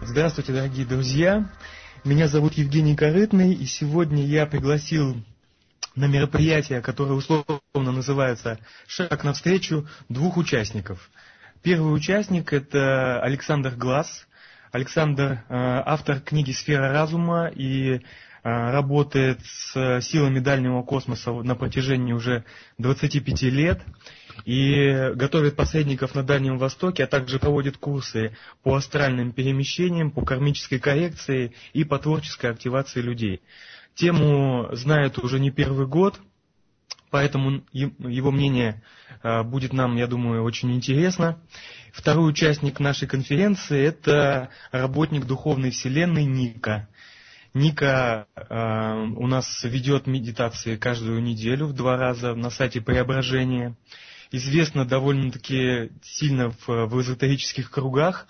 Здравствуйте, дорогие друзья! Меня зовут Евгений Корытный, и сегодня я пригласил на мероприятие, которое условно называется «Шаг навстречу» двух участников. Первый участник – это Александр Глаз. Александр – автор книги «Сфера разума» и работает с силами дальнего космоса на протяжении уже 25 лет и готовит посредников на Дальнем Востоке, а также проводит курсы по астральным перемещениям, по кармической коррекции и по творческой активации людей. Тему знает уже не первый год, поэтому его мнение а, будет нам, я думаю, очень интересно. Второй участник нашей конференции – это работник духовной вселенной Ника. Ника э, у нас ведет медитации каждую неделю в два раза на сайте Преображения известна довольно-таки сильно в, в эзотерических кругах.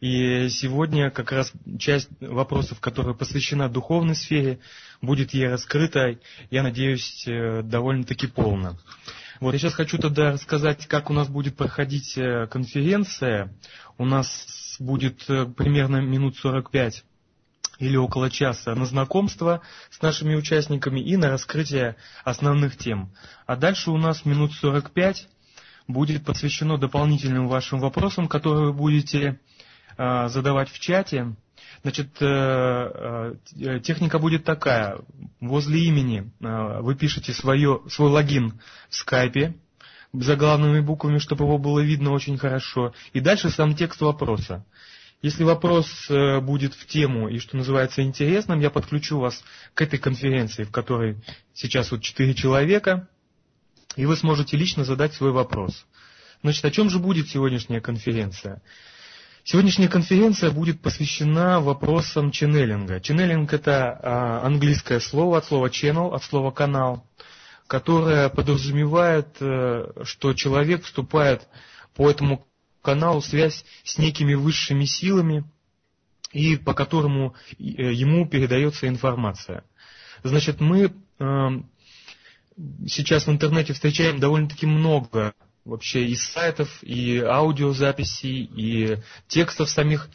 И сегодня как раз часть вопросов, которая посвящена духовной сфере, будет ей раскрыта, я надеюсь, э, довольно-таки полно. Вот, я сейчас хочу тогда рассказать, как у нас будет проходить э, конференция. У нас будет э, примерно минут 45 или около часа на знакомство с нашими участниками и на раскрытие основных тем. А дальше у нас минут 45 будет посвящено дополнительным вашим вопросам, которые вы будете э, задавать в чате. Значит, э, э, техника будет такая. Возле имени э, вы пишете свое, свой логин в скайпе заглавными буквами, чтобы его было видно очень хорошо. И дальше сам текст вопроса. Если вопрос будет в тему и, что называется, интересным, я подключу вас к этой конференции, в которой сейчас вот четыре человека и вы сможете лично задать свой вопрос. Значит, о чем же будет сегодняшняя конференция? Сегодняшняя конференция будет посвящена вопросам ченнелинга. Ченнелинг – это а, английское слово от слова channel, от слова канал, которое подразумевает, э, что человек вступает по этому каналу в связь с некими высшими силами, и по которому э, ему передается информация. Значит, мы эм, сейчас в интернете встречаем довольно-таки много вообще и сайтов, и аудиозаписей, и текстов самих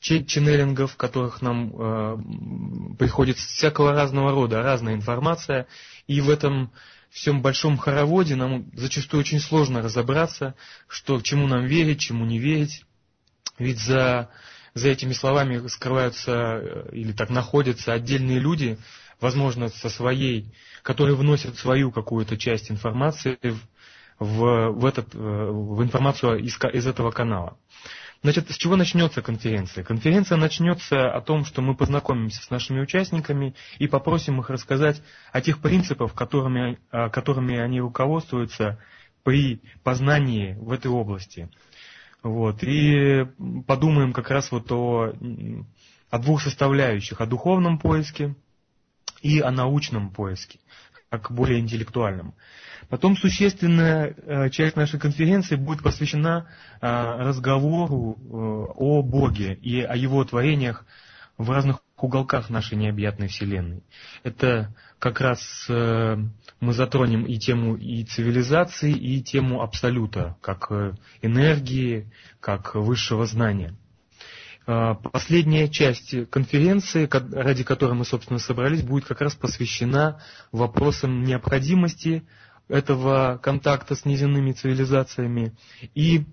ченнелингов, в которых нам э, приходит всякого разного рода, разная информация, и в этом всем большом хороводе нам зачастую очень сложно разобраться, что, чему нам верить, чему не верить. Ведь за, за этими словами скрываются э, или так находятся отдельные люди, возможно, со своей, которые вносят свою какую-то часть информации в, в, в, этот, э, в информацию из, из этого канала. Значит, с чего начнется конференция? Конференция начнется о том, что мы познакомимся с нашими участниками и попросим их рассказать о тех принципах, которыми, которыми они руководствуются при познании в этой области. Вот. И подумаем как раз вот о, о двух составляющих, о духовном поиске и о научном поиске, как более интеллектуальном. Потом существенная э, часть нашей конференции будет посвящена э, разговору э, о Боге и о Его творениях в разных уголках нашей необъятной Вселенной. Это как раз мы затронем и тему и цивилизации, и тему абсолюта, как энергии, как высшего знания. А, последняя часть конференции, ради которой мы, собственно, собрались, будет как раз посвящена вопросам необходимости этого контакта с неземными цивилизациями и,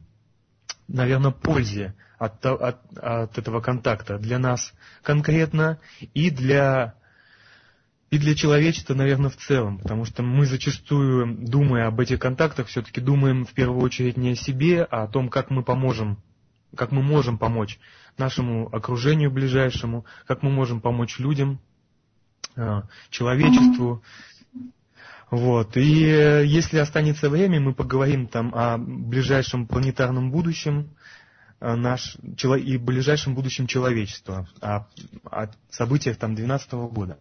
наверное, пользе от, от, от этого контакта для нас конкретно и для, и для человечества, наверное, в целом. Потому что мы зачастую, думая об этих контактах, все-таки думаем в первую очередь не о себе, а о том, как мы поможем как мы можем помочь нашему окружению ближайшему, как мы можем помочь людям, а, человечеству. Вот. И э, если останется время, мы поговорим там о ближайшем планетарном будущем э, наш, и ближайшем будущем человечества, о, о событиях там 2012 года.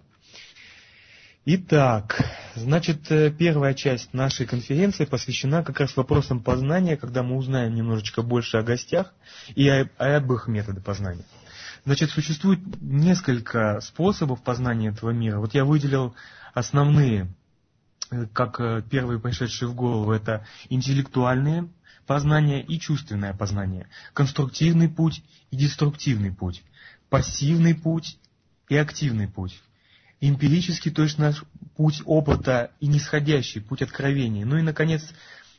Итак, значит, э, первая часть нашей конференции посвящена как раз вопросам познания, когда мы узнаем немножечко больше о гостях и об их методах познания. Значит, существует несколько способов познания этого мира. Вот я выделил основные, э, как э, первые пришедшие в голову, это интеллектуальные познания и чувственное познание, конструктивный путь и деструктивный путь, пассивный путь и активный путь, эмпирический, то есть наш путь опыта и нисходящий путь откровения, ну и, наконец,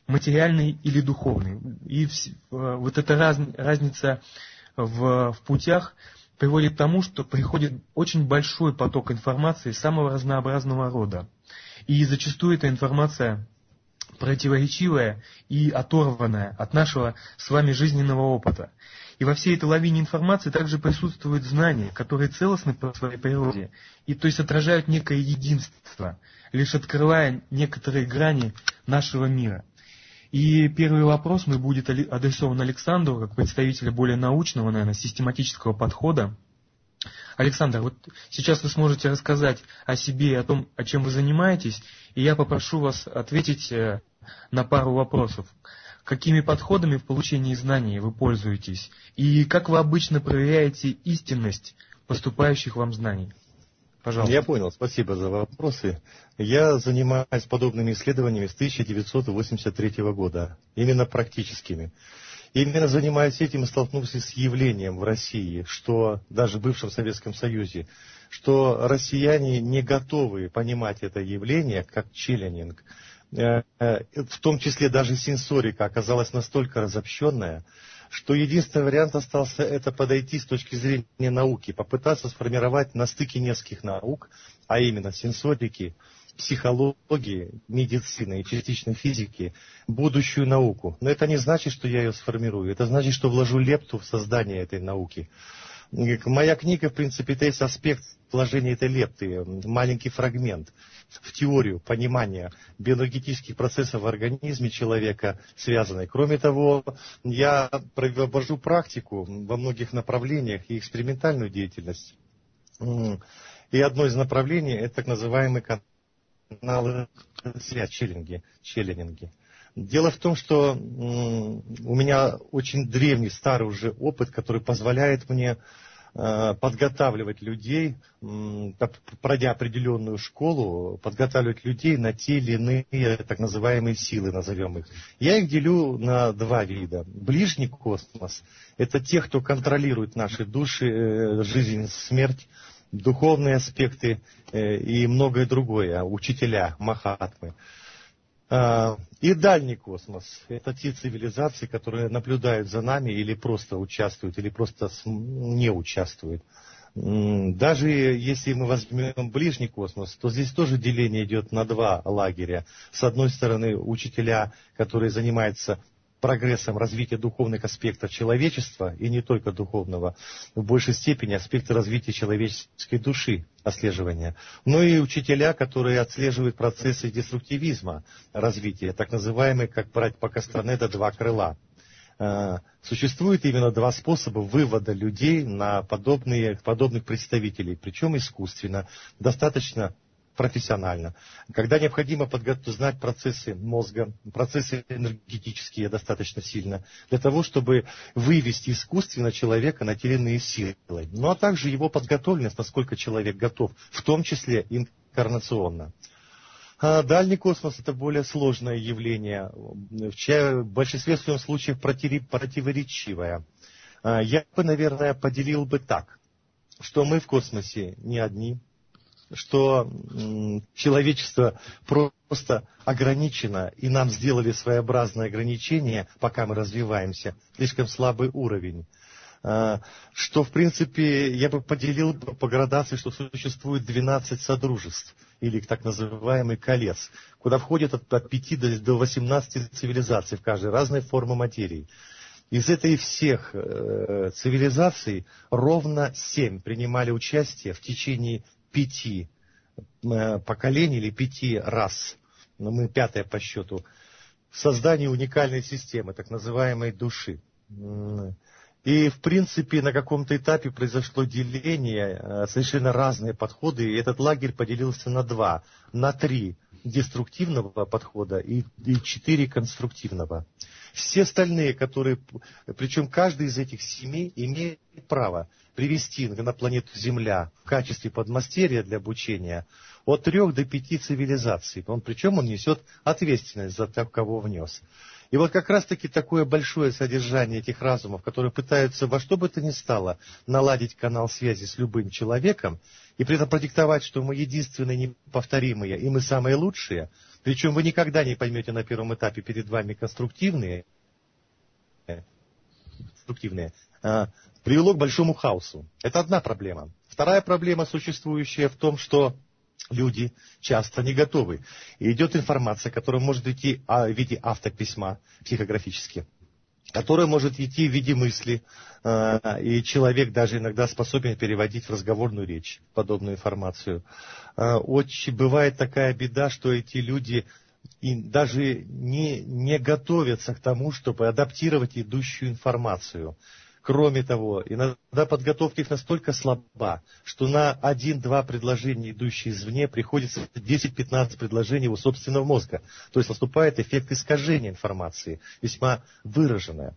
материальный или духовный. И вот эта раз, разница в, в путях приводит к тому, что приходит очень большой поток информации самого разнообразного рода. И зачастую эта информация противоречивая и оторванная от нашего с вами жизненного опыта. И во всей этой лавине информации также присутствуют знания, которые целостны по своей природе, и то есть отражают некое единство, лишь открывая некоторые грани нашего мира. И первый вопрос мой будет адресован Александру, как представителя более научного, наверное, систематического подхода. Александр, вот сейчас вы сможете рассказать о себе и о том, о чем вы занимаетесь, и я попрошу вас ответить э, на пару вопросов. Какими подходами в получении знаний вы пользуетесь? И как вы обычно проверяете истинность поступающих вам знаний? Пожалуйста. Я понял, спасибо за вопросы. Я занимаюсь подобными исследованиями с 1983 года, именно практическими. Именно занимаясь этим, столкнулся с явлением в России, что даже в бывшем Советском Союзе, что россияне не готовы понимать это явление как чиленинг. Э, э, в том числе даже сенсорика оказалась настолько разобщенная, что единственный вариант остался это подойти с точки зрения науки, попытаться сформировать на стыке нескольких наук, а именно сенсорики, психологии, медицины и частичной физики, будущую науку. Но это не значит, что я ее сформирую, это значит, что вложу лепту в создание этой науки. Моя книга, в принципе, это есть аспект вложения этой лепты, маленький фрагмент в теорию понимания биологических процессов в организме человека связанной. Кроме того, я провожу практику во многих направлениях и экспериментальную деятельность. И одно из направлений – это так называемые каналы связь, челленги, челленинги. Дело в том, что у меня очень древний, старый уже опыт, который позволяет мне э, подготавливать людей, пройдя определенную школу, подготавливать людей на те или иные так называемые силы, назовем их. Я их делю на два вида. Ближний космос – это те, кто контролирует наши души, э, жизнь, смерть, духовные аспекты э, и многое другое, учителя, махатмы. А, и дальний космос – это те цивилизации, которые наблюдают за нами или просто участвуют, или просто не участвуют. Даже если мы возьмем ближний космос, то здесь тоже деление идет на два лагеря. С одной стороны, учителя, которые занимаются прогрессом развития духовных аспектов человечества, и не только духовного, в большей степени аспекты развития человеческой души, отслеживания. Но и учителя, которые отслеживают процессы деструктивизма развития, так называемые, как брать по Кастанеда, два крыла. А, существует именно два способа вывода людей на подобные, подобных представителей, причем искусственно. Достаточно профессионально. Когда необходимо знать процессы мозга, процессы энергетические достаточно сильно, для того, чтобы вывести искусственно человека на те силы. Ну а также его подготовленность, насколько человек готов, в том числе инкарнационно. А дальний космос это более сложное явление, в большинстве своем случаев противоречивое. А, я бы, наверное, поделил бы так, что мы в космосе не одни, что человечество просто ограничено, и нам сделали своеобразное ограничение, пока мы развиваемся, слишком слабый уровень. А, что, в принципе, я бы поделил по градации, что существует 12 содружеств, или так называемый колец, куда входят от, от 5 до 18 цивилизаций в каждой разной формы материи. Из этой всех э, цивилизаций ровно семь принимали участие в течение пяти э, поколений или пяти раз, но мы пятая по счету, в создании уникальной системы, так называемой души. И, в принципе, на каком-то этапе произошло деление, э, совершенно разные подходы, и этот лагерь поделился на два, на три деструктивного подхода и, и четыре конструктивного. Все остальные, которые, причем каждый из этих семей имеет право привести на планету Земля в качестве подмастерья для обучения от трех до пяти цивилизаций. Он, причем он несет ответственность за тех, кого внес. И вот как раз-таки такое большое содержание этих разумов, которые пытаются во что бы то ни стало наладить канал связи с любым человеком, и при этом продиктовать, что мы единственные неповторимые, и мы самые лучшие, причем вы никогда не поймете на первом этапе перед вами конструктивные, конструктивные а, привело к большому хаосу. Это одна проблема. Вторая проблема, существующая в том, что люди часто не готовы. И идет информация, которая может идти а, в виде автописьма психографически, которая может идти в виде мысли, а, и человек даже иногда способен переводить в разговорную речь подобную информацию. А, очень бывает такая беда, что эти люди и даже не, не готовятся к тому, чтобы адаптировать идущую информацию. Кроме того, иногда подготовка их настолько слаба, что на один-два предложения, идущие извне, приходится 10-15 предложений у собственного мозга. То есть наступает эффект искажения информации, весьма выраженная.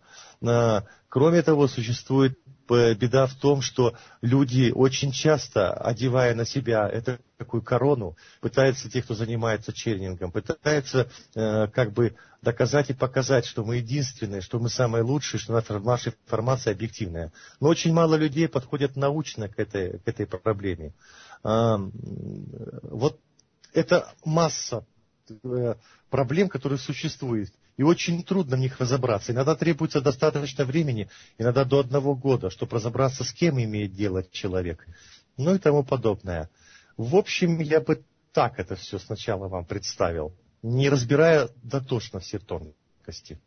Кроме того, существует беда в том, что люди очень часто, одевая на себя эту такую корону, пытаются, те, кто занимается чернингом, пытаются э, как бы доказать и показать, что мы единственные, что мы самые лучшие, что наша информация объективная. Но очень мало людей подходят научно к этой, к этой проблеме. Э, вот это масса э, проблем, которые существуют и очень трудно в них разобраться. Иногда требуется достаточно времени, иногда до одного года, чтобы разобраться, с кем имеет дело человек, ну и тому подобное. В общем, я бы так это все сначала вам представил, не разбирая дотошно все тонкости.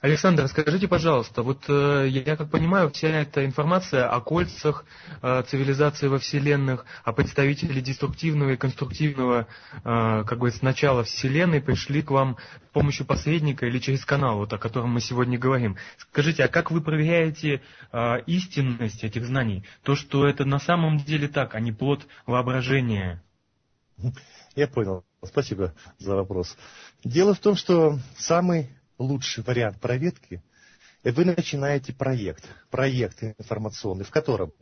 Александр, скажите, пожалуйста, вот э, я как понимаю, вся эта информация о кольцах э, цивилизации во Вселенных, о представителях деструктивного и конструктивного, э, как бы, начала Вселенной пришли к вам с помощью посредника или через канал, вот о котором мы сегодня говорим. Скажите, а как вы проверяете э, истинность этих знаний? То, что это на самом деле так, а не плод воображения? Я понял. Спасибо за вопрос. Дело в том, что самый лучший вариант проветки, и вы начинаете проект, проект информационный, в котором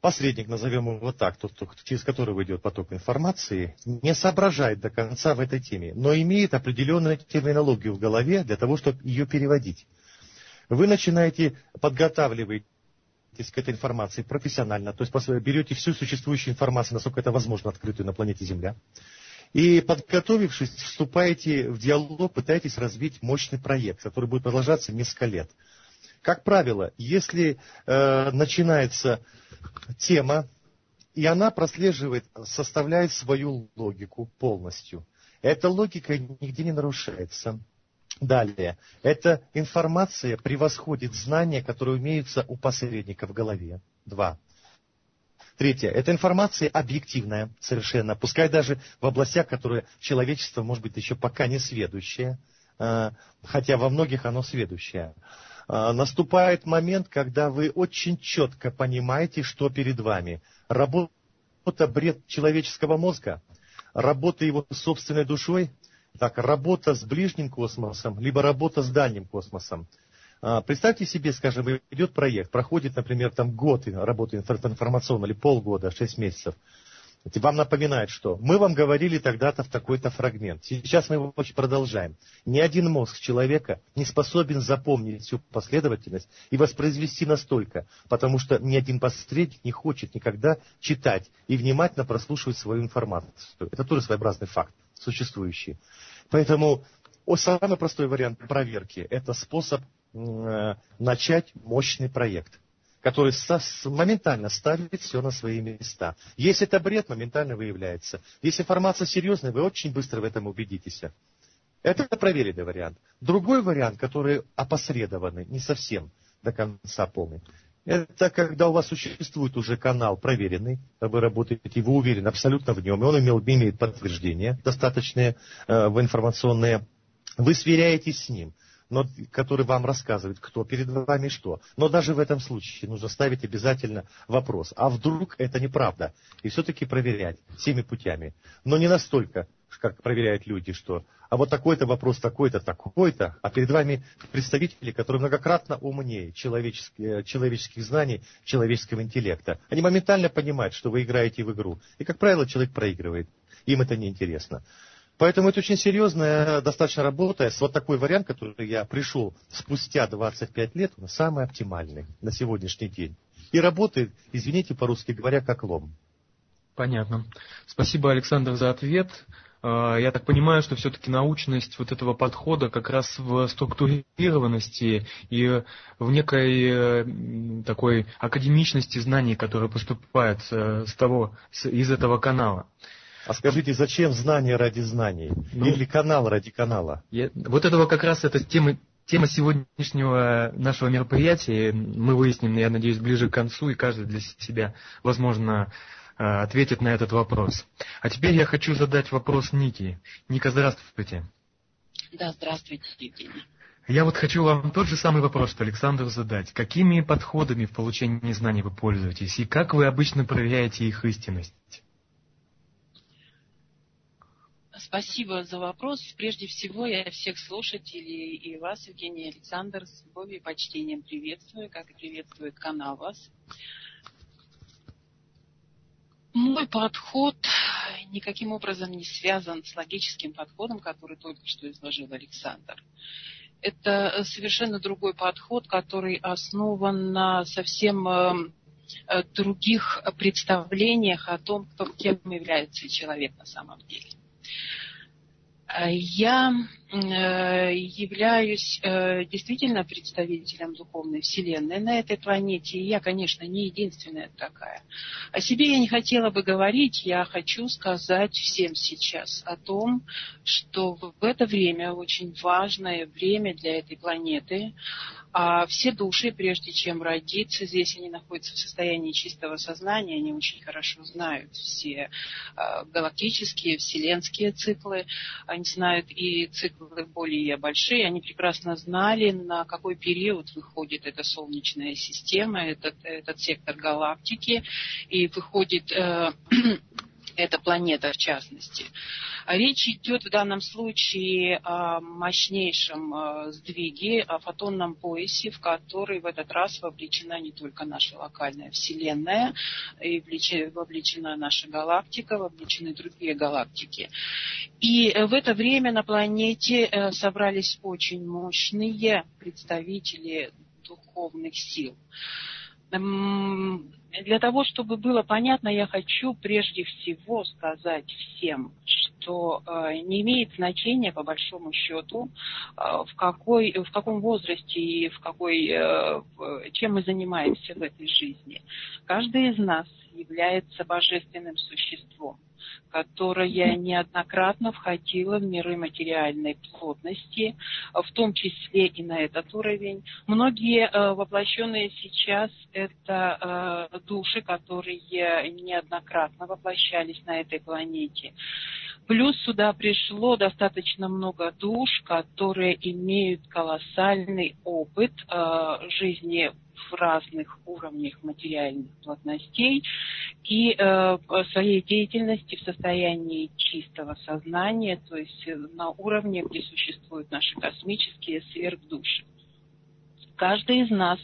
посредник, назовем его так, тот, через которого идет поток информации, не соображает до конца в этой теме, но имеет определенную терминологию в голове для того, чтобы ее переводить. Вы начинаете подготавливать к этой информации профессионально, то есть берете всю существующую информацию, насколько это возможно, открытую на планете Земля, и подготовившись, вступаете в диалог, пытаетесь развить мощный проект, который будет продолжаться несколько лет. Как правило, если э, начинается тема, и она прослеживает, составляет свою логику полностью, эта логика нигде не нарушается. Далее, эта информация превосходит знания, которые имеются у посредника в голове. Два. Третье. Эта информация объективная совершенно, пускай даже в областях, которые человечество, может быть, еще пока не сведущее, а, хотя во многих оно сведущее. А, наступает момент, когда вы очень четко понимаете, что перед вами. Работа бред человеческого мозга, работа его собственной душой, так, работа с ближним космосом, либо работа с дальним космосом – представьте себе, скажем, идет проект, проходит, например, там год работы информационно или полгода, шесть месяцев. Вам напоминает, что мы вам говорили тогда-то в такой-то фрагмент. Сейчас мы его продолжаем. Ни один мозг человека не способен запомнить всю последовательность и воспроизвести настолько, потому что ни один посредник не хочет никогда читать и внимательно прослушивать свою информацию. Это тоже своеобразный факт, существующий. Поэтому самый простой вариант проверки – это способ начать мощный проект, который моментально ставит все на свои места. Если это бред, моментально выявляется. Если информация серьезная, вы очень быстро в этом убедитесь. Это проверенный вариант. Другой вариант, который опосредованный, не совсем до конца полный, это когда у вас существует уже канал проверенный, вы работаете, вы уверены абсолютно в нем, и он имел, имеет подтверждения достаточные э, в информационные. Вы сверяетесь с ним но, который вам рассказывает, кто перед вами что. Но даже в этом случае нужно ставить обязательно вопрос, а вдруг это неправда? И все-таки проверять всеми путями. Но не настолько, как проверяют люди, что а вот такой-то вопрос, такой-то, такой-то, а перед вами представители, которые многократно умнее человеческих, э, человеческих знаний, человеческого интеллекта. Они моментально понимают, что вы играете в игру. И, как правило, человек проигрывает. Им это неинтересно. Поэтому это очень серьезная достаточно работа. Вот такой вариант, который я пришел спустя 25 лет, он самый оптимальный на сегодняшний день. И работает, извините по-русски говоря, как лом. Понятно. Спасибо, Александр, за ответ. А, я так понимаю, что все-таки научность вот этого подхода как раз в структурированности и в некой э, такой академичности знаний, которые поступают э, с того, из этого канала. А скажите, зачем знание ради знаний? Ну, Или канал ради канала? Я, вот этого как раз это тема, тема сегодняшнего нашего мероприятия. Мы выясним, я надеюсь, ближе к концу, и каждый для себя, возможно, э, ответит на этот вопрос. А теперь я хочу задать вопрос Нике. Ника, здравствуйте. Да, здравствуйте, Евгений. Я вот хочу вам тот же самый вопрос, что Александру задать. Какими подходами в получении знаний вы пользуетесь и как вы обычно проверяете их истинность? Спасибо за вопрос. Прежде всего, я всех слушателей и вас, Евгений Александр, с любовью и почтением приветствую, как и приветствует канал вас. Мой подход никаким образом не связан с логическим подходом, который только что изложил Александр. Это совершенно другой подход, который основан на совсем э, других представлениях о том, кто, кем является человек на самом деле. Я э, являюсь э, действительно представителем духовной вселенной на этой планете, и я, конечно, не единственная такая. О себе я не хотела бы говорить, я хочу сказать всем сейчас о том, что в это время, очень важное время для этой планеты, а все души, прежде чем родиться, здесь они находятся в состоянии чистого сознания, они очень хорошо знают все э, галактические, вселенские циклы, они знают и циклы более большие, они прекрасно знали, на какой период выходит эта Солнечная система, этот, этот сектор галактики, и выходит э, эта планета в частности. Речь идет в данном случае о мощнейшем э, сдвиге, о фотонном поясе, в который в этот раз вовлечена не только наша локальная Вселенная, и вовлечена наша галактика, вовлечены другие галактики. И в это время на планете э, собрались очень мощные представители духовных сил. Для того, чтобы было понятно, я хочу прежде всего сказать всем, что э, не имеет значения, по большому счету, э, в, какой, в каком возрасте и в какой, э, чем мы занимаемся в этой жизни. Каждый из нас является божественным существом которая неоднократно входила в миры материальной плотности, в том числе и на этот уровень. Многие э, воплощенные сейчас это э, души, которые неоднократно воплощались на этой планете. Плюс сюда пришло достаточно много душ, которые имеют колоссальный опыт э, жизни в разных уровнях материальных плотностей и э, своей деятельности в состоянии чистого сознания, то есть на уровне, где существуют наши космические сверхдуши. Каждый из нас,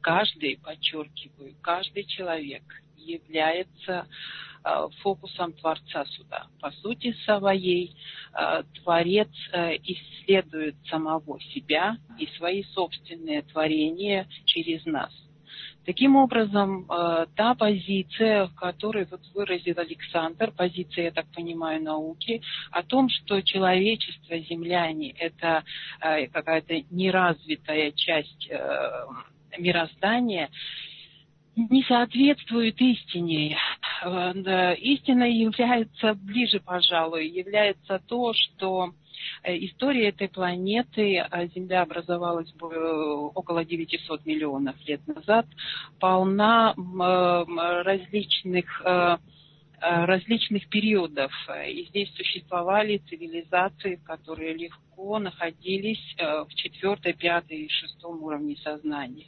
каждый, подчеркиваю, каждый человек является Э, фокусом Творца суда. По сути своей э, Творец э, исследует самого себя и свои собственные творения через нас. Таким образом, та позиция, которую вот выразил Александр, позиция, я так понимаю, науки, о том, что человечество, земляне, это какая-то неразвитая часть мироздания, не соответствует истине. Э, истиной является ближе, пожалуй, является то, что э, история этой планеты, а Земля образовалась около 900 миллионов лет назад, полна различных различных периодов. И здесь существовали цивилизации, которые легко находились э, в четвертой, пятой и шестом уровне сознания.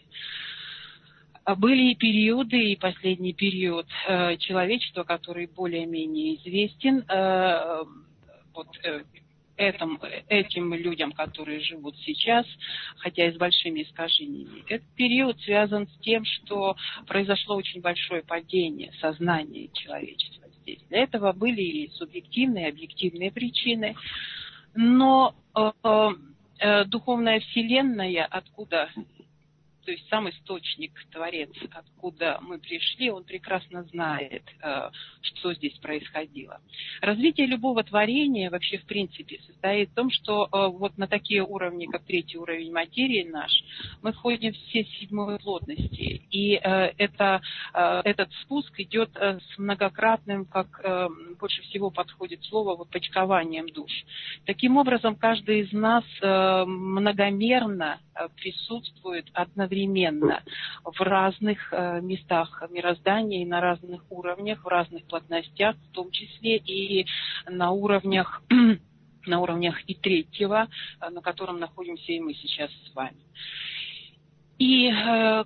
А были и периоды, и последний период э, человечества, который более-менее известен э, вот, э, этим, этим людям, которые живут сейчас, хотя и с большими искажениями. Этот период связан с тем, что произошло очень большое падение сознания человечества здесь. Для этого были и субъективные, и объективные причины. Но э, э, духовная вселенная, откуда то есть сам источник, Творец, откуда мы пришли, он прекрасно знает, э, что здесь происходило. Развитие любого творения вообще в принципе состоит в том, что э, вот на такие уровни, как третий уровень материи наш, мы входим все седьмой плотности. И э, это, этот спуск идет с многократным, как больше всего подходит слово, вот почкованием душ. Таким образом, каждый из нас многомерно присутствует одновременно одновременно в разных э, местах мироздания и на разных уровнях, в разных плотностях, в том числе и на уровнях на уровнях и третьего, э, на котором находимся и мы сейчас с вами. И э,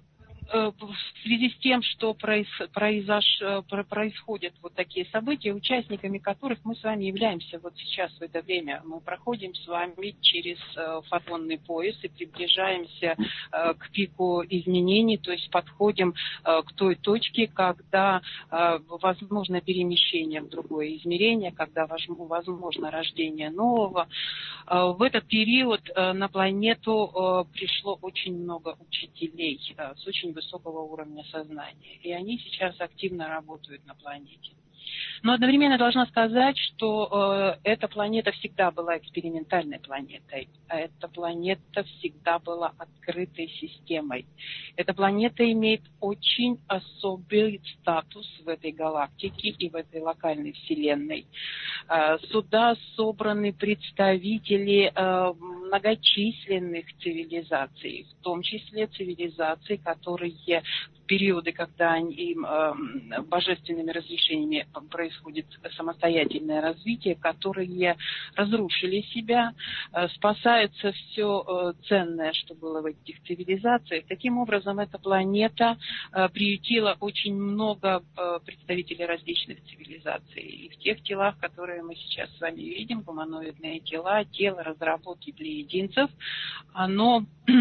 в связи с тем, что произош... Э, происходят вот такие события, участниками которых мы с вами являемся вот сейчас в это время. Мы проходим с вами через э, фотонный пояс и приближаемся к пику изменений, то есть подходим к той точке, когда возможно перемещение в другое измерение, когда возможно рождение нового. В этот период на планету пришло очень много учителей с очень высокого уровня сознания. И они сейчас активно работают на планете. Но одновременно должна сказать, что э, эта планета всегда была экспериментальной планетой, а эта планета всегда была открытой системой. Эта планета имеет очень особый статус в этой галактике и в этой локальной вселенной. Э, сюда собраны представители э, многочисленных цивилизаций, в том числе цивилизаций, которые периоды, когда им э, божественными разрешениями происходит самостоятельное развитие, которые разрушили себя, э, спасается все э, ценное, что было в этих цивилизациях. Таким образом, эта планета э, приютила очень много э, представителей различных цивилизаций. И в тех телах, которые мы сейчас с вами видим, гуманоидные тела, тело разработки для единцев, оно э,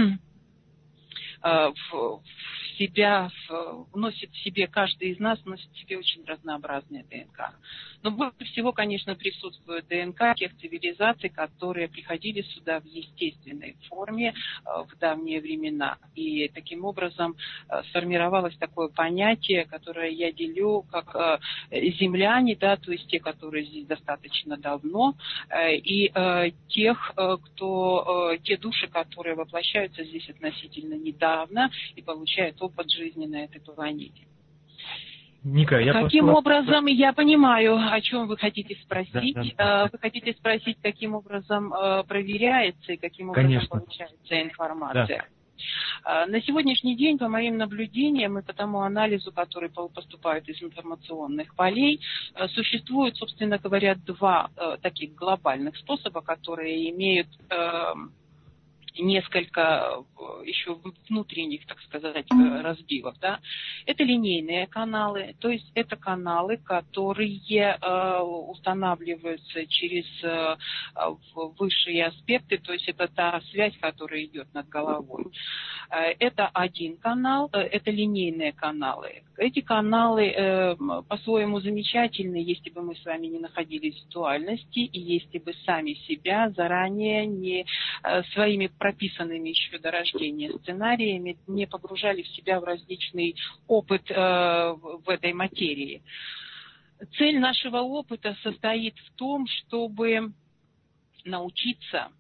в, себя, вносит в себе, каждый из нас носит в себе очень разнообразные ДНК. Но больше всего, конечно, присутствует ДНК тех цивилизаций, которые приходили сюда в естественной форме э, в давние времена. И таким образом э, сформировалось такое понятие, которое я делю как э, земляне, да, то есть те, которые здесь достаточно давно, и тех, кто, те души, которые воплощаются здесь относительно недавно и получают опыт жизни на этой планете. Ника, я каким просто... образом, я понимаю, о чем вы хотите спросить. Да, да, да. Вы хотите спросить, каким образом э, проверяется и каким образом Конечно. получается информация. Да. На сегодняшний день, по моим наблюдениям и по тому анализу, который поступает из информационных полей, э, существует, собственно говоря, два э, таких глобальных способа, которые имеют эм, несколько э, еще внутренних, так сказать, э, разбивок. Да? Это линейные каналы, то есть это каналы, которые э, устанавливаются через высшие аспекты, то есть это та связь, которая идет над головой. Это один канал, это линейные каналы. Эти каналы по-своему замечательны, если бы мы с вами не находились в дуальности и если бы сами себя заранее не своими прописанными еще до рождения сценариями не погружали в себя в различный опыт э, в этой материи. Цель нашего опыта состоит в том, чтобы научиться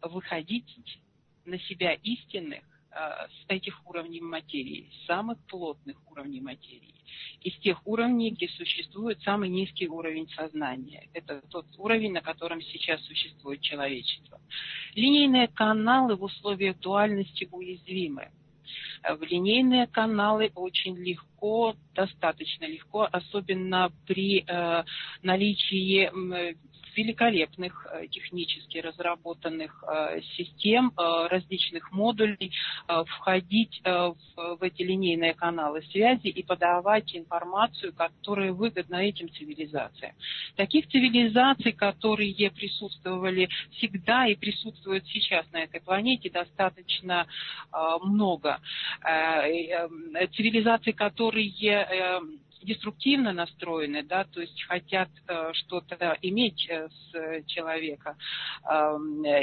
выходить на себя истинных с этих уровней материи, самых плотных уровней материи, из тех уровней, где существует самый низкий уровень сознания. Это тот уровень, на котором сейчас существует человечество. Линейные каналы в условиях дуальности уязвимы. В линейные каналы очень легко, достаточно легко, особенно при э, наличии великолепных э, технически разработанных э, систем, э, различных модулей, входить в, эти линейные каналы связи и подавать информацию, которая выгодна этим цивилизациям. Таких цивилизаций, которые присутствовали всегда и присутствуют сейчас на этой планете, достаточно много. Цивилизаций, которые деструктивно настроены, да, то есть хотят э, что-то иметь э, с человека, э,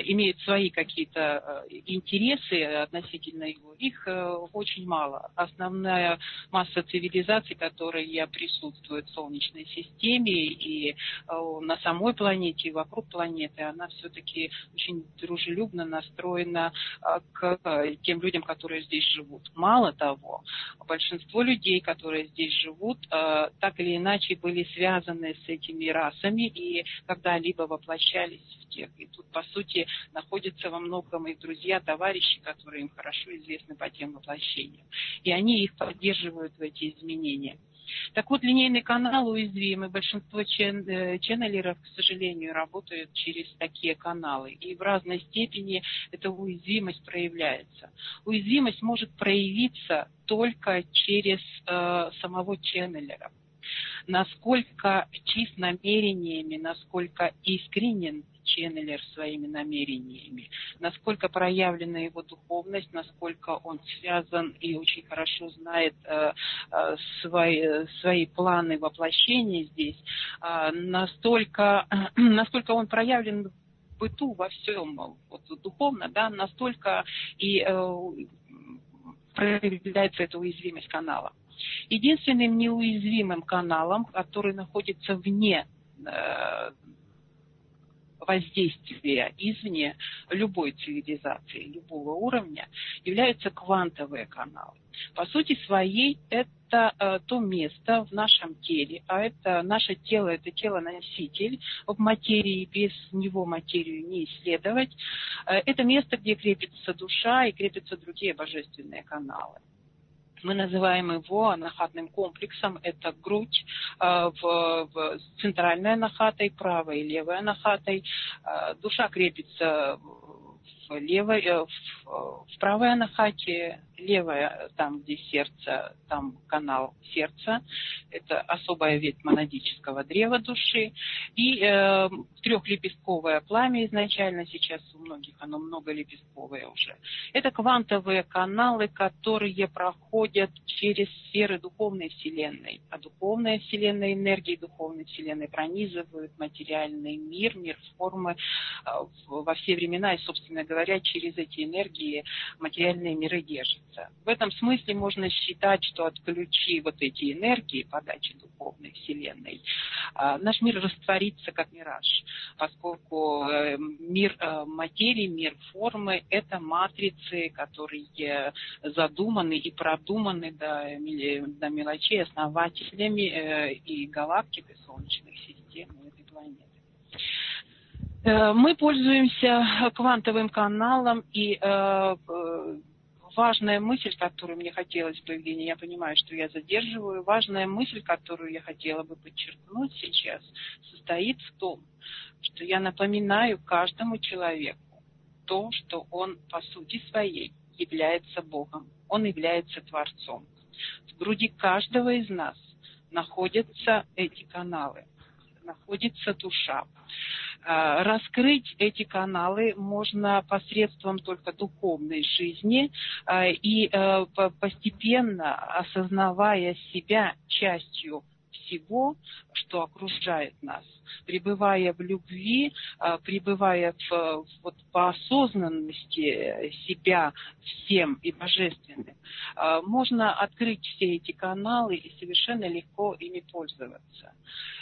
имеют свои какие-то э, интересы относительно его, их э, очень мало. Основная масса цивилизаций, которые присутствуют в Солнечной системе и э, на самой планете, и вокруг планеты, она все-таки очень дружелюбно настроена э, к тем людям, которые здесь живут. Мало того, большинство людей, которые здесь живут, Э, так или иначе были связаны с этими расами и когда-либо воплощались в тех. И тут, по сути, находятся во многом их друзья, товарищи, которые им хорошо известны по тем воплощениям. И они их поддерживают в эти изменения. Так вот, линейный канал уязвим, и большинство чен, э, ченнелеров, к сожалению, работают через такие каналы. И в разной степени эта уязвимость проявляется. Уязвимость может проявиться только через э, самого ченнелера насколько чист намерениями, насколько искренен ченнелер своими намерениями, насколько проявлена его духовность, насколько он связан и очень хорошо знает э, э, свои, свои планы воплощения здесь, э, настолько, насколько он проявлен в быту во всем, вот, духовно, да, настолько и э, проявляется эта уязвимость канала. Единственным неуязвимым каналом, который находится вне воздействия извне любой цивилизации, любого уровня, являются квантовые каналы. По сути своей это э, то место в нашем теле, а это наше тело, это тело-носитель в материи, без него материю не исследовать. Э, это место, где крепится душа и крепятся другие божественные каналы. Мы называем его анахатным комплексом. Это грудь э, в, в центральной анахатой, правой и левой анахатой. Э, душа крепится в левой, э, в, в правой анахате, левая, там, где сердце, там канал сердца. Это особая ветвь монадического древа души. И э, трехлепестковое пламя изначально, сейчас у многих оно многолепестковое уже. Это квантовые каналы, которые проходят через сферы духовной вселенной. А духовная вселенная, энергии духовной вселенной пронизывают материальный мир, мир формы э, во все времена. И, собственно говоря, через эти энергии материальные миры держат находится. В этом смысле можно считать, что отключи вот эти энергии подачи духовной Вселенной, а, наш мир растворится как мираж, поскольку э, мир э, материи, мир формы – это матрицы, которые задуманы и продуманы до, до мелочей основателями э, и галактик, и солнечных систем, и этой планеты. Мы пользуемся квантовым каналом и важная мысль, которую мне хотелось бы, Евгений, я понимаю, что я задерживаю, важная мысль, которую я хотела бы подчеркнуть сейчас, состоит в том, что я напоминаю каждому человеку то, что он по сути своей является Богом, он является Творцом. В груди каждого из нас находятся эти каналы, находится душа. А, раскрыть эти каналы можно посредством только духовной жизни а, и э, постепенно осознавая себя частью всего, что окружает нас, пребывая в любви, пребывая в, вот, по осознанности себя всем и божественным, можно открыть все эти каналы и совершенно легко ими пользоваться.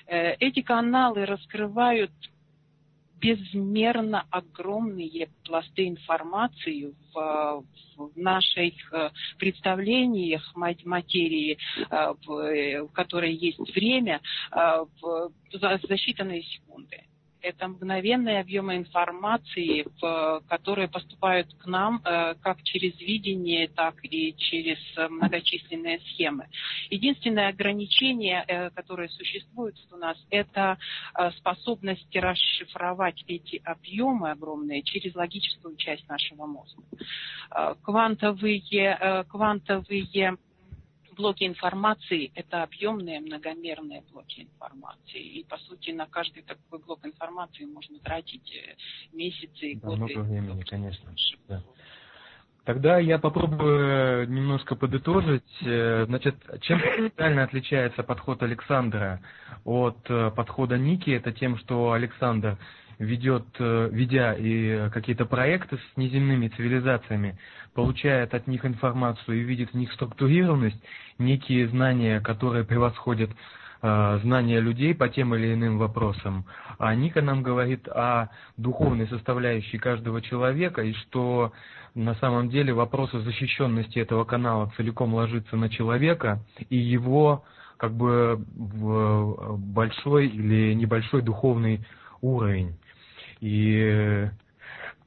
Э, эти каналы раскрывают безмерно огромные пласты информации в, в наших э, представлениях материи, э, в, в которой есть время, за, за считанные секунды это мгновенные объемы информации, в, которые поступают к нам э, как через видение, так и через многочисленные схемы. Единственное ограничение, э, которое существует у нас, это э, способность расшифровать эти объемы огромные через логическую часть нашего мозга. Квантовые, квантовые блоки информации – это объемные многомерные блоки информации. И, по сути, на каждый такой блок информации можно тратить э, месяцы и да, годы. Много времени, конечно. Да. Тогда я попробую немножко подытожить. Э, значит, чем принципиально отличается подход Александра от э, подхода Ники? Это тем, что Александр ведет, э, ведя и какие-то проекты с неземными цивилизациями, получает от них информацию и видит в них структурированность, некие знания, которые превосходят Э, знания людей по тем или иным вопросам. А Ника нам говорит о духовной составляющей каждого человека, и что на самом деле вопрос о защищенности этого канала целиком ложится на человека и его как бы большой или небольшой духовный уровень. И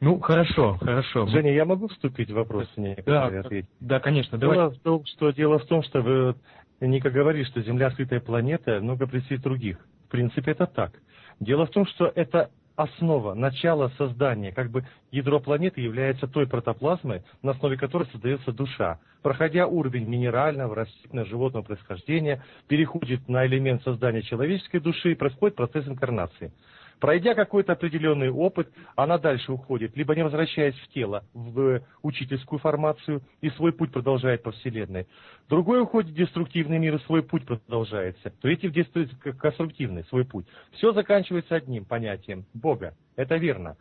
ну, хорошо, хорошо. Женя, я могу вступить в вопрос? Да, да, конечно. Дело, давай. В том, что, дело в том, что вы Ника говорит, что Земля скрытая планета, много присутствует других. В принципе, это так. Дело в том, что это основа, начало создания, как бы ядро планеты является той протоплазмой, на основе которой создается душа. Проходя уровень минерального, растительного, животного происхождения, переходит на элемент создания человеческой души и происходит процесс инкарнации. Пройдя какой-то определенный опыт, она дальше уходит, либо не возвращаясь в тело, в учительскую формацию, и свой путь продолжает по Вселенной. Другой уходит в деструктивный мир, и свой путь продолжается. Третий в конструктивный свой путь. Все заканчивается одним понятием – Бога. Это верно.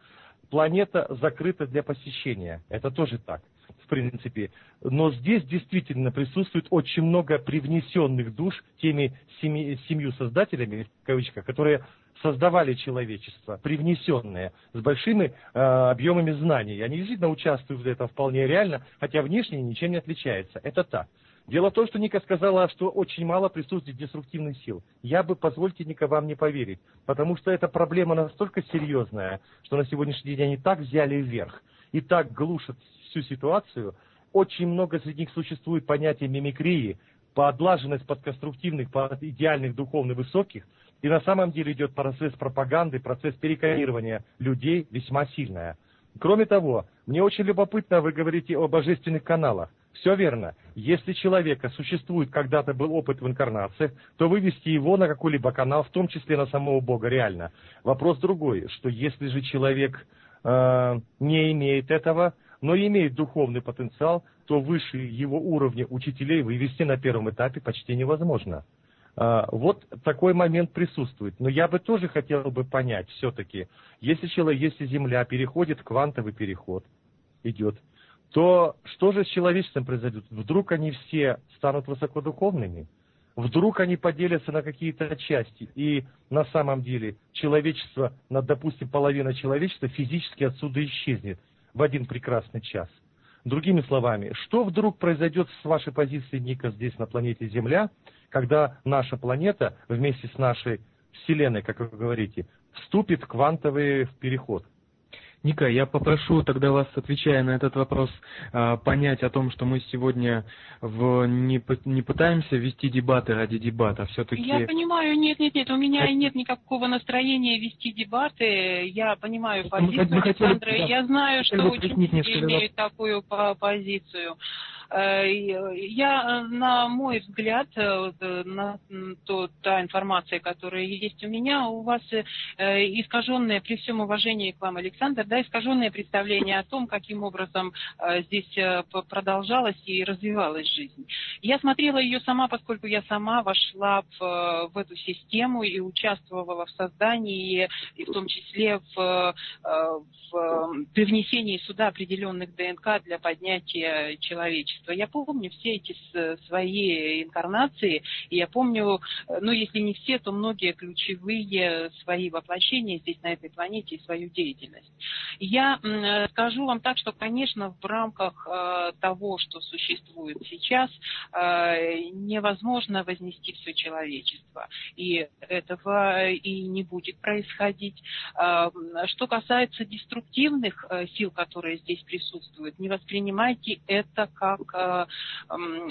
Планета закрыта для посещения. Это тоже так в принципе. Но здесь действительно присутствует очень много привнесенных душ теми семи, семью создателями, в кавычках, которые создавали человечество, привнесенное, с большими э, объемами знаний. Они действительно участвуют в этом вполне реально, хотя внешне ничем не отличается. Это так. Дело в том, что Ника сказала, что очень мало присутствует деструктивных сил. Я бы, позвольте, Ника, вам не поверить, потому что эта проблема настолько серьезная, что на сегодняшний день они так взяли вверх и так глушат всю ситуацию. Очень много среди них существует понятие мимикрии, подлаженность под конструктивных, под идеальных духовно высоких, и на самом деле идет процесс пропаганды, процесс переконирования людей весьма сильная. Кроме того, мне очень любопытно, вы говорите о божественных каналах. Все верно. Если человека существует когда-то был опыт в инкарнации, то вывести его на какой-либо канал, в том числе на самого Бога, реально. Вопрос другой, что если же человек э, не имеет этого, но имеет духовный потенциал, то выше его уровня учителей вывести на первом этапе почти невозможно. А, вот такой момент присутствует. Но я бы тоже хотел бы понять все-таки, если человек, если Земля переходит квантовый переход, идет, то что же с человечеством произойдет? Вдруг они все станут высокодуховными? Вдруг они поделятся на какие-то части, и на самом деле человечество, допустим, половина человечества физически отсюда исчезнет в один прекрасный час. Другими словами, что вдруг произойдет с вашей позиции, Ника, здесь на планете Земля, когда наша планета вместе с нашей Вселенной, как вы говорите, вступит в квантовый переход – Ника, я попрошу тогда вас, отвечая на этот вопрос, а, понять о том, что мы сегодня в, не, не пытаемся вести дебаты ради дебата, все-таки... Я понимаю, нет, нет, нет, у меня а... нет никакого настроения вести дебаты. Я понимаю позицию Александра, хотели, да, я знаю, что ученики имеют такую позицию. Э, я, на мой взгляд, э, на то, та информация, которая есть у меня, у вас э, искаженное, при всем уважении к вам, Александр, да, искаженное представление о том, каким образом здесь продолжалась и развивалась жизнь. Я смотрела ее сама, поскольку я сама вошла в, в эту систему и участвовала в создании, и в том числе в, в привнесении сюда определенных ДНК для поднятия человечества человечества. Я помню все эти свои инкарнации, и я помню, э, ну, если не все, то многие ключевые свои воплощения здесь, на этой планете, и свою деятельность. Я скажу вам так, что, конечно, в рамках э, того, что существует сейчас, э, невозможно вознести все человечество. И этого и не будет происходить. Что касается деструктивных сил, которые здесь присутствуют, не воспринимайте это как Э,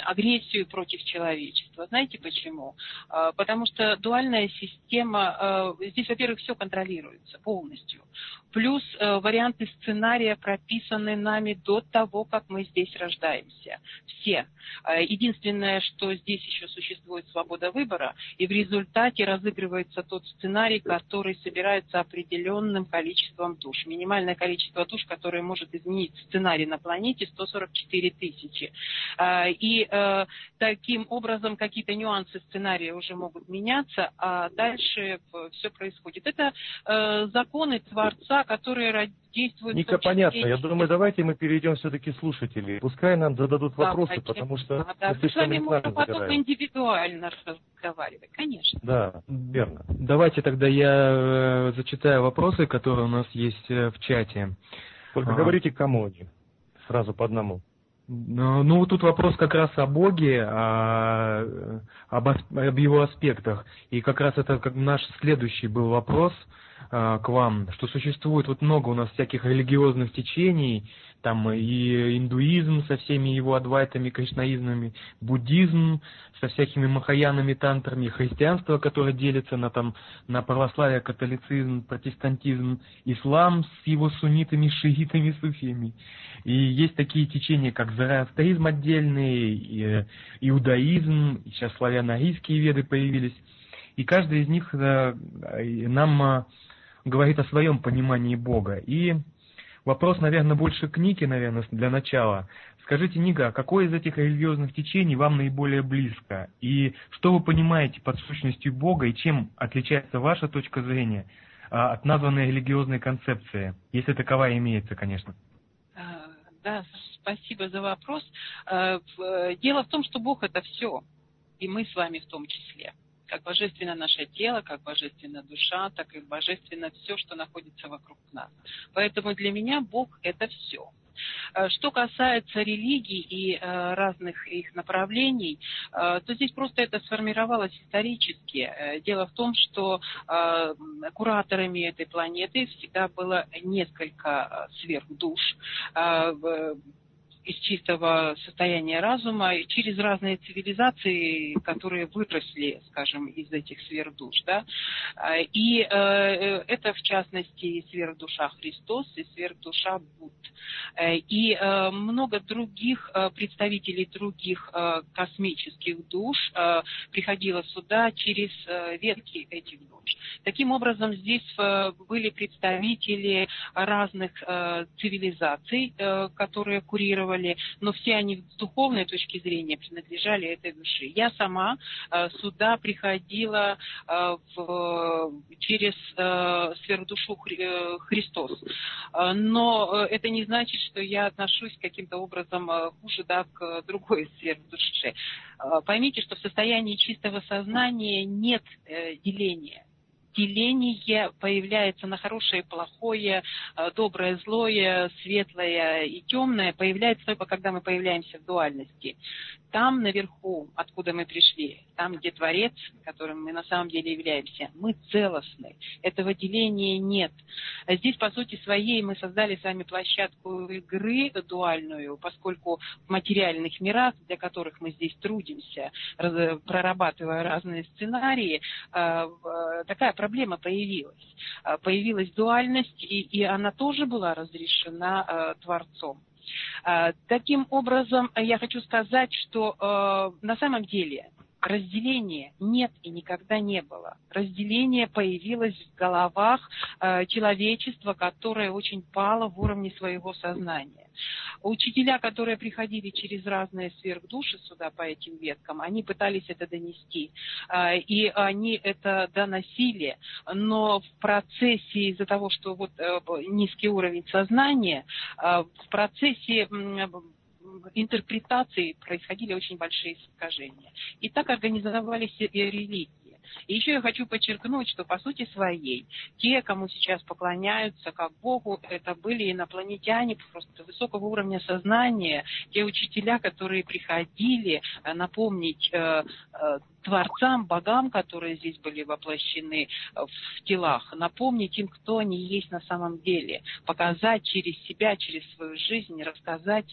агрессию против человечества. Знаете почему? Э, потому что дуальная система, э, здесь, во-первых, все контролируется полностью. Плюс э, варианты сценария прописаны нами до того, как мы здесь рождаемся. Все. Э, единственное, что здесь еще существует свобода выбора, и в результате разыгрывается тот сценарий, который собирается определенным количеством душ. Минимальное количество душ, которое может изменить сценарий на планете, 144 тысячи. Э, и таким образом какие-то нюансы сценария уже могут меняться, а дальше все происходит. Это законы Творца, которые действуют... Ника, понятно. Я думаю, давайте мы перейдем все-таки слушателей. Пускай нам зададут вопросы, да, потому что а, да. мы с вами можно потом индивидуально разговаривать, конечно. Да, верно. Давайте тогда я э, зачитаю вопросы, которые у нас есть э, в чате. Только а. говорите, кому они. Сразу по одному. Ну, ну, тут вопрос как раз о Боге, о, об, об его аспектах. И как раз это как наш следующий был вопрос э, к вам, что существует вот много у нас всяких религиозных течений, там и индуизм со всеми его адвайтами, кришнаизмами, буддизм со всякими махаянами, тантрами, христианство, которое делится на, там, на православие, католицизм, протестантизм, ислам с его суннитами, шиитами, суфиями. И есть такие течения, как зороастризм отдельный, и, э, иудаизм, и сейчас славяно-арийские веды появились. И каждый из них э, нам э, говорит о своем понимании Бога. И Вопрос, наверное, больше к Нике, наверное, для начала. Скажите, Ника, какое из этих религиозных течений вам наиболее близко? И что вы понимаете под сущностью Бога и чем отличается ваша точка зрения а, от названной религиозной концепции, если таковая имеется, конечно? А, да, спасибо за вопрос. А, дело в том, что Бог это все, и мы с вами в том числе как божественно наше тело, как божественна душа, так и божественно все, что находится вокруг нас. Поэтому для меня Бог – это все. Э, что касается религий и э, разных их направлений, э, то здесь просто это сформировалось исторически. Дело в том, что кураторами этой планеты всегда было несколько сверхдуш из чистого состояния разума через разные цивилизации, которые выросли, скажем, из этих сфер душ. Да? А, и э, это, в частности, сверхдуша Христос и сверхдуша Будд. Э, и э, много других представителей других космических душ приходило сюда через ветки этих душ. Таким образом, здесь были представители разных цивилизаций, которые курировали делали, но все они с духовной точки зрения принадлежали этой душе. Я сама э, сюда приходила э, в, через э, сверхдушу Хри, Христос. Но это не значит, что я отношусь каким-то образом хуже да, к другой сверхдуше. Поймите, что в состоянии чистого сознания нет деления деление появляется на хорошее и плохое, э, доброе, злое, светлое и темное, появляется только когда мы появляемся в дуальности. Там наверху, откуда мы пришли, там, где Творец, которым мы на самом деле являемся, мы целостны. Этого деления нет. Здесь, по сути своей, мы создали с вами площадку игры дуальную, поскольку в материальных мирах, для которых мы здесь трудимся, прорабатывая разные сценарии, э, такая проблема появилась. Э, появилась дуальность, и, и она тоже была разрешена э, Творцом. Таким образом, я хочу сказать, что на самом деле разделения нет и никогда не было. Разделение появилось в головах э, человечества, которое очень пало в уровне своего сознания. Учителя, которые приходили через разные сверхдуши сюда по этим веткам, они пытались это донести. Э, и они это доносили, но в процессе из-за того, что вот э, низкий уровень сознания, в процессе интерпретации происходили очень большие искажения. И так организовались религии. И еще я хочу подчеркнуть, что по сути своей, те, кому сейчас поклоняются как Богу, это были инопланетяне просто высокого уровня сознания, те учителя, которые приходили э, напомнить э, э, творцам, богам, которые здесь были воплощены в телах, напомнить им, кто они есть на самом деле, показать через себя, через свою жизнь, рассказать,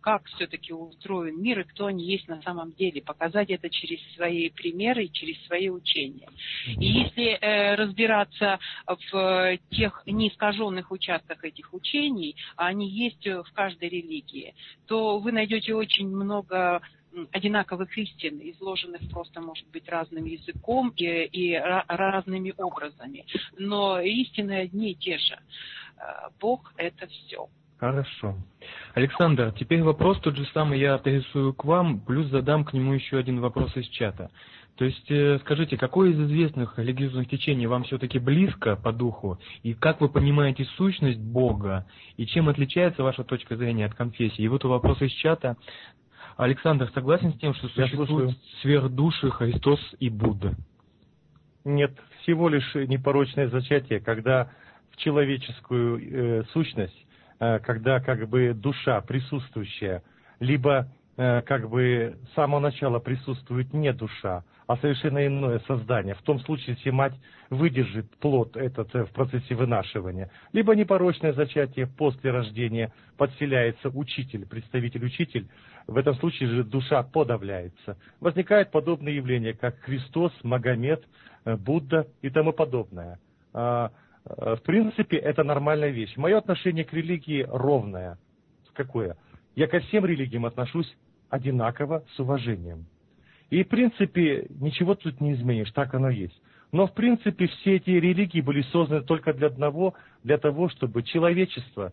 как все-таки устроен мир и кто они есть на самом деле, показать это через свои примеры, через свои учения. И если э, разбираться в тех неискаженных участках этих учений, а они есть в каждой религии, то вы найдете очень много одинаковых истин, изложенных просто, может быть, разным языком и, и разными образами. Но истины одни и те же. Э, Бог – это все. Хорошо. Александр, теперь вопрос тот же самый я адресую к вам, плюс задам к нему еще один вопрос из чата. То есть, э, скажите, какое из известных религиозных течений вам все-таки близко по духу, и как вы понимаете сущность Бога, и чем отличается ваша точка зрения от конфессии? И вот вопрос из чата. Александр, согласен с тем, что существует сверхдуши Христос и Будда? Нет, всего лишь непорочное зачатие, когда в человеческую э, сущность Э, когда как бы душа присутствующая, либо э, как бы с самого начала присутствует не душа, а совершенно иное создание. В том случае, если мать выдержит плод этот э, в процессе вынашивания, либо непорочное зачатие после рождения подселяется учитель, представитель-учитель, в этом случае же душа подавляется. Возникает подобное явление, как Христос, Магомед, Будда и тому подобное. А, Э, в принципе, это нормальная вещь. Мое отношение к религии ровное. Какое? Я ко всем религиям отношусь одинаково, с уважением. И, в принципе, ничего тут не изменишь, так оно есть. Но, в принципе, все эти религии были созданы только для одного, для того, чтобы человечество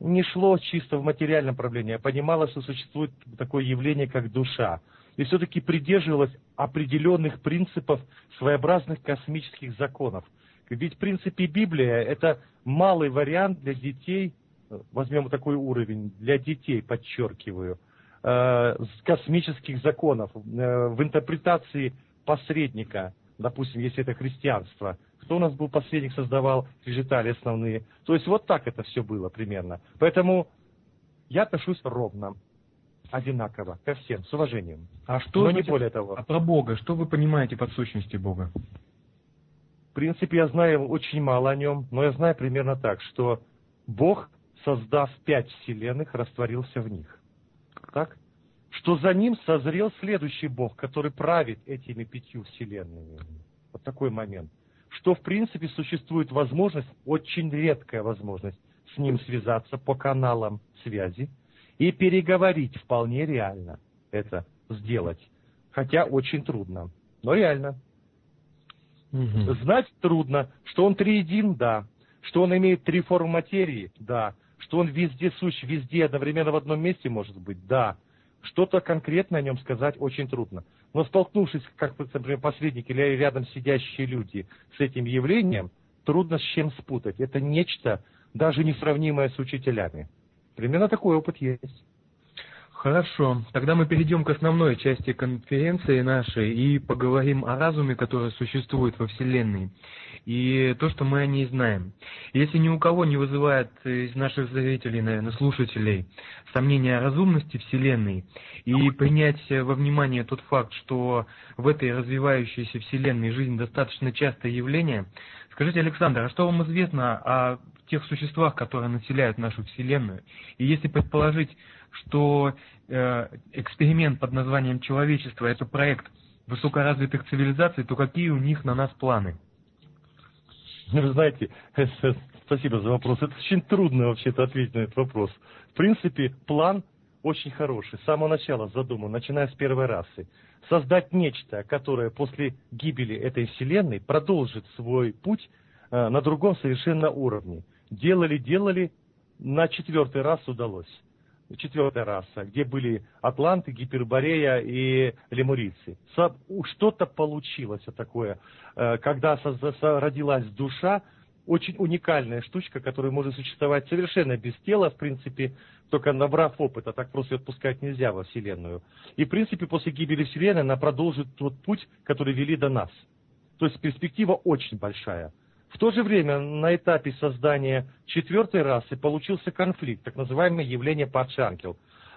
не шло чисто в материальном правлении, а понимало, что существует такое явление, как душа. И все-таки придерживалось определенных принципов своеобразных космических законов – ведь, в принципе, Библия – это малый вариант для детей, возьмем такой уровень, для детей, подчеркиваю, э, космических законов, э, в интерпретации посредника, допустим, если это христианство. Кто у нас был посредник, создавал скрижетали основные. То есть вот так это все было примерно. Поэтому я отношусь ровно, одинаково, ко всем, с уважением. А что Но не более того. А про Бога, что вы понимаете под сущностью Бога? принципе, я знаю очень мало о нем, но я знаю примерно так, что Бог, создав пять вселенных, растворился в них. Так? Что за ним созрел следующий Бог, который правит этими пятью вселенными. Вот такой момент. Что, в принципе, существует возможность, очень редкая возможность, с ним связаться по каналам связи и переговорить вполне реально это сделать. Хотя очень трудно, но реально. Угу. Знать трудно, что он триедин, да. Что он имеет три формы материи, да. Что он везде сущ, везде, одновременно в одном месте может быть, да. Что-то конкретно о нем сказать очень трудно. Но столкнувшись, как, например, посредники или рядом сидящие люди с этим явлением, трудно с чем спутать. Это нечто даже несравнимое с учителями. Примерно такой опыт есть. Хорошо, тогда мы перейдем к основной части конференции нашей и поговорим о разуме, который существует во Вселенной, и то, что мы о ней знаем. Если ни у кого не вызывает из наших зрителей, наверное, слушателей, сомнения о разумности Вселенной, и принять во внимание тот факт, что в этой развивающейся Вселенной жизнь достаточно частое явление, скажите, Александр, а что вам известно о тех существах, которые населяют нашу Вселенную? И если предположить, что э, эксперимент под названием «Человечество» — это проект высокоразвитых цивилизаций, то какие у них на нас планы? Ну, вы знаете, спасибо за вопрос. Это очень трудно вообще-то ответить на этот вопрос. В принципе, план очень хороший. С самого начала задуман, начиная с первой расы. Создать нечто, которое после гибели этой вселенной продолжит свой путь э, на другом совершенно уровне. Делали, делали, на четвертый раз удалось четвертая раса, где были атланты, гиперборея и лемурийцы. Что-то получилось такое, э, когда родилась душа, очень уникальная штучка, которая может существовать совершенно без тела, в принципе, только набрав опыта, так просто отпускать нельзя во Вселенную. И, в принципе, после гибели Вселенной она продолжит тот путь, который вели до нас. То есть перспектива очень большая. В то же время на этапе создания четвертой расы получился конфликт, так называемое явление падший ангел.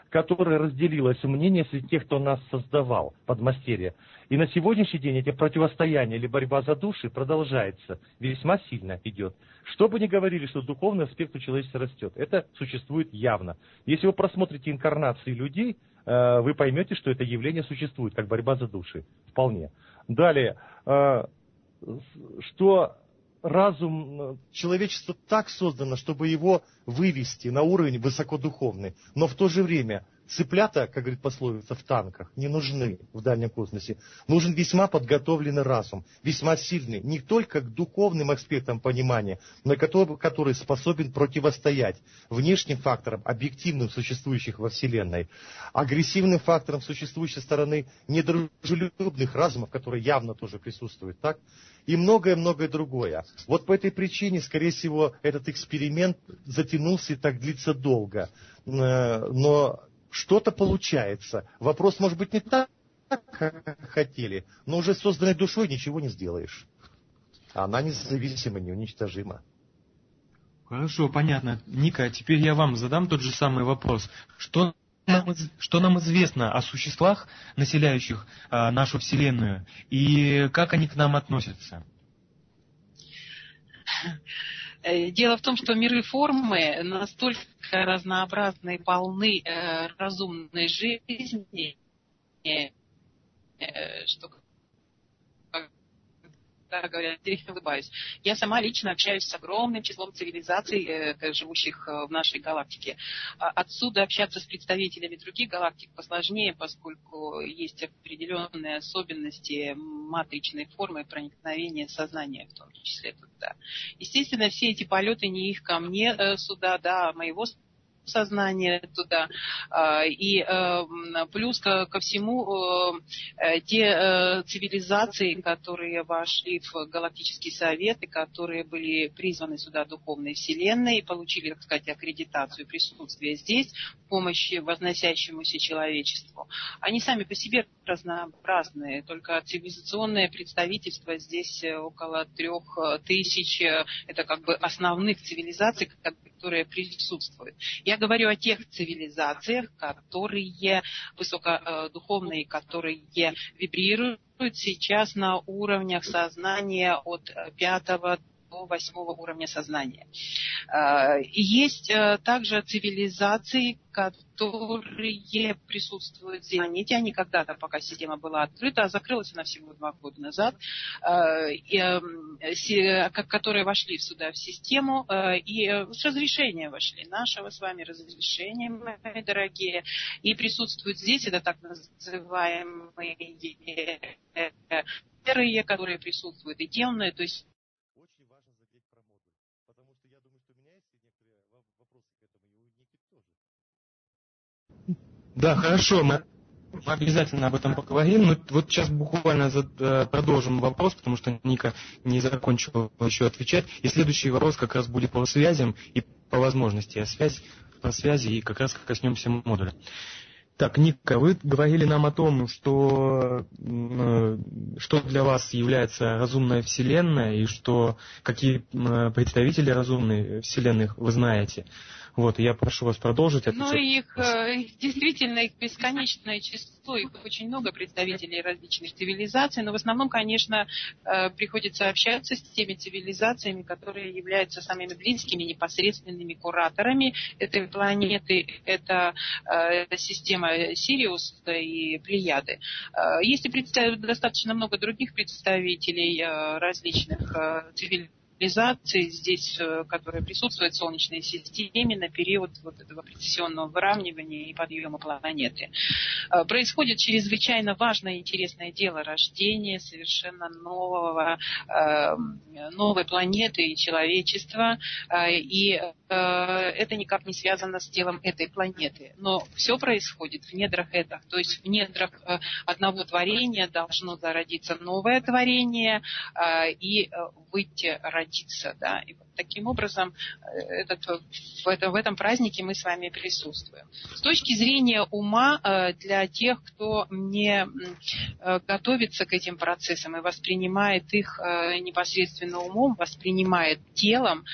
которое разделилось мнение среди тех, кто нас создавал, подмастерье. И на сегодняшний день эти противостояния или борьба за души продолжается, весьма сильно идет. Что бы ни говорили, что духовный аспект у человечества растет, это существует явно. Если вы просмотрите инкарнации людей, э, вы поймете, что это явление существует, как борьба за души. Вполне. Далее, э, что разум э, человечества так создано, чтобы его вывести на уровень высокодуховный, но в то же время Цыплята, как говорит пословица, в танках не нужны в дальнем космосе. Нужен весьма подготовленный разум, весьма сильный, не только к духовным аспектам понимания, но который, который способен противостоять внешним факторам, объективным, существующих во Вселенной, агрессивным факторам существующей стороны недружелюбных разумов, которые явно тоже присутствуют, так? И многое-многое другое. Вот по этой причине, скорее всего, этот эксперимент затянулся и так длится долго. Э, но что-то получается. Вопрос может быть не так, как хотели, но уже созданной душой ничего не сделаешь. Она независима, неуничтожима. Хорошо, понятно. Ника, теперь я вам задам тот же самый вопрос. Что нам, что нам известно о существах, населяющих а, нашу Вселенную, и как они к нам относятся? Э, дело в том, что миры формы настолько разнообразны и полны э, разумной жизни, э, что да, говорят, я улыбаюсь. Я сама лично общаюсь с огромным числом цивилизаций, э, живущих э, в нашей галактике. А отсюда общаться с представителями других галактик посложнее, поскольку есть определенные особенности матричной формы проникновения сознания в том числе туда. Естественно, все эти полеты не их ко мне э, сюда, да, а моего сознание туда. А, и э, плюс ко, всему э, те э, цивилизации, которые вошли в Галактический Совет и которые были призваны сюда духовной вселенной и получили, так сказать, аккредитацию присутствия здесь помощи возносящемуся человечеству, они сами по себе разнообразные. Только цивилизационное представительство здесь около трех тысяч. Это как бы основных цивилизаций, которые присутствуют. Я говорю о тех цивилизациях, которые высокодуховные, которые вибрируют сейчас на уровнях сознания от пятого до восьмого уровня сознания. А, есть э, также цивилизации, которые присутствуют в планете. Они когда-то, пока система была открыта, а закрылась она всего два года назад, э, э, которые вошли сюда в систему и с разрешения вошли, нашего с вами разрешения, мои дорогие, и присутствуют здесь, это так называемые серые, которые присутствуют, и темные, то есть Да, хорошо, мы, обязательно об этом поговорим. Но вот сейчас буквально э, продолжим вопрос, потому что Ника не закончила еще отвечать. И следующий вопрос как раз будет по связям и по возможности. А связь по связи и как раз коснемся модуля. Так, Ника, вы говорили нам о том, что, э, что для вас является разумная Вселенная и что какие э, представители разумной Вселенной вы знаете. Вот, я прошу вас продолжить. Это ну, их, э, их действительно, их бесконечное число, их очень много представителей различных цивилизаций, но в основном, конечно, э, приходится общаться с теми цивилизациями, которые являются самыми близкими, непосредственными кураторами этой планеты. Это э, система Сириус и Плеяды. Есть и достаточно много других представителей различных цивилизаций, стабилизации здесь, э, которая присутствует в Солнечной системе на период вот этого прецессионного выравнивания и подъема планеты. Э, происходит чрезвычайно важное и интересное дело рождения совершенно нового, э, новой планеты и человечества. И это никак не связано с телом этой планеты. Но все происходит в недрах этого. То есть в недрах одного творения должно зародиться новое творение. И выйти, родиться. Да? И вот таким образом этот, в, это, в этом празднике мы с вами присутствуем. С точки зрения ума, для тех, кто не готовится к этим процессам и воспринимает их непосредственно умом, воспринимает телом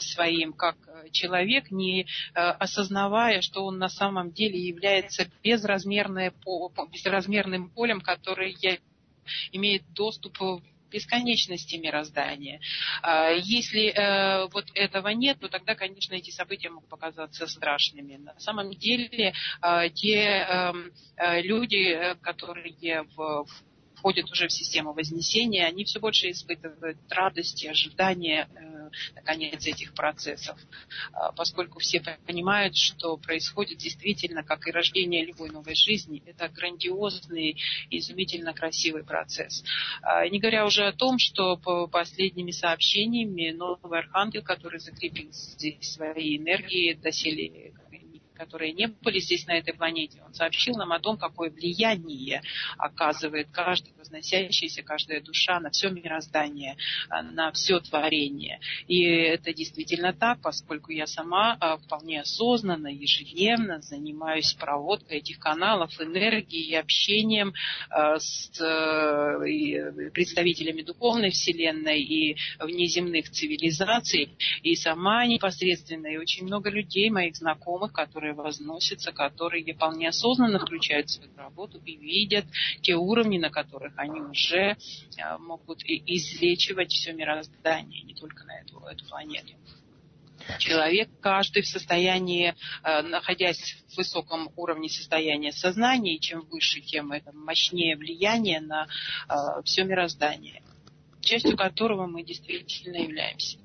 своим как человек, не осознавая, что он на самом деле является безразмерным полем, который имеет доступ бесконечности мироздания. А, если э, вот этого нет, то тогда, конечно, эти события могут показаться страшными. На самом деле, э, те эм, э, люди, которые в входят уже в систему Вознесения, они все больше испытывают радость и ожидание э, наконец этих процессов, а, поскольку все понимают, что происходит действительно, как и рождение любой новой жизни, это грандиозный, изумительно красивый процесс. А, не говоря уже о том, что по последними сообщениями новый архангел, который закрепил здесь свои энергии, доселе которые не были здесь на этой планете. Он сообщил нам о том, какое влияние оказывает каждый возносящийся, каждая душа на все мироздание, а, на все творение. И это действительно так, поскольку я сама а, вполне осознанно, ежедневно занимаюсь проводкой этих каналов энергии и общением а, с э, представителями духовной вселенной и внеземных цивилизаций. И сама непосредственно, и очень много людей, моих знакомых, которые которые возносятся, которые вполне осознанно включают свою работу и видят те уровни, на которых они уже э, могут излечивать все мироздание, не только на эту, эту планету. Человек, каждый в состоянии, э, находясь в высоком уровне состояния сознания, и чем выше, тем это мощнее влияние на э, все мироздание, частью которого мы действительно являемся.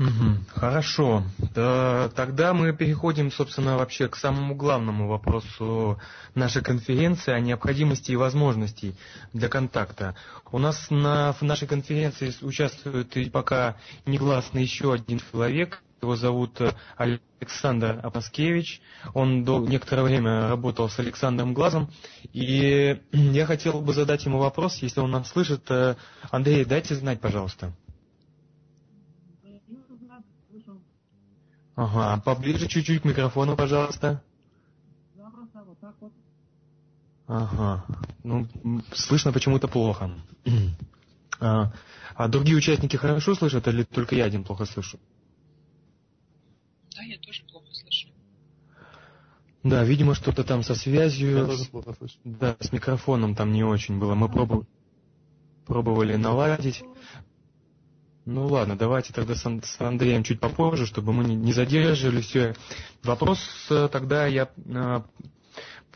Угу, хорошо. Да, тогда мы переходим, собственно, вообще к самому главному вопросу нашей конференции о необходимости и возможности для контакта. У нас на в нашей конференции участвует и пока негласно еще один человек. Его зовут Александр Апаскевич. Он до некоторое время работал с Александром Глазом. И я хотел бы задать ему вопрос, если он нас слышит. Андрей, дайте знать, пожалуйста. Ага, поближе чуть-чуть к микрофону, пожалуйста. Ага, ну, слышно почему-то плохо. А, а другие участники хорошо слышат или только я один плохо слышу? Да, я тоже плохо слышу. Да, видимо, что-то там со связью. Я тоже плохо слышу. Да, с микрофоном там не очень было. Мы пробовали, пробовали наладить. Ну ладно, давайте тогда с Андреем чуть попозже, чтобы мы не задерживали все. Вопрос э, тогда я э,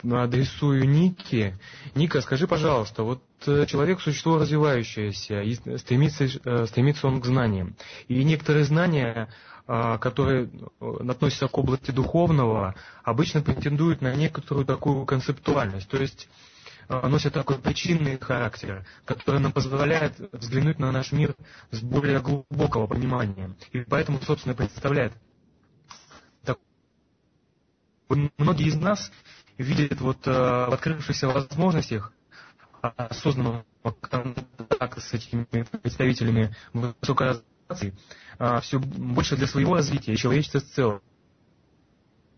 адресую Нике. Ника, скажи, пожалуйста, вот э, человек – существо развивающееся, и стремится, стремится он к знаниям. И некоторые знания, которые относятся к области духовного, обычно претендуют на некоторую такую концептуальность. То есть носит такой причинный характер, который нам позволяет взглянуть на наш мир с более глубокого понимания. И поэтому, собственно, представляет. Многие из нас видят вот э, в открывшихся возможностях осознанного контакта с этими представителями высокой организации э, все больше для своего развития человечества в целом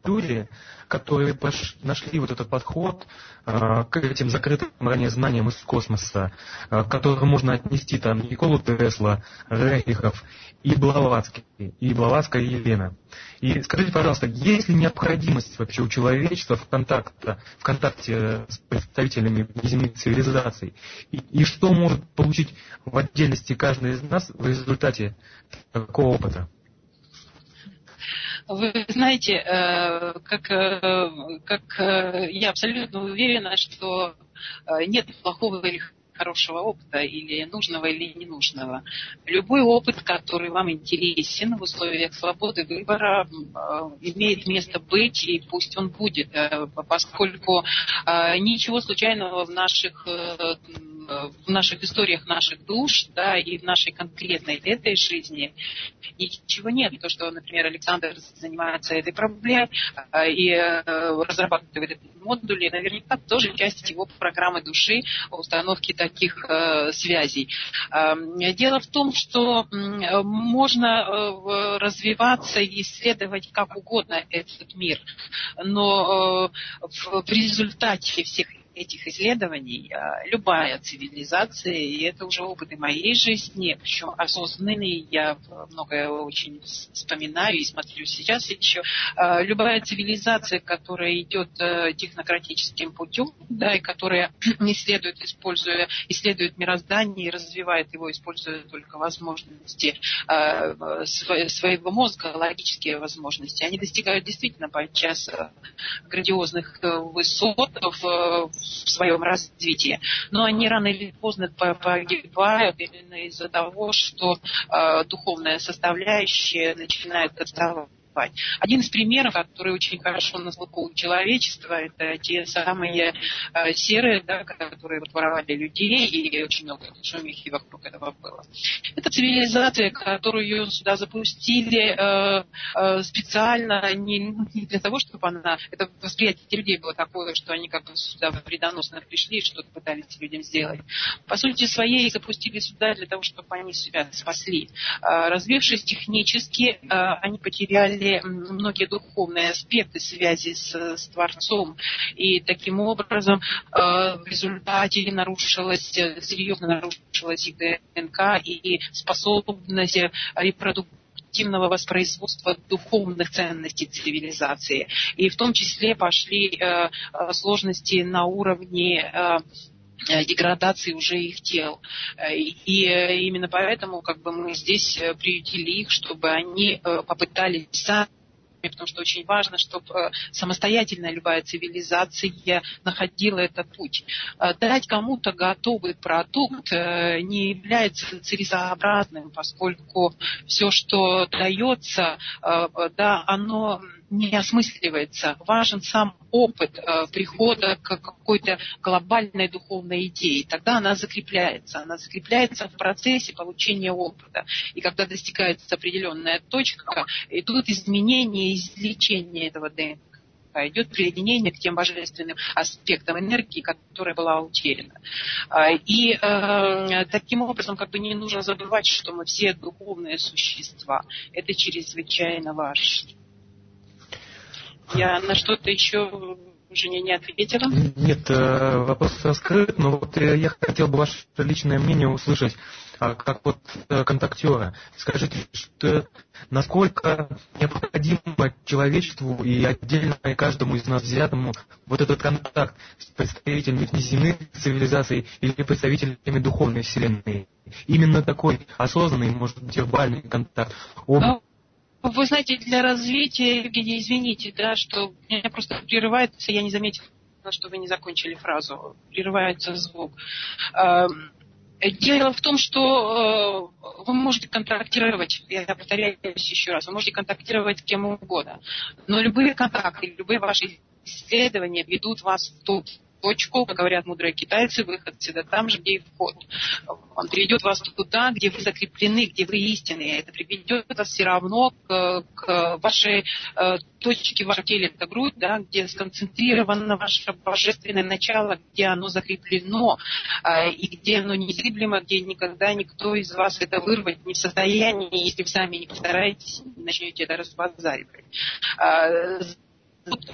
люди, которые нашли вот этот подход э, к этим закрытым ранее знаниям из космоса, э, к которым можно отнести там Николу Тесла, Рейхов и Блаватский, и Блаватская Елена. И скажите, пожалуйста, есть ли необходимость вообще у человечества в, контакте, в контакте с представителями неземных цивилизаций? И, и что может получить в отдельности каждый из нас в результате такого опыта? Вы знаете, э, как, э, как э, я абсолютно уверена, что нет плохого или хорошего опыта, или нужного, или ненужного. Любой опыт, который вам интересен в условиях свободы выбора, имеет место быть, и пусть он будет, поскольку ничего случайного в наших в наших историях наших душ, да, и в нашей конкретной этой жизни ничего нет. То, что, например, Александр занимается этой проблемой и разрабатывает эти модули, наверняка тоже часть его программы души, установки таких связей. Дело в том, что можно развиваться и исследовать как угодно этот мир, но в результате всех этих исследований а, любая цивилизация, и это уже опыты моей жизни, причем осознанные, я многое очень вспоминаю и смотрю сейчас еще, а, любая цивилизация, которая идет э, технократическим путем, да, и которая исследует, используя, исследует мироздание и развивает его, используя только возможности а, своего мозга, логические возможности, они достигают действительно подчас э, грандиозных э, высот в в своем развитии. Но они рано или поздно погибают именно из-за того, что э, духовная составляющая начинает отставать поступать. Один из примеров, который очень хорошо на слуху у человечества, это те самые э, серые, да, которые вот воровали людей, и очень много шумихи вокруг этого было. Это цивилизация, которую сюда запустили э, э, специально не, не для того, чтобы она... Это восприятие людей было такое, что они как бы сюда вредоносно пришли и что-то пытались людям сделать. По сути своей запустили сюда для того, чтобы они себя спасли. Э, развившись технически, э, они потеряли потеряли многие духовные аспекты связи с, с Творцом. И таким образом э, в результате нарушилась, серьезно нарушилась их ДНК и способность репродуктивного воспроизводства духовных ценностей цивилизации. И в том числе пошли э, э сложности на уровне э, Э, деградации уже их тел. Э, и именно поэтому как бы, мы здесь э, приютили их, чтобы они попытались сами потому что очень важно, чтобы самостоятельная любая цивилизация находила этот путь. Дать кому-то готовый продукт не является целесообразным, поскольку все, что дается, да, оно не осмысливается. Важен сам опыт э, прихода к какой-то глобальной духовной идее. Тогда она закрепляется. Она закрепляется в процессе получения опыта. И когда достигается определенная точка, идут изменения и излечение этого ДНК идет присоединение к тем божественным аспектам энергии, которая была утеряна. А, и э, таким образом как бы не нужно забывать, что мы все духовные существа. Это чрезвычайно важно. Я на что-то еще Женя не ответила? Нет, э, вопрос раскрыт, но вот я хотел бы ваше личное мнение услышать, а, как вот э, контактера. Скажите, что, насколько необходимо человечеству и отдельно каждому из нас взятому вот этот контакт с представителями внеземных цивилизаций или представителями духовной вселенной? Именно такой осознанный, может быть, вербальный контакт. Он вы знаете, для развития, Евгений, извините, да, что меня просто прерывается, я не заметила, что вы не закончили фразу, прерывается звук. Эм, дело в том, что э, вы можете контактировать, я повторяюсь еще раз, вы можете контактировать с кем угодно, но любые контакты, любые ваши исследования ведут вас в тот точку, как говорят мудрые китайцы, выход всегда там же, где и вход. Он приведет вас туда, где вы закреплены, где вы истинные. Это приведет вас все равно к, к вашей э, точке в вашем теле, это грудь, да, где сконцентрировано ваше божественное начало, где оно закреплено, э, и где оно незыблемо, где никогда никто из вас это вырвать не в состоянии, если вы сами не постараетесь, не начнете это разбазаривать. Э,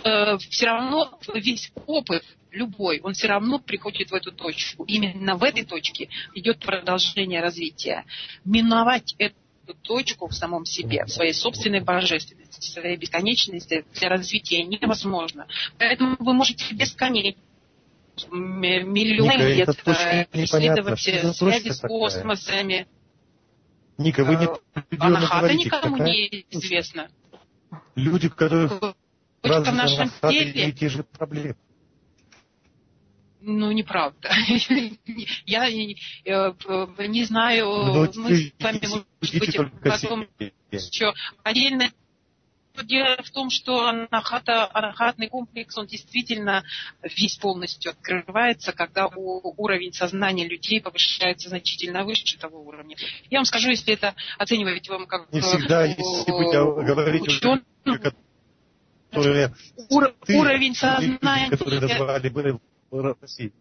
э, все равно весь опыт любой, он все равно приходит в эту точку. Именно в этой точке идет продолжение развития. Миновать эту точку в самом себе, в своей собственной божественности, в своей бесконечности для развития невозможно. Поэтому вы можете бесконечно миллионы лет э, исследовать связи с космосами. Ника, вы не э, Анахата никому какая... не известно. Люди, которые в нашем теле... те же проблемы. Ну, неправда. Я э, не знаю, ну, мы с вами, может быть, потом еще отдельно дело в том, что анахата, анахатный комплекс, он действительно весь полностью открывается, когда уровень сознания людей повышается значительно выше того уровня. Я вам скажу, если это оценивать вам как... Не всегда, если вы говорите, учен... которые... Ур... Ты, уровень сознания... Которые назвали были России.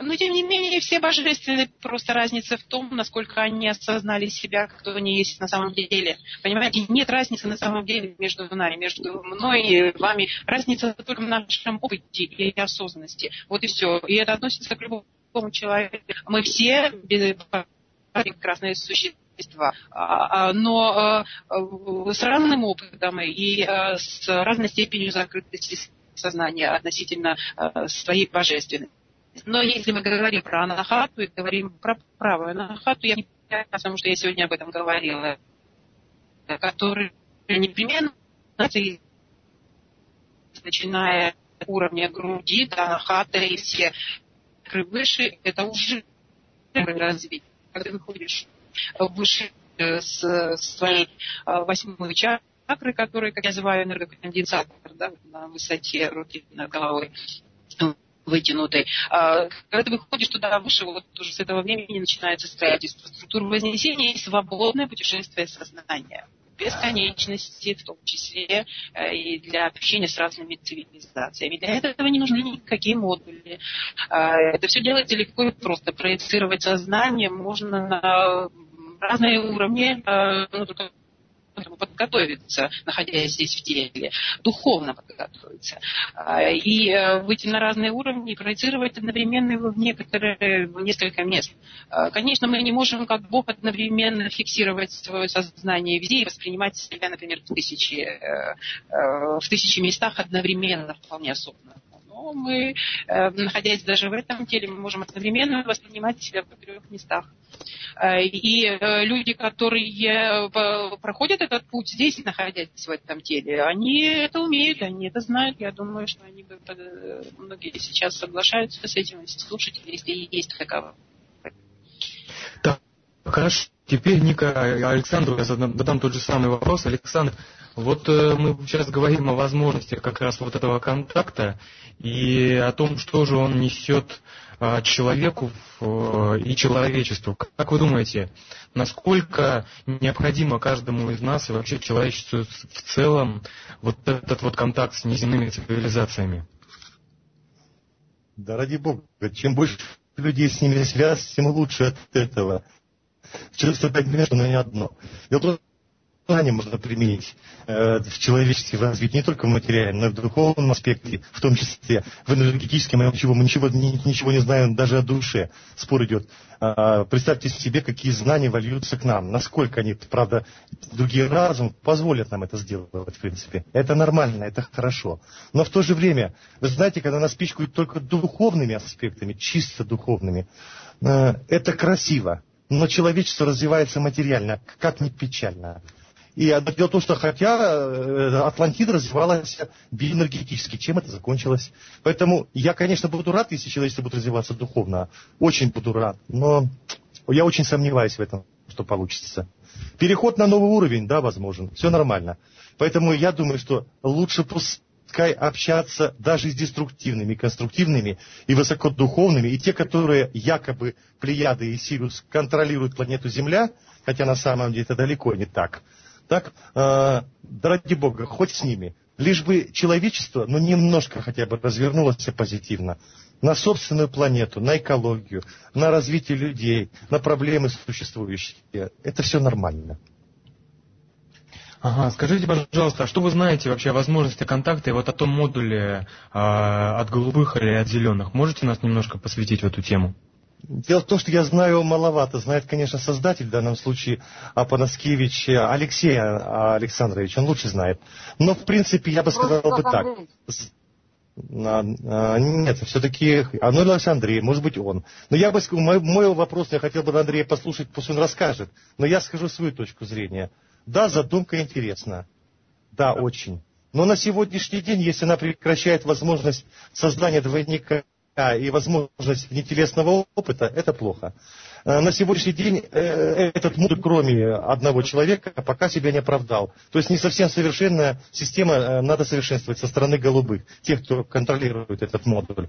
Но, тем не менее, все божественные, просто разница в том, насколько они осознали себя, кто они есть на самом деле. Понимаете, нет разницы на самом деле между нами, между мной и вами. Разница только в нашем опыте и осознанности. Вот и все. И это относится к любому человеку. Мы все прекрасные существа а, а, но э, с разным опытом и э, с разной степенью закрытости сознания относительно э, своей божественности. Но если мы говорим про анахату и говорим про правую анахату, я не понимаю, потому что я сегодня об этом говорила, который непременно начиная от уровня груди до анахата и все выше, это уже развитие. Когда выходишь выше э, с своей э, восьмой чакры, которая, как я называю, энергоконденсатор, да, на высоте руки над головой, вытянутой. А, когда ты выходишь туда выше, вот уже с этого времени начинается строительство структуры вознесения и свободное путешествие сознания бесконечности, в том числе э, и для общения с разными цивилизациями. Для этого не нужны никакие модули. А, это все делается легко и просто. Проецировать сознание можно на разные уровни, э, ну, только этому подготовиться, находясь здесь в теле, духовно подготовиться. А, и э, выйти на разные уровни и проецировать одновременно в некоторые, в несколько мест. А, конечно, мы не можем как Бог одновременно фиксировать свое сознание везде и воспринимать себя, например, в тысячи, э, э, в тысячи местах одновременно, вполне осознанно но мы, находясь даже в этом теле, мы можем одновременно воспринимать себя в трех местах. Э, и э, люди, которые э, проходят этот путь здесь, находясь в этом теле, они это умеют, они это знают. Я думаю, что они многие сейчас соглашаются с этим, слушатели, если есть таково. Да, хорошо. Теперь, Ника, Александру я задам тот же самый вопрос. Александр, вот мы сейчас говорим о возможностях как раз вот этого контакта и о том, что же он несет а, человеку и человечеству. Как вы думаете, насколько необходимо каждому из нас и вообще человечеству в целом вот этот вот контакт с неземными цивилизациями? Да ради бога, чем больше людей с ними связь, тем лучше от этого. Чувство пять мест, но не одно. Дело плане можно применить э, в человечестве в развитии не только в материальном, но и в духовном аспекте, в том числе в энергетическом, мы ничего, мы ничего, ничего не знаем даже о душе. Спор идет. Э, представьте себе, какие знания вольются к нам. Насколько они, правда, другие разум позволят нам это сделать, в принципе. Это нормально, это хорошо. Но в то же время, вы знаете, когда нас пичкают только духовными аспектами, чисто духовными, э, это красиво. Но человечество развивается материально, как ни печально. И дело в том, что хотя э, Атлантида развивалась биоэнергетически, чем это закончилось. Поэтому я, конечно, буду рад, если человечество будет развиваться духовно. Очень буду рад. Но я очень сомневаюсь в этом, что получится. Переход на новый уровень, да, возможен. Все нормально. Поэтому я думаю, что лучше пускай общаться даже с деструктивными, конструктивными и высокодуховными, и те, которые якобы Плеяды и Сириус контролируют планету Земля, хотя на самом деле это далеко не так – так, э, ради Бога, хоть с ними. Лишь бы человечество, ну, немножко хотя бы развернулось позитивно. На собственную планету, на экологию, на развитие людей, на проблемы существующие. Это все нормально. Ага, скажите, пожалуйста, а что вы знаете вообще о возможности контакта и вот о том модуле э, от голубых или от зеленых? Можете нас немножко посвятить в эту тему? Дело в том, что я знаю маловато. Знает, конечно, создатель, в данном случае Апанаскевич, Алексей Александрович, он лучше знает. Но, в принципе, я бы сказал бы так. А, а, нет, все-таки Ануэль Андрей, может быть, он. Но я бы мой, мой вопрос, я хотел бы Андрея послушать, пусть он расскажет. Но я скажу свою точку зрения. Да, задумка интересна. Да, очень. Но на сегодняшний день, если она прекращает возможность создания двойника и возможность внетелесного опыта, это плохо. э, на сегодняшний день э, этот модуль, кроме одного человека, пока себя не оправдал. То есть не совсем совершенная система, надо совершенствовать со стороны голубых, тех, кто контролирует этот модуль.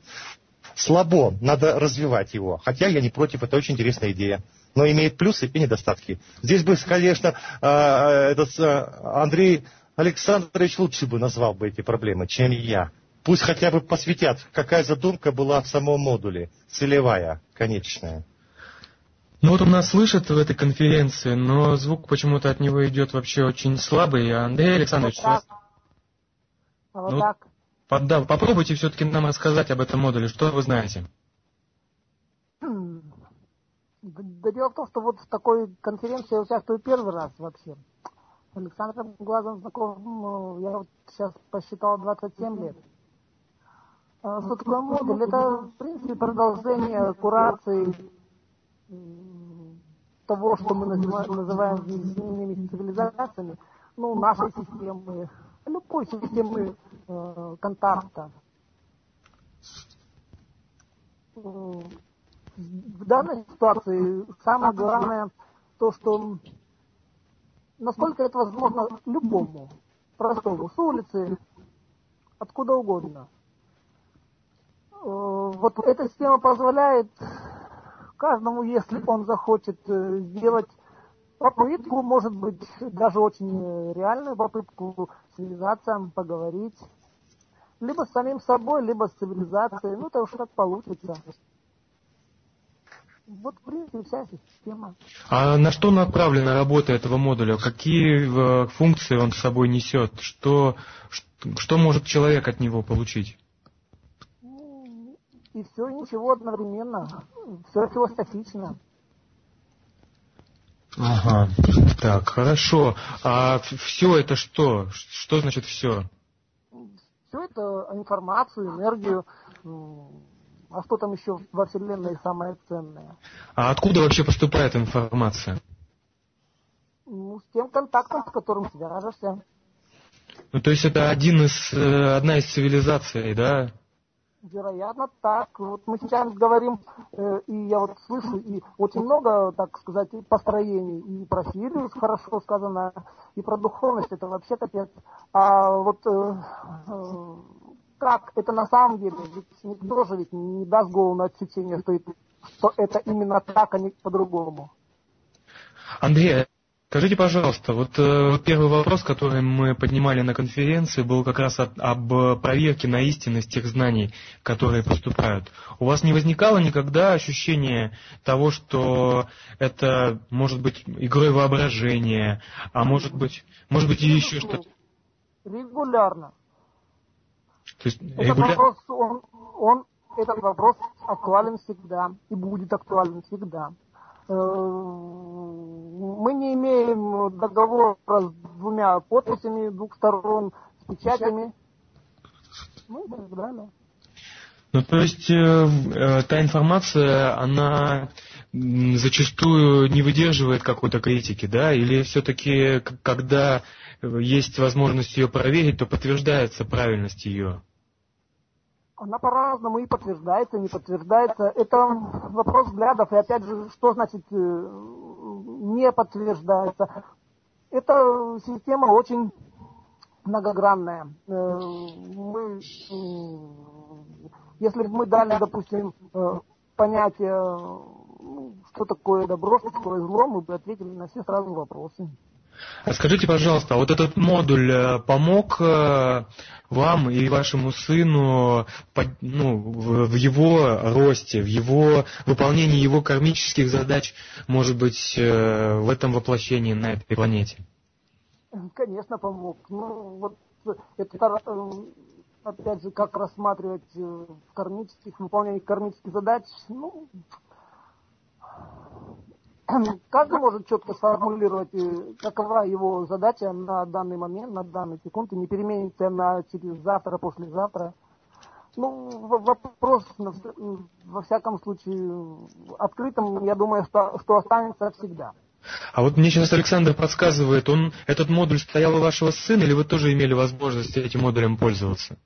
Слабо, надо развивать его. Хотя я не против, это очень интересная идея. Но имеет плюсы и недостатки. Здесь бы, конечно, этот Андрей Александрович лучше бы назвал бы эти проблемы, чем я. Пусть хотя бы посвятят, какая задумка была в самом модуле, целевая, конечная. Ну вот у нас слышат в этой конференции, но звук почему-то от него идет вообще очень слабый. Андрей Александрович, вот вас... вот ну, так. Под, да, попробуйте все-таки нам рассказать об этом модуле. Что вы знаете? Да дело в том, что вот в такой конференции я участвую первый раз вообще. С Александром Глазом знаком, ну, я вот сейчас посчитал 27 лет. А что такое модуль? Это, в принципе, продолжение курации того, что мы называем внешними цивилизациями, ну, нашей системы, любой системы э, контакта. В данной ситуации самое главное то, что насколько это возможно любому, простому, с улицы, откуда угодно – вот эта система позволяет каждому, если он захочет э, сделать попытку, может быть, даже очень реальную попытку связаться, поговорить. Либо с самим собой, либо с цивилизацией. Ну, это уж как получится. Вот, в принципе, вся система. А на что направлена работа этого модуля? Какие э, функции он с собой несет? Что, что может человек от него получить? И все, и ничего одновременно. Все философично. Ага, так, хорошо. А все это что? Что значит все? Все это информацию, энергию, а что там еще во Вселенной самое ценное? А откуда вообще поступает информация? Ну, с тем контактом, с которым свяжешься. Ну, то есть это один из, э, одна из цивилизаций, да? Вероятно, так. Вот мы сейчас говорим, э, и я вот слышу, и очень много, так сказать, построений. И про Сириус хорошо сказано, и про духовность, это вообще капец. А вот э, э, как это на самом деле? Ведь никто же ведь не даст голову на отсечение, что это, что это именно так, а не по-другому. Андрей, Скажите, пожалуйста, вот э, первый вопрос, который мы поднимали на конференции, был как раз от, об проверке на истинность тех знаний, которые поступают. У вас не возникало никогда ощущения того, что это может быть игрой воображения, а может быть, может быть и еще что-то? Регулярно. То есть, этот, вопрос, он, он, этот вопрос актуален всегда и будет актуален всегда. Э, мы не имеем договора с двумя подписями двух сторон, с печатями. Ну далее. Ну, то есть э, э, та информация, она зачастую не выдерживает какой-то критики, да? Или все-таки, когда есть возможность ее проверить, то подтверждается правильность ее? Она по-разному и подтверждается, и не подтверждается. Это вопрос взглядов. И опять же, что значит э, не подтверждается? Эта система очень многогранная. Э, мы, если бы мы дали, допустим, э, понятие, ну, что такое добро, что такое зло, мы бы ответили на все сразу вопросы. Скажите, пожалуйста, вот этот модуль э, помог э, вам и вашему сыну ну, в его росте, в его выполнении его кармических задач, может быть, э, в этом воплощении на этой планете? Конечно, помог. Ну, вот это, опять же, как рассматривать кармических, выполнение кармических задач, ну, каждый может четко сформулировать, э, какова его задача на данный момент, на данный секунд, и не переменится на через завтра, послезавтра. Ну, вопрос, во всяком случае, открытым, я думаю, что, что останется всегда. А вот мне сейчас Александр подсказывает, он, этот модуль стоял у вашего сына, или вы тоже имели возможность этим модулем пользоваться?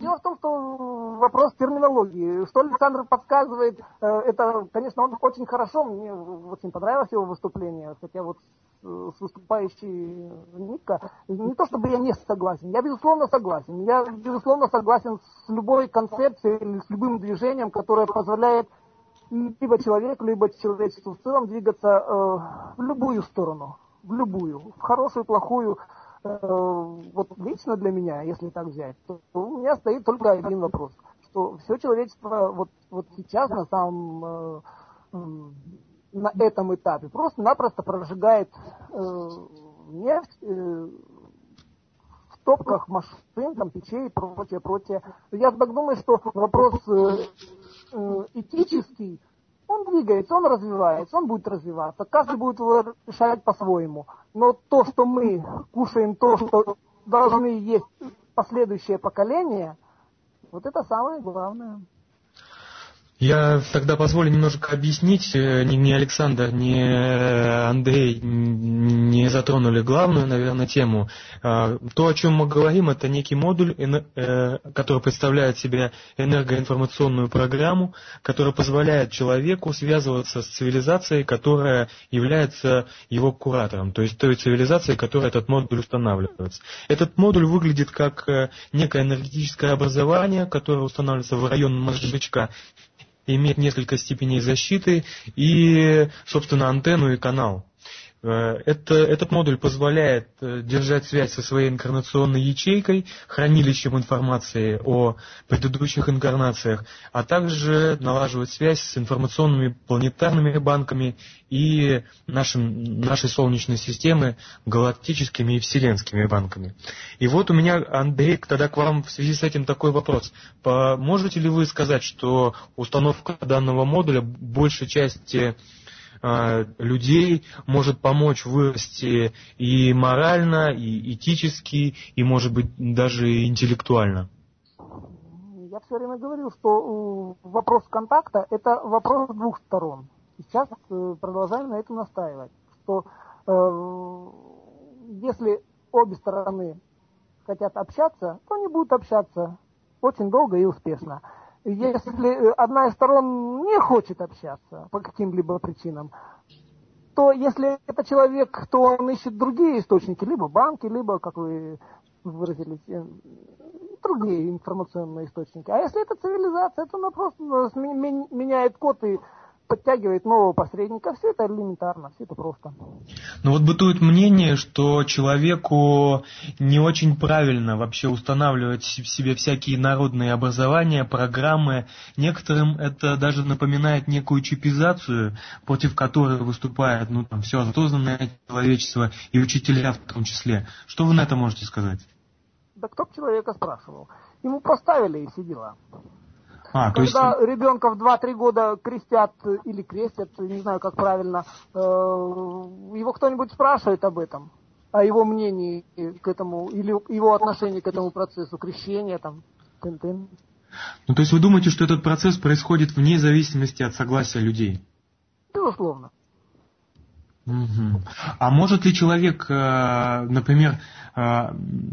Дело в том, что вопрос терминологии. Что Александр подсказывает, э, это, конечно, он очень хорошо, мне очень понравилось его выступление, хотя вот с выступающей Ника, не то чтобы я не согласен, я безусловно согласен. Я безусловно согласен с любой концепцией или с любым движением, которое позволяет либо человеку, либо человечеству в целом двигаться э, в любую сторону, в любую, в хорошую, плохую. Э, вот лично для меня, если так взять, то у меня стоит только один вопрос, что все человечество вот, вот сейчас на самом э, на этом этапе просто-напросто прожигает э, нефть э, в топках машин, там, печей и прочее, прочее. Я так думаю, что вопрос э, э, этический, он двигается, он развивается, он будет развиваться. Каждый будет его решать по-своему. Но то, что мы кушаем, то, что должны есть последующее поколение, вот это самое главное. Я тогда позволю немножко объяснить. Э, ни, ни Александр, ни э, Андрей не затронули главную, наверное, тему. А, то, о чем мы говорим, это некий модуль, э, который представляет себе энергоинформационную программу, которая позволяет человеку связываться с цивилизацией, которая является его куратором, то есть той цивилизацией, которой этот модуль устанавливается. Этот модуль выглядит как некое энергетическое образование, которое устанавливается в район мозжечка имеет несколько степеней защиты и, собственно, антенну и канал. Э, это, этот модуль позволяет э, держать связь со своей инкарнационной ячейкой, хранилищем информации о предыдущих инкарнациях, а также налаживать связь с информационными планетарными банками и нашим, нашей Солнечной системы, галактическими и вселенскими банками. И вот у меня, Андрей, тогда к вам в связи с этим такой вопрос. Можете ли вы сказать, что установка данного модуля большей части людей может помочь вырасти и морально, и этически, и, может быть, даже интеллектуально? Я все время говорил, что э, вопрос контакта – это вопрос двух сторон. Сейчас э, продолжаем на этом настаивать, что э, если обе стороны хотят общаться, то они будут общаться очень долго и успешно если одна из сторон не хочет общаться по каким-либо причинам, то если это человек, то он ищет другие источники, либо банки, либо, как вы выразились, э, другие информационные источники. А если это цивилизация, то она просто меняет код и подтягивает нового посредника. Все это элементарно, все это просто. Но вот бытует мнение, что человеку не очень правильно вообще устанавливать в себе всякие народные образования, программы. Некоторым это даже напоминает некую чипизацию, против которой выступает ну, там, все осознанное человечество и учителя в том числе. Что вы на это можете сказать? Да кто человека спрашивал? Ему поставили и все дела. А, Когда есть... ребенка в 2-3 года крестят или крестят, не знаю, как правильно, э, его кто-нибудь спрашивает об этом, о его мнении к этому, или его отношении к этому процессу, крещения там, тын-тын. Ну, то есть вы думаете, что этот процесс происходит вне зависимости от согласия людей? Безусловно. Угу. А может ли человек, э, например, э,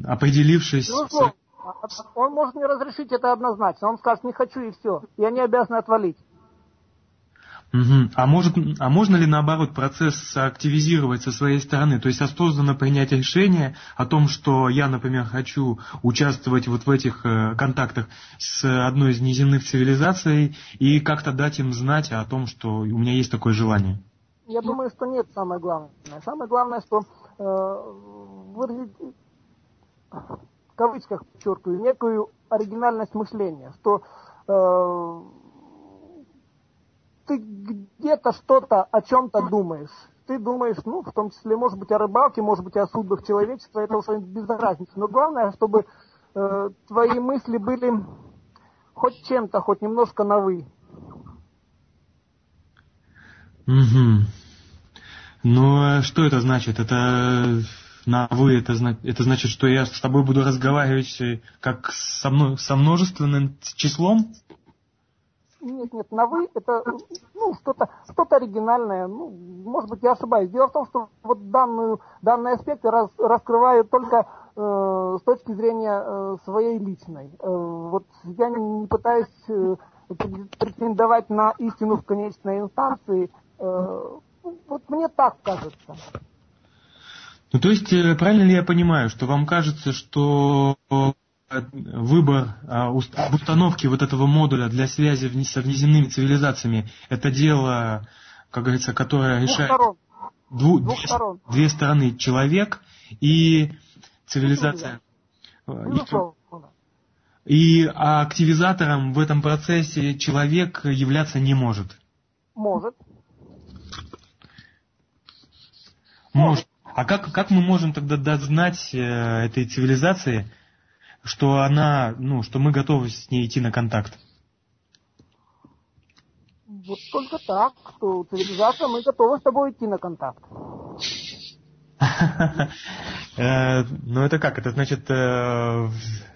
определившись... Безусловно. Он может не разрешить это однозначно. Он скажет, не хочу и все. И они обязаны отвалить. Угу. А, может, а можно ли наоборот процесс активизировать со своей стороны? То есть осознанно принять решение о том, что я, например, хочу участвовать вот в этих э, контактах с одной из неземных цивилизаций и как-то дать им знать о том, что у меня есть такое желание? Я думаю, что нет самое главное. Самое главное, что э, выразить кавычках подчеркиваю, некую оригинальность мышления, что э, ты где-то что-то о чем-то думаешь. Ты думаешь, ну, в том числе, может быть, о рыбалке, может быть, о судьбах человечества, это уже без разницы. Но главное, чтобы э, твои мысли были хоть чем-то, хоть немножко на «вы». Угу. Ну, а что это значит? Это на вы, это, это значит, что я с тобой буду разговаривать э, как со, мной, со множественным числом? Нет, нет, на вы это ну, что-то что оригинальное. Ну, может быть, я ошибаюсь. Дело в том, что вот данную, данные аспекты раз, раскрывают только э, с точки зрения э, своей личной. Э, вот я не пытаюсь э, претендовать на истину в конечной инстанции. Э, вот мне так кажется. Ну, то есть, э, правильно ли я понимаю, что вам кажется, что выбор а, установки вот этого модуля для связи со внеземными цивилизациями, это дело, как говорится, которое решает дву, две, две стороны, человек и цивилизация. И а активизатором в этом процессе человек являться не может. Может. Может. А как, как мы можем тогда дать знать э, этой цивилизации, что она, ну, что мы готовы с ней идти на контакт? Вот только так, что цивилизация, мы готовы с тобой идти на контакт. Э, ну это как? Это значит э,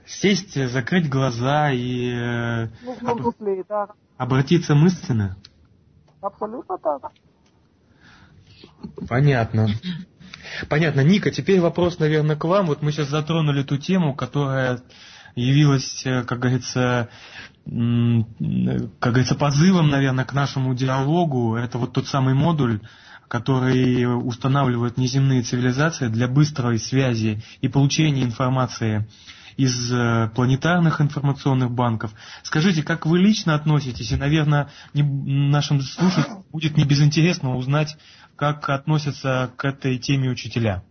сесть, закрыть глаза и ну, обратиться мысленно? Абсолютно так. Понятно. Понятно. Ника, теперь вопрос, наверное, к вам. Вот мы сейчас затронули ту тему, которая явилась, э, как говорится, как говорится, позывом, наверное, к нашему диалогу. Это вот тот самый модуль, который устанавливают неземные цивилизации для быстрой связи и получения информации из э, планетарных информационных банков. Скажите, как вы лично относитесь, и, наверное, не, нашим слушателям будет не безинтересно узнать, как относятся к этой теме учителя?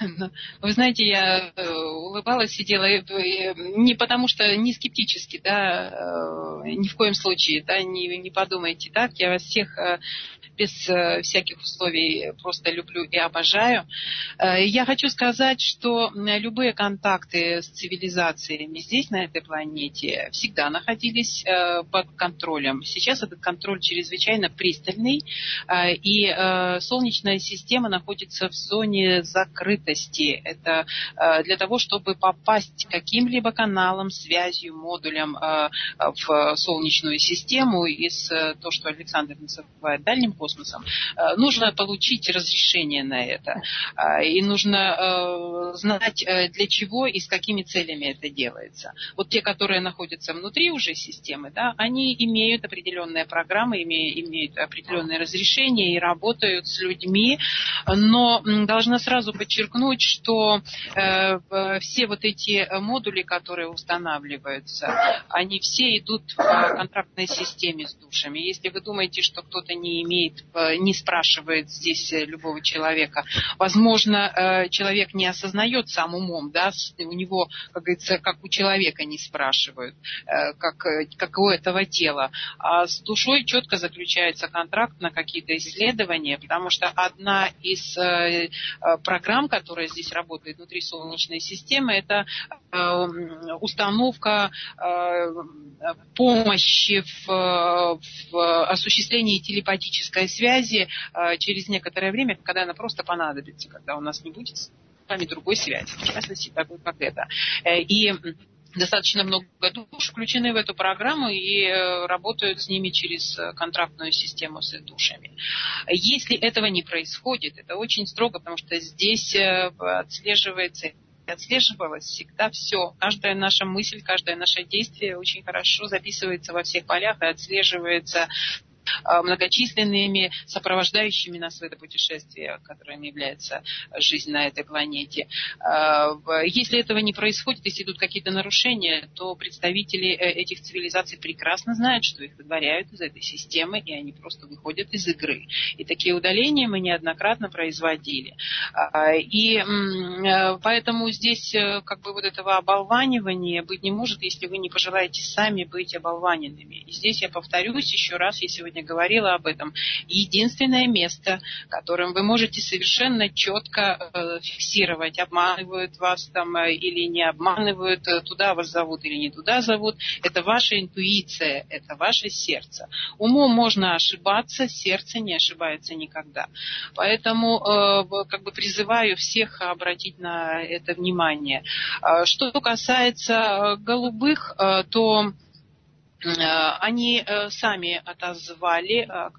Вы знаете, я э, улыбалась, сидела э, не потому что не скептически, да, ни в коем случае, да, не, не подумайте так. Я вас всех без э, всяких условий просто люблю и обожаю. Э, я хочу сказать, что любые контакты с цивилизациями здесь, на этой планете, всегда находились э, под контролем. Сейчас этот контроль чрезвычайно пристальный, и Солнечная система находится в зоне закрытости. Это для того, чтобы попасть каким-либо каналом, связью, модулем в Солнечную систему из то, что Александр называет дальним космосом, э, нужно получить разрешение на это. Э, и нужно э, знать, для чего и с какими целями это делается. Вот те, которые находятся внутри уже системы, да, они имеют определенные программы, имеют определенные разрешения и работают с людьми, но должна сразу подчеркнуть, что все вот эти модули, которые устанавливаются, они все идут в контрактной системе с душами. Если вы думаете, что кто-то не имеет э, не спрашивает здесь э, любого человека. Возможно, э, человек не осознает сам умом, да, у него, как говорится, как у человека не спрашивают, как, как у этого тела. А с душой четко заключается контракт на какие-то исследования, потому что одна из программ, которая здесь работает внутри Солнечной системы, это установка помощи в, в осуществлении телепатической связи э, через некоторое время, когда она просто понадобится, когда у нас не будет с вами другой связи, в частности, такой, как это. Э, и достаточно много душ включены в эту программу и э, работают с ними через контрактную систему с душами. Если этого не происходит, это очень строго, потому что здесь отслеживается отслеживалось всегда все. Каждая наша мысль, каждое наше действие очень хорошо записывается во всех полях и отслеживается Э, многочисленными сопровождающими нас в это путешествие, которым является жизнь на этой планете. Э, если этого не происходит, если идут какие-то нарушения, то представители э, этих цивилизаций прекрасно знают, что их выдворяют из этой системы, и они просто выходят из игры. И такие удаления мы неоднократно производили. И поэтому здесь как бы вот этого оболванивания быть не может, если вы не пожелаете сами быть оболваненными. И здесь я повторюсь еще раз, я сегодня сегодня говорила об этом. Единственное место, которым вы можете совершенно четко э, фиксировать, обманывают вас там э, или не обманывают, э, туда вас зовут или не туда зовут, это ваша интуиция, это ваше сердце. Умом можно ошибаться, сердце не ошибается никогда. Поэтому как бы призываю всех обратить на это внимание. Что касается голубых, то они э, сами отозвали э,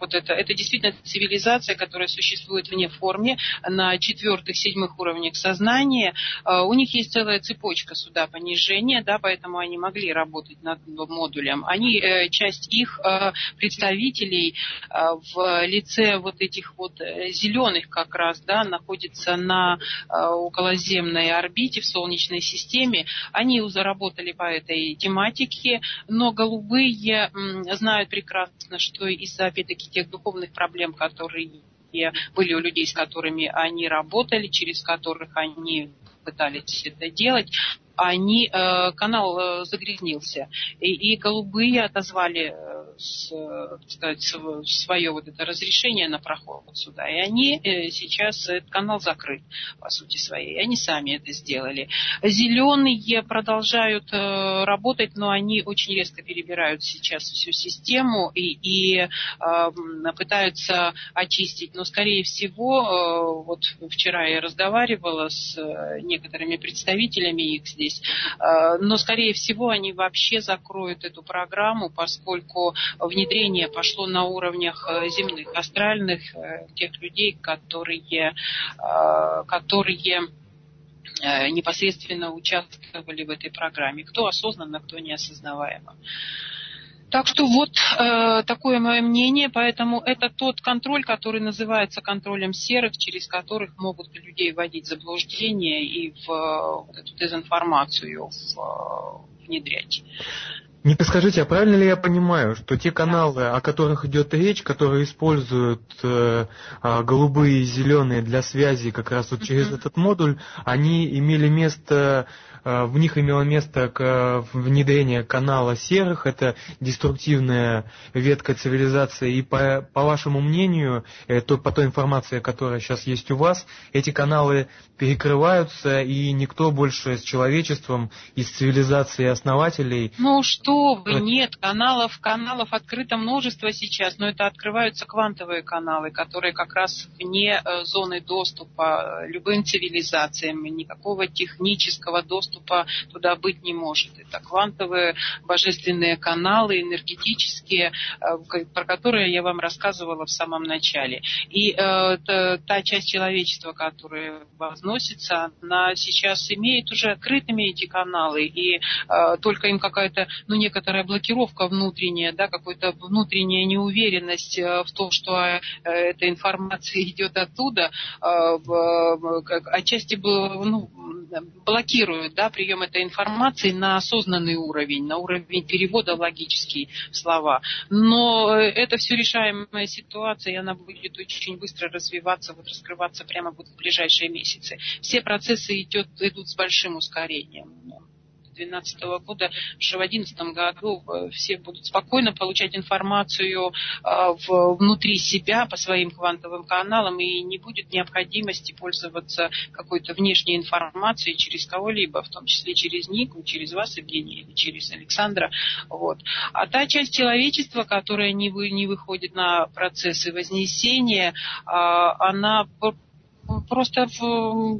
вот это, это действительно цивилизация, которая существует вне форме на четвертых, седьмых уровнях сознания. У них есть целая цепочка сюда понижения, да, поэтому они могли работать над модулем. Они, часть их представителей в лице вот этих вот зеленых как раз, да, находится на околоземной орбите в Солнечной системе. Они заработали по этой тематике Америки, но голубые знают прекрасно, что из-за, опять-таки, тех духовных проблем, которые были у людей, с которыми они работали, через которых они пытались это делать, они, э, канал э, загрязнился. И, и голубые отозвали э, с, сказать, свое вот это разрешение на проход сюда. И они сейчас, этот канал закрыт, по сути своей. И они сами это сделали. Зеленые продолжают работать, но они очень резко перебирают сейчас всю систему и, и пытаются очистить. Но, скорее всего, вот вчера я разговаривала с некоторыми представителями их здесь. Э, но, скорее всего, они вообще закроют эту программу, поскольку внедрение пошло на уровнях э, земных, астральных, э, тех людей, которые, которые непосредственно участвовали в этой программе. Кто осознанно, кто неосознаваемо. Так что вот э, такое мое мнение, поэтому это тот контроль, который называется контролем серых, через которых могут людей вводить в заблуждение и в э, эту дезинформацию в, э, внедрять. Не подскажите, а правильно ли я понимаю, что те каналы, о которых идет речь, которые используют э, э, голубые и зеленые для связи как раз вот через mm-hmm. этот модуль, они имели место в них имело место внедрение канала серых, это деструктивная ветка цивилизации, и по, по вашему мнению, э, то, по той информации, которая сейчас есть у вас, эти каналы перекрываются, и никто больше с человечеством из цивилизации основателей... Ну что вы, нет, каналов, каналов открыто множество сейчас, но это открываются квантовые каналы, которые как раз вне э, зоны доступа любым цивилизациям, никакого технического доступа доступа туда быть не может. Это квантовые божественные каналы, энергетические, э, про которые я вам рассказывала в самом начале. И э, та часть человечества, которая возносится, она сейчас имеет уже открытыми эти каналы, и э, только им какая-то, ну, некоторая блокировка внутренняя, да, какая-то внутренняя неуверенность в том, что эта информация идет оттуда, отчасти ну, блокирует да, прием этой информации на осознанный уровень, на уровень перевода логический слова. Но э, это все решаемая ситуация, и она будет очень быстро развиваться, вот раскрываться прямо вот в ближайшие месяцы. Все процессы идет, идут с большим ускорением. 2012 года, что в 2011 году э, все будут спокойно получать информацию э, внутри себя по своим квантовым каналам и не будет необходимости пользоваться какой-то внешней информацией через кого-либо, в том числе через Нику, через вас, Евгений, или через Александра. Вот. А та часть человечества, которая не, вы, не выходит на процессы вознесения, а, она просто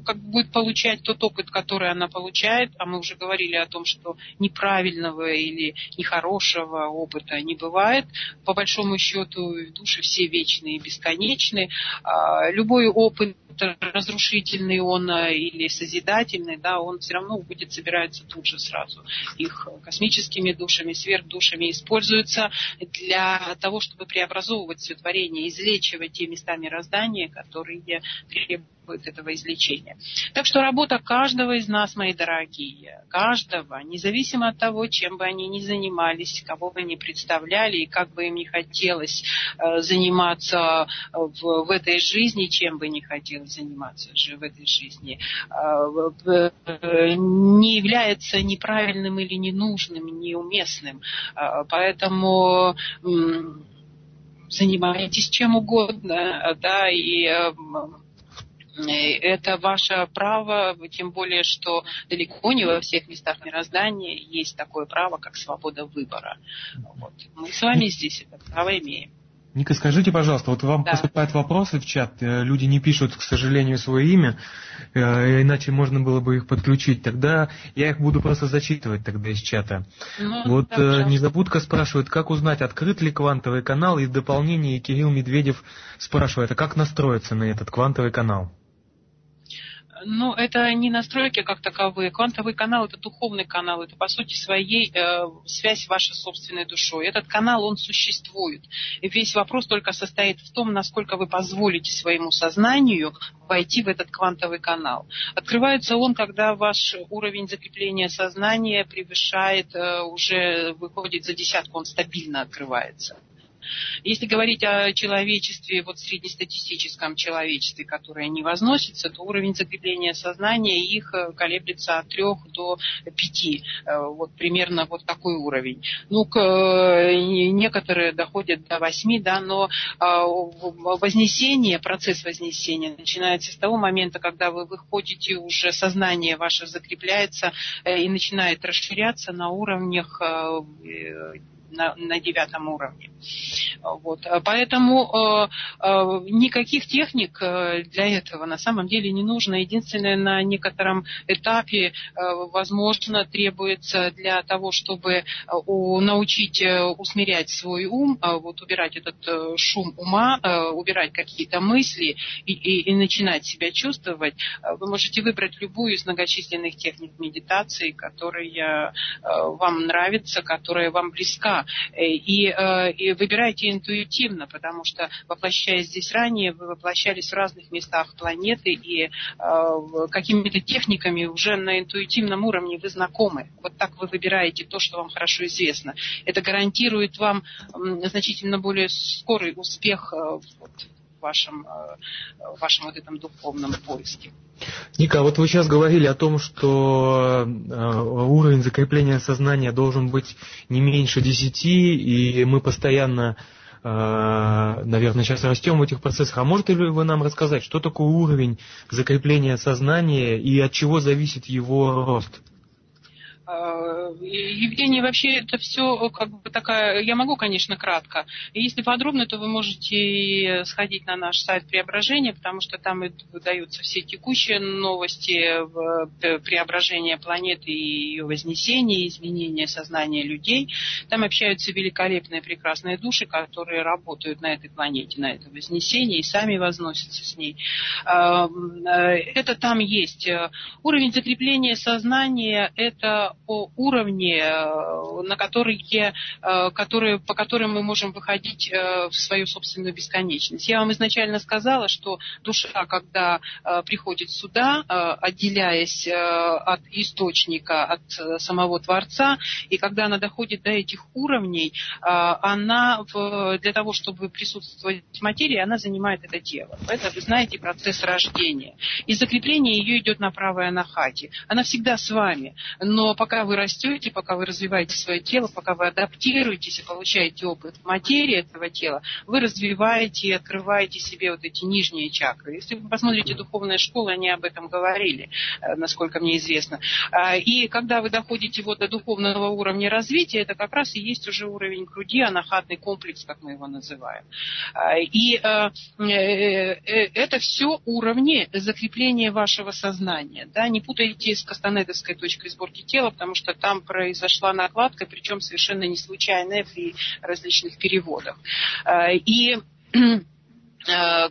как будет получать тот опыт, который она получает, а мы уже говорили о том, что неправильного или нехорошего опыта не бывает. По большому счету души все вечные и бесконечны. А, любой опыт разрушительный он а, или созидательный, да, он все равно будет собираться тут же сразу. Их космическими душами, сверхдушами используется для того, чтобы преобразовывать все творение, излечивать те места мироздания, которые требуют этого излечения. Так что работа каждого из нас, мои дорогие, каждого, независимо от того, чем бы они ни занимались, кого бы они представляли и как бы им не хотелось э, заниматься в, в этой жизни, чем бы не хотелось заниматься в этой жизни, э, не является неправильным или ненужным, неуместным. Э, поэтому занимайтесь чем угодно, да, и это ваше право, тем более, что далеко не во всех местах мироздания есть такое право, как свобода выбора. Вот. Мы с вами здесь это право имеем. Ника, скажите, пожалуйста, вот вам да. поступают вопросы в чат, э, люди не пишут, к сожалению, свое имя, э, иначе можно было бы их подключить. Тогда я их буду просто зачитывать тогда из чата. Ну, вот да, э, Незабудка спрашивает, как узнать, открыт ли квантовый канал, и в дополнение Кирилл Медведев спрашивает, а как настроиться на этот квантовый канал? Ну, это не настройки как таковые. Квантовый канал – это духовный канал, это, по сути своей, э, связь вашей собственной душой. Этот канал, он существует. И весь вопрос только состоит в том, насколько вы позволите своему сознанию войти в этот квантовый канал. Открывается он, когда ваш уровень закрепления сознания превышает, э, уже выходит за десятку, он стабильно открывается. Если говорить о человечестве, вот среднестатистическом человечестве, которое не возносится, то уровень закрепления сознания их э, колеблется от 3 до 5. Э, вот примерно вот такой уровень. Ну, к, э, некоторые доходят до 8, да, но вознесение, процесс вознесения начинается с того момента, когда вы выходите, уже сознание ваше закрепляется и начинает расширяться на уровнях на, на девятом уровне. Вот. Поэтому э, э, никаких техник э, для этого на самом деле не нужно. Единственное, на некотором этапе, э, возможно, требуется для того, чтобы э, научить э, усмирять свой ум, вот убирать этот шум ума, убирать какие-то мысли и, и, и начинать себя чувствовать, вы можете выбрать любую из многочисленных техник медитации, которая вам нравится, которая вам близка. Э, и, э, и выбирайте интуитивно, потому что, воплощаясь здесь ранее, вы воплощались в разных местах планеты, и э, какими-то техниками уже на интуитивном уровне вы знакомы. Вот так вы выбираете то, что вам хорошо известно. Это гарантирует вам значительно более скорый успех вот, вашем, в вашем вот этом духовном поиске. Ника, вот вы сейчас говорили о том, что э, уровень закрепления сознания должен быть не меньше 10, и мы постоянно, э, наверное, сейчас растем в этих процессах. А можете ли вы нам рассказать, что такое уровень закрепления сознания и от чего зависит его рост? Э, Евгений, вообще это все как бы такая, я могу, конечно, кратко. Если подробно, то вы можете сходить на наш сайт Преображения, потому что там выдаются все текущие новости э, преображения планеты и ее вознесения, изменения сознания людей. Там общаются великолепные, прекрасные души, которые работают на этой планете, на это вознесение и сами возносятся с ней. Э, это там есть. Уровень закрепления сознания – это уровне, э, на которые, э, которые, по которым мы можем выходить э, в свою собственную бесконечность. Я вам изначально сказала, что душа, когда приходит сюда, отделяясь от источника, от самого Творца, и когда она доходит до этих уровней, она для того, чтобы присутствовать в материи, она занимает это тело. Это, вы знаете, процесс рождения. И закрепление ее идет на правое нахати. Она всегда с вами, но пока вы растете, пока вы развиваете свое тело, пока вы адаптируетесь и получаете опыт в материи этого тела, вы развиваете и открываете себе вот эти нижние чакры. Если вы посмотрите духовные школы, они об этом говорили, э, насколько мне известно. А, и когда вы доходите вот до духовного уровня развития, это как раз и есть уже уровень груди, анахатный комплекс, как мы его называем. А, и э, э, это все уровни закрепления вашего сознания. Да? Не путайте с кастанедовской точкой сборки тела, потому что там произошла накладка, причем совершенно не случайная при различных переводах. А, и а,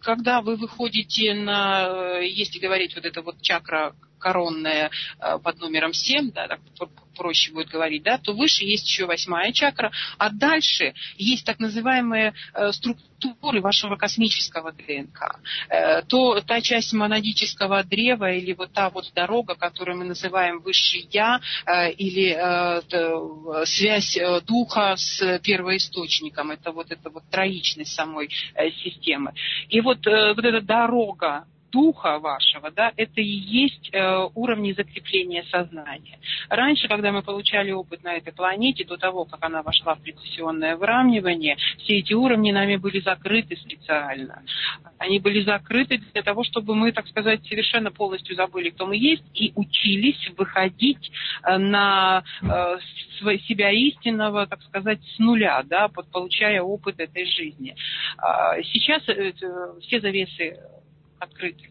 когда вы выходите на, если говорить вот это вот чакра коронная а, под номером 7, да, так проще будет говорить, да, то выше есть еще восьмая чакра, а дальше есть так называемые э, структуры вашего космического ДНК. Э, то та часть монадического древа или вот та вот дорога, которую мы называем высший я, э, или связь духа с первоисточником, это вот эта вот троичность самой системы. И вот, вот эта дорога духа вашего, да, это и есть э, уровни закрепления сознания. Раньше, когда мы получали опыт на этой планете, до того, как она вошла в прецессионное выравнивание, все эти уровни нами были закрыты специально. Они были закрыты для того, чтобы мы, так сказать, совершенно полностью забыли, кто мы есть, и учились выходить э, на э, себя истинного, так сказать, с нуля, да, получая опыт этой жизни. А сейчас э, все завесы открыты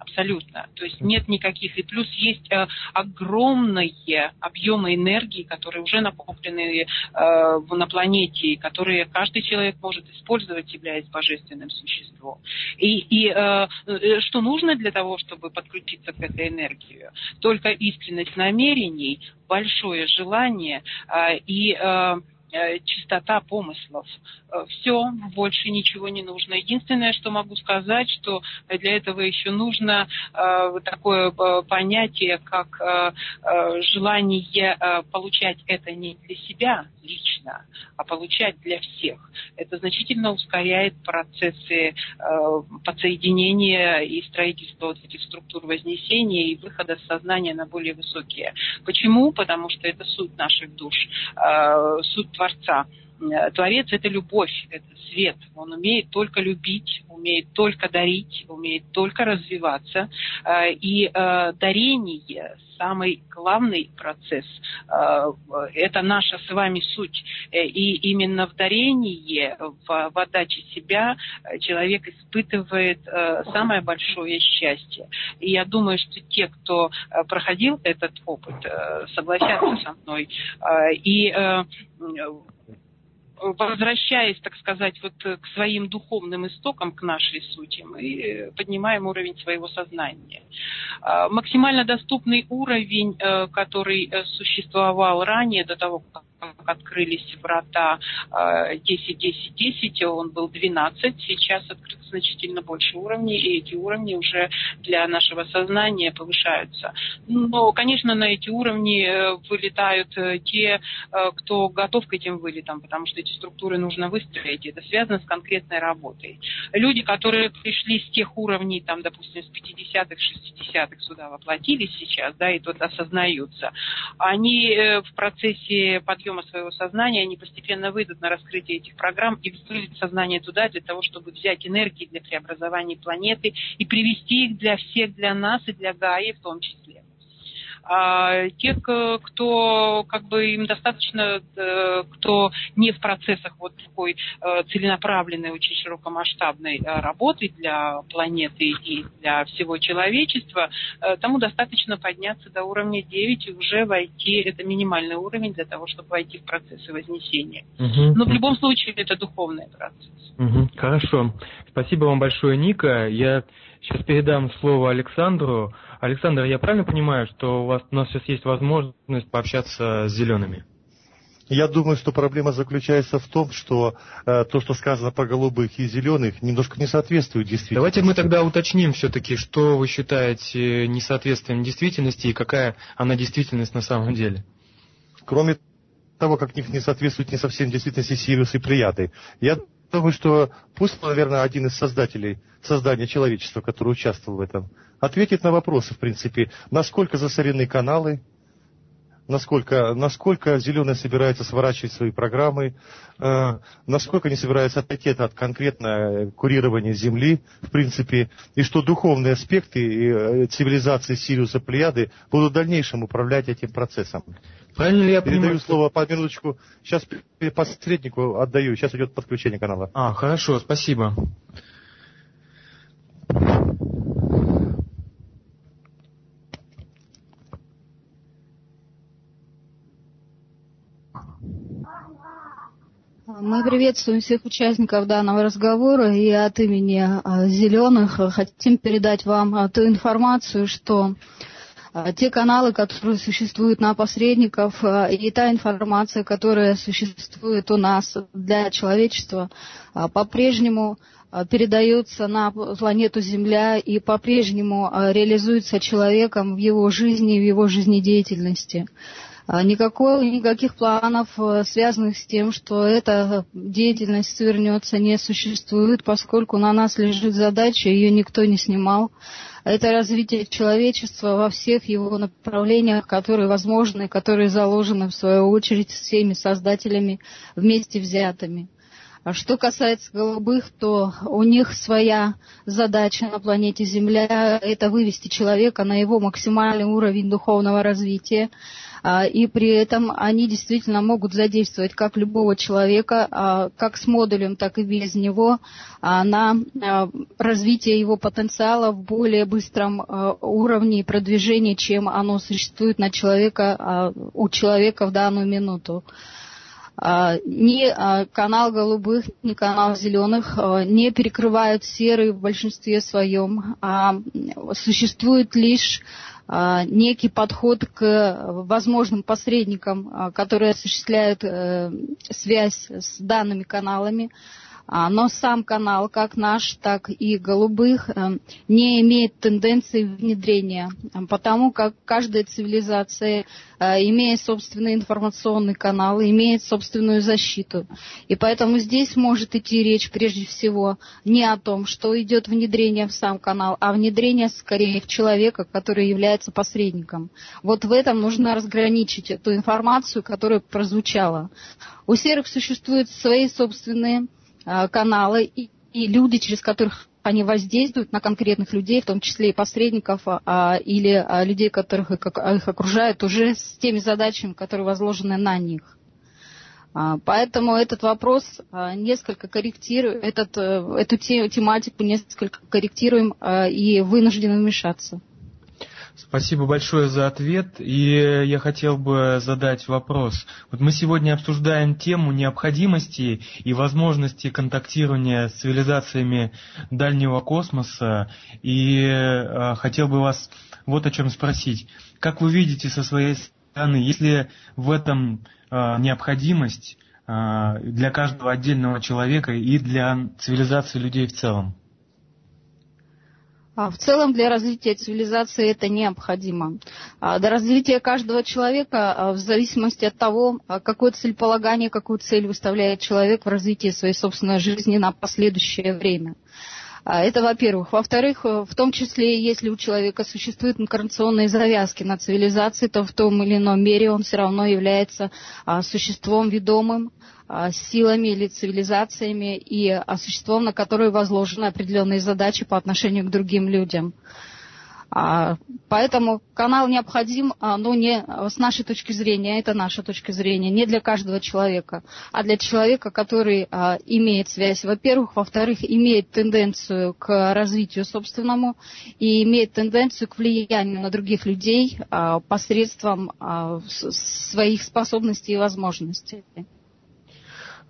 абсолютно. То есть нет никаких. И плюс есть э, огромные объемы энергии, которые уже накоплены э, на планете, которые каждый человек может использовать, являясь божественным существом. И, и э, э, что нужно для того, чтобы подключиться к этой энергии? Только искренность намерений, большое желание э, и Э, чистота помыслов. Э, Все, больше ничего не нужно. Единственное, что могу сказать, что для этого еще нужно э, такое понятие, как желание получать это не для себя лично, а получать для всех. Это значительно ускоряет процессы подсоединения и строительства вот этих структур вознесения и выхода сознания на более высокие. Почему? Потому что это суть наших душ, суть पश्चा Э, Творец – это любовь, это свет. Он умеет только любить, умеет только дарить, умеет только развиваться. Э, и э, дарение – самый главный процесс. Это наша с вами суть. И именно в дарении, в, в отдаче себя человек испытывает самое большое счастье. И я думаю, что те, кто проходил этот опыт, согласятся со мной. И возвращаясь, так сказать, вот к своим духовным истокам, к нашей сути, мы поднимаем уровень своего сознания. А, максимально доступный уровень, э, который э, существовал ранее, до того, как открылись врата 10-10-10, он был 12, сейчас открыто значительно больше уровней, и эти уровни уже для нашего сознания повышаются. Но, конечно, на эти уровни э, вылетают э, те, э, кто готов к этим вылетам, потому что эти структуры нужно выстроить, это связано с конкретной работой. Люди, которые пришли с тех уровней, там, допустим, с 50-х, 60-х сюда воплотились сейчас, да, и тут осознаются, они в процессе подъема объема своего сознания, они постепенно выйдут на раскрытие этих программ и выведут сознание туда для того, чтобы взять энергии для преобразования планеты и привести их для всех, для нас и для Гаи в том числе. А те, кто как бы им достаточно, э, кто не в процессах вот такой э, целенаправленной, очень широкомасштабной э, работы для планеты и для всего человечества, тому достаточно подняться до уровня 9 и уже войти, это минимальный уровень для того, чтобы войти в процессы вознесения. Угу. Но в любом случае это духовный процесс. Угу. Хорошо. Спасибо вам большое, Ника. Я сейчас передам слово Александру. Александр, я правильно понимаю, что у вас у нас сейчас есть возможность пообщаться с зелеными? Я думаю, что проблема заключается в том, что э, то, что сказано про голубых и зеленых, немножко не соответствует действительности. Давайте мы тогда уточним все-таки, что вы считаете несоответствием действительности и какая она действительность на самом деле. Кроме того, как них не соответствует не совсем действительности Сириус и Плеяды. Я думаю, что пусть, наверное, один из создателей создания человечества, который участвовал в этом, ответит на вопросы, в принципе, насколько засорены каналы, насколько, насколько Зеленая собирается сворачивать свои программы, э, насколько не собирается отойти от конкретно курирования Земли, в принципе, и что духовные аспекты э, цивилизации Сириуса Плеяды будут в дальнейшем управлять этим процессом. Правильно ли я Передаю понимаю? слово по минуточку. Сейчас посреднику отдаю. Сейчас идет подключение канала. А, хорошо, спасибо. Мы приветствуем всех участников данного разговора и от имени а, «Зеленых» хотим передать вам а, ту информацию, что а, те каналы, которые существуют на посредников, и та информация, которая существует у нас для человечества, по-прежнему передается на планету Земля и по-прежнему реализуется человеком в его жизни и в его жизнедеятельности. Никакой, никаких планов, связанных с тем, что эта деятельность свернется, не существует, поскольку на нас лежит задача, ее никто не снимал. Это развитие человечества во всех его направлениях, которые возможны, которые заложены, в свою очередь, всеми создателями вместе взятыми. А что касается голубых, то у них своя задача на планете Земля – это вывести человека на его максимальный уровень духовного развития, а, и при этом они действительно могут задействовать как любого человека, а, как с модулем, так и без него, а, на развитие его потенциала в более быстром уровне и продвижении, чем оно существует на человека, у человека в данную минуту. Ни канал голубых, ни канал зеленых не перекрывают серый в большинстве своем, а существует лишь а, некий подход к возможным посредникам, а, которые осуществляют э, связь с данными каналами, а, но сам канал, как наш, так и голубых, э, не имеет тенденции внедрения, потому как каждая цивилизация, э, имея собственный информационный канал, имеет собственную защиту. И поэтому здесь может идти речь прежде всего не о том, что идет внедрение в сам канал, а внедрение скорее в человека, который является посредником. Вот в этом нужно разграничить эту информацию, которая прозвучала. У серых существуют свои собственные Э, каналы и, и люди, через которых они воздействуют на конкретных людей, в том числе и посредников а, или а, людей, которых их, их окружают, уже с теми задачами, которые возложены на них. А, поэтому этот вопрос а, несколько корректируем, этот, э, эту тематику несколько корректируем а, и вынуждены вмешаться. Спасибо большое за ответ. И я хотел бы задать вопрос. Вот мы сегодня обсуждаем тему необходимости и возможности контактирования с цивилизациями дальнего космоса. И э, хотел бы вас вот о чем спросить. Как вы видите со своей стороны, если в этом э, необходимость э, для каждого отдельного человека и для цивилизации людей в целом? А в целом для развития цивилизации это необходимо. А до развития каждого человека, а, в зависимости от того, какое целеполагание, какую цель выставляет человек в развитии своей собственной жизни на последующее время. Это во-первых. Во-вторых, в том числе, если у человека существуют инкарнационные завязки на цивилизации, то в том или ином мере он все равно является существом ведомым, силами или цивилизациями и существом, на которые возложены определенные задачи по отношению к другим людям. А, поэтому канал необходим, а, но не с нашей точки зрения, это наша точка зрения, не для каждого человека, а для человека, который имеет связь, во-первых, во-вторых, имеет тенденцию к развитию собственному и имеет тенденцию к влиянию на других людей посредством своих способностей и возможностей.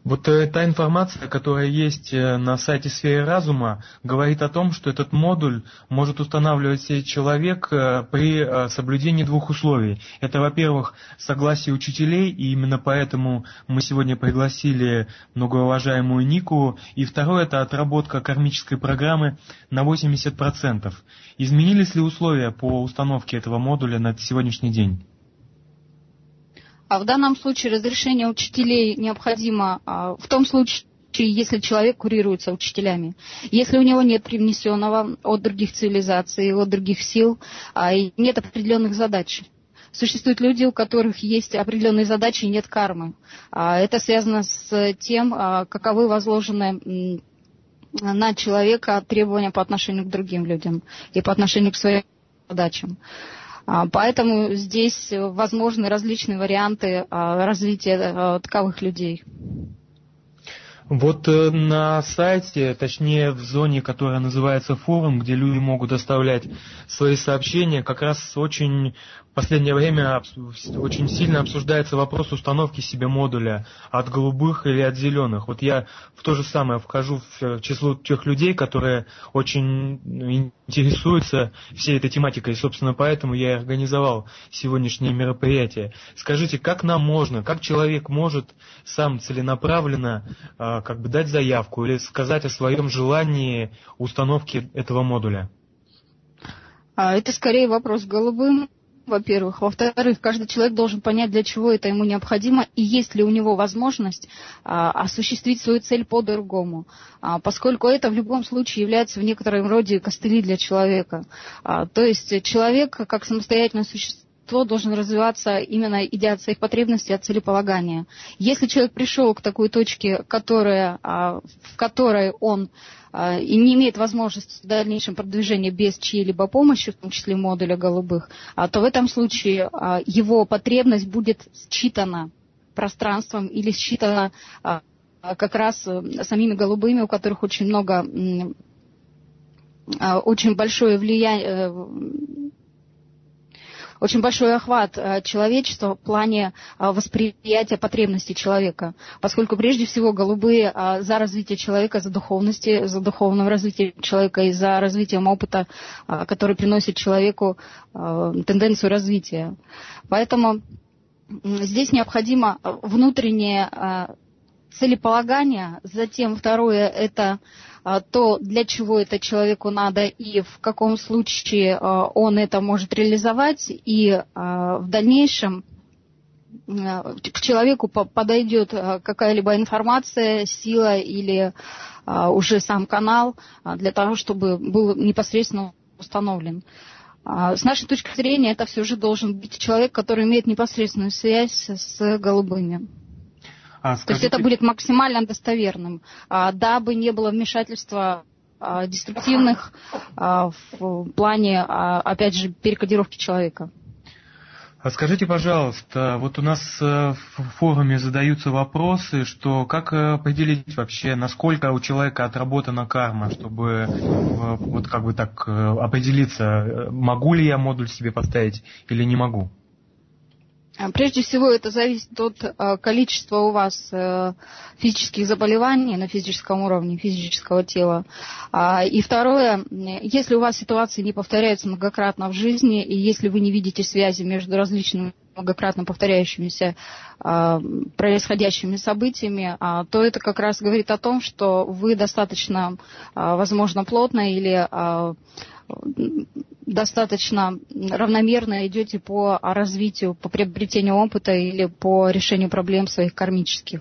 Вот э, та информация, которая есть э, на сайте сферы разума, говорит о том, что этот модуль может устанавливать человек э, при соблюдении двух условий. Это, во-первых, согласие учителей, и именно поэтому мы сегодня пригласили многоуважаемую Нику. И второе, это отработка кармической программы на 80%. Изменились ли условия по установке этого модуля на сегодняшний день? А в данном случае разрешение учителей необходимо а, в том случае, если человек курируется учителями. Если у него нет привнесенного от других цивилизаций, от других сил, а, и нет определенных задач. Существуют люди, у которых есть определенные задачи и нет кармы. А, это связано с тем, каковы возложены на человека требования по отношению к другим людям и по отношению к своим задачам. А, поэтому здесь возможны различные варианты а, развития а, таковых людей. Вот э, на сайте, точнее в зоне, которая называется форум, где люди могут оставлять свои сообщения, как раз очень последнее время очень сильно обсуждается вопрос установки себе модуля от голубых или от зеленых. Вот я в то же самое вхожу в число тех людей, которые очень интересуются всей этой тематикой. И, собственно, поэтому я и организовал сегодняшнее мероприятие. Скажите, как нам можно, как человек может сам целенаправленно а, как бы дать заявку или сказать о своем желании установки этого модуля? А, это скорее вопрос голубым во-первых. Во-вторых, каждый человек должен понять, для чего это ему необходимо, и есть ли у него возможность а, осуществить свою цель по-другому. А, поскольку это в любом случае является в некотором роде костыли для человека. А, то есть человек, как самостоятельное существо, должен развиваться именно идя от своих потребностей, от целеполагания. Если человек пришел к такой точке, которая, а, в которой он а, и не имеет возможности в дальнейшем продвижения без чьей-либо помощи, в том числе модуля голубых, а, то в этом случае его потребность будет считана пространством или считана как раз э, самими голубыми, у которых очень много, очень большое влияние, э, очень большой охват э, человечества в плане э, восприятия потребностей человека, поскольку прежде всего голубые э, за развитие человека, за духовности, за духовным развитием человека и за развитием опыта, который приносит человеку тенденцию развития. Поэтому здесь необходимо внутреннее целеполагание, затем второе это то, для чего это человеку надо и в каком случае а, он это может реализовать, и а, в дальнейшем к человеку подойдет какая-либо информация, сила или уже сам канал для того, чтобы был непосредственно установлен. С нашей точки зрения, это все же должен быть человек, который имеет непосредственную связь с голубыми. А, скажите... То есть это будет максимально достоверным, а, дабы не было вмешательства а, деструктивных а, в плане, а, опять же, перекодировки человека. А скажите, пожалуйста, вот у нас э, в форуме задаются вопросы, что как э, определить вообще, насколько у человека отработана карма, чтобы э, вот как бы так определиться, могу ли я модуль себе поставить или не могу? А, прежде всего, это зависит от а, количества у вас э, физических заболеваний на физическом уровне, физического тела. А, и второе, если у вас ситуации не повторяются многократно в жизни, и если вы не видите связи между различными многократно повторяющимися происходящими событиями, то это как раз говорит о том, что вы достаточно, возможно, плотно или достаточно равномерно идете по развитию, по приобретению опыта или по решению проблем своих кармических.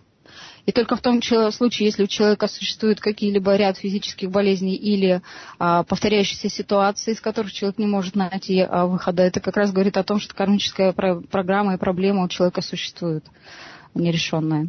И только в том случае, если у человека существует какие-либо ряд физических болезней или а, повторяющиеся ситуации, из которых человек не может найти а, выхода, это как раз говорит о том, что кармическая про- программа и проблема у человека существует нерешенная.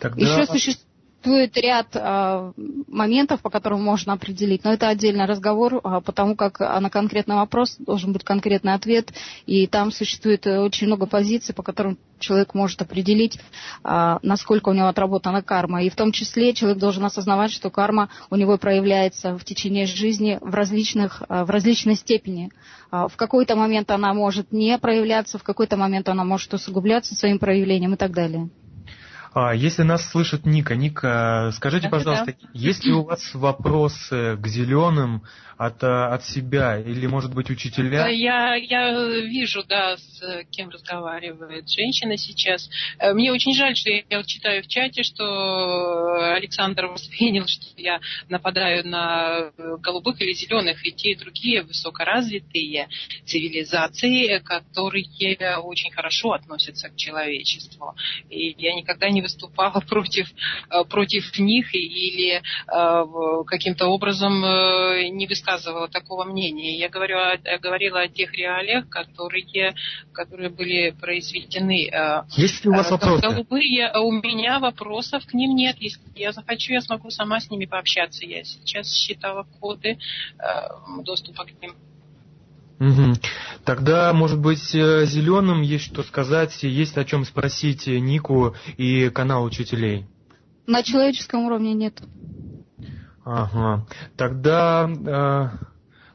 Тогда... Еще существует существует ряд э, моментов, по которым можно определить, но это отдельный разговор, э, потому как на конкретный вопрос должен быть конкретный ответ, и там существует очень много позиций, по которым человек может определить, э, насколько у него отработана карма. И в том числе человек должен осознавать, что карма у него проявляется в течение жизни в, различных, э, в различной степени. Э, в какой-то момент она может не проявляться, в какой-то момент она может усугубляться своим проявлением и так далее. А, если нас слышит Ника, Ника, скажите, пожалуйста, есть ли у вас вопросы к зеленым от, от себя или, может быть, учителя? Я, я вижу, да, с кем разговаривает женщина сейчас. Э, мне очень жаль, что я, я вот читаю в чате, что Александр воспринял, что я нападаю на голубых или зеленых, и те, и другие высокоразвитые цивилизации, которые очень хорошо относятся к человечеству. И я никогда не выступала против, э, против них или э, каким-то образом не высказывала такого мнения. Я говорю, о, говорила о тех реалиях, которые, которые были произведены. Э, Есть ли у вас э, вопросы? Голубые, у меня вопросов к ним нет. Если я захочу, я смогу сама с ними пообщаться. Я сейчас считала коды э, доступа к ним. Угу. Тогда, может быть, зеленым есть что сказать, есть о чем спросить Нику и канал учителей. На человеческом уровне нет. Ага. Тогда э,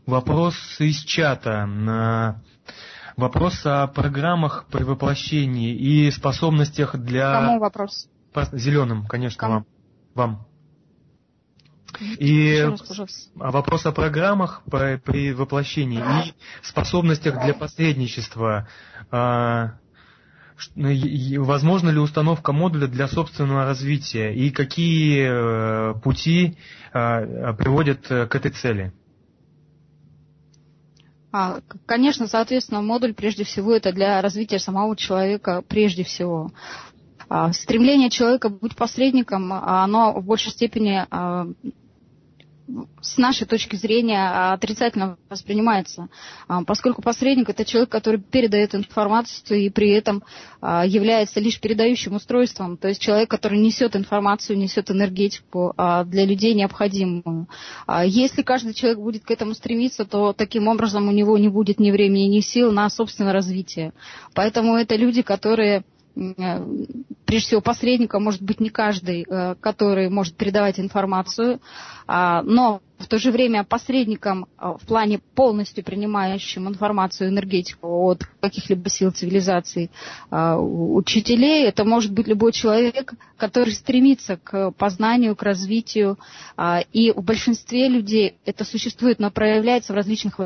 вопрос из чата. на Вопрос о программах при воплощении и способностях для... Кому вопрос? Зеленым, конечно, Кому? вам. Вам. И раз, вопрос о программах при, воплощении и способностях для посредничества. А, ну, возможно ли установка модуля для собственного развития и какие э, пути э, приводят э, к этой цели? А, конечно, соответственно, модуль прежде всего это для развития самого человека прежде всего. А, стремление человека быть посредником, оно в большей степени а, с нашей точки зрения отрицательно воспринимается, а, поскольку посредник это человек, который передает информацию и при этом а, является лишь передающим устройством, то есть человек, который несет информацию, несет энергетику а, для людей необходимую. Если каждый человек будет к этому стремиться, то таким образом у него не будет ни времени, ни сил на собственное развитие. Поэтому это люди, которые прежде всего, посредником может быть не каждый, э, который может передавать информацию, а, но в то же время посредником э, в плане полностью принимающим информацию, энергетику от каких-либо сил цивилизации учителей, это может быть любой человек, который стремится к познанию, к развитию, и в большинстве людей это существует, но проявляется в различных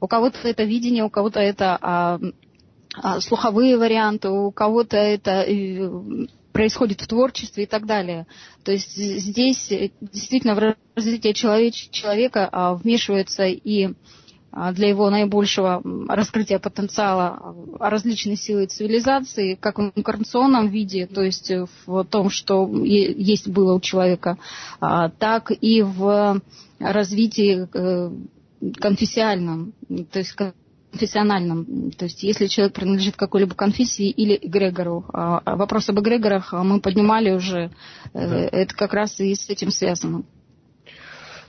у кого-то это видение, у кого-то это а, а, слуховые варианты, у кого-то это э, происходит в творчестве и так далее. То есть здесь э, действительно в развитие человеч- человека а, вмешивается и а, для его наибольшего раскрытия потенциала различные силы цивилизации, как в инкарнационном виде, то есть в том, что есть было у человека, так и в развитии э, конфессиальном, то есть конфессиональном. То есть если человек принадлежит какой-либо конфессии или эгрегору. А, а вопрос об эгрегорах мы поднимали уже. Э, да. Это как раз и с этим связано.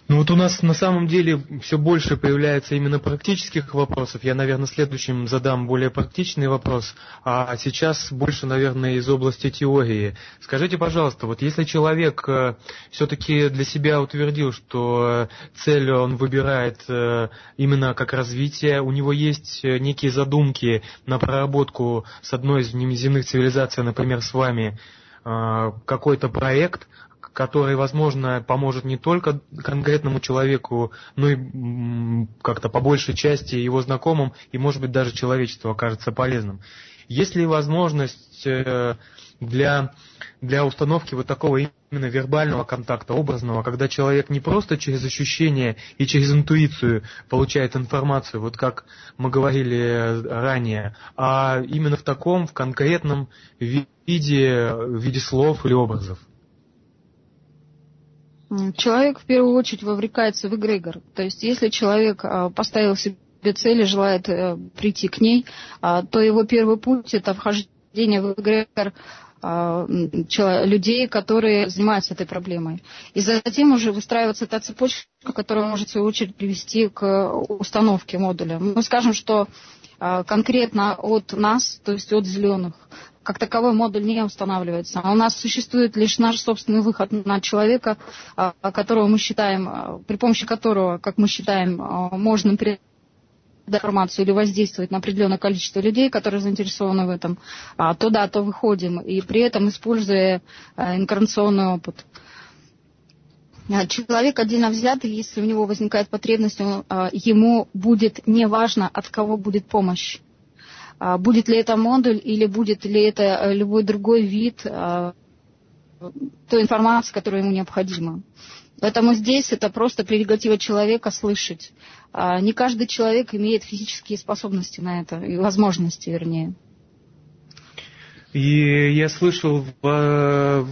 Ну вот у нас на самом деле все больше появляется именно практических вопросов. Я, наверное, следующим задам более практичный вопрос, а сейчас больше, наверное, из области теории. Скажите, пожалуйста, вот если человек э, все-таки для себя утвердил, что цель он выбирает э, именно как развитие, у него есть некие задумки на проработку с одной из земных цивилизаций, например, с вами, э, какой-то проект, который, возможно, поможет не только конкретному человеку, но и как-то по большей части его знакомым, и, может быть, даже человечеству окажется полезным. Есть ли возможность э, для, для установки вот такого именно вербального контакта, образного, когда человек не просто через ощущение и через интуицию получает информацию, вот как мы говорили ранее, а именно в таком, в конкретном виде, в виде слов или образов? Человек в первую очередь вовлекается в эгрегор. То есть если человек а, поставил себе цель и желает э, прийти к ней, а, то его первый путь это вхождение в эгрегор а, людей, которые занимаются этой проблемой. И затем уже выстраивается та цепочка, которая может в свою очередь привести к установке модуля. Мы скажем, что конкретно от нас, то есть от зеленых, как таковой модуль не устанавливается. А у нас существует лишь наш собственный выход на человека, а, которого мы считаем, а, при помощи которого, как мы считаем, можно передать информацию или воздействовать на определенное количество людей, которые заинтересованы в этом, то да, то выходим. И при этом используя инкарнационный опыт. Человек отдельно взятый, если у него возникает потребность, ему будет неважно, от кого будет помощь. А будет ли это модуль или будет ли это э, любой другой вид той информации, которая ему необходима. Поэтому здесь это просто прерогатива человека слышать. Не каждый человек имеет физические способности на это, и возможности, вернее. И я слышал по,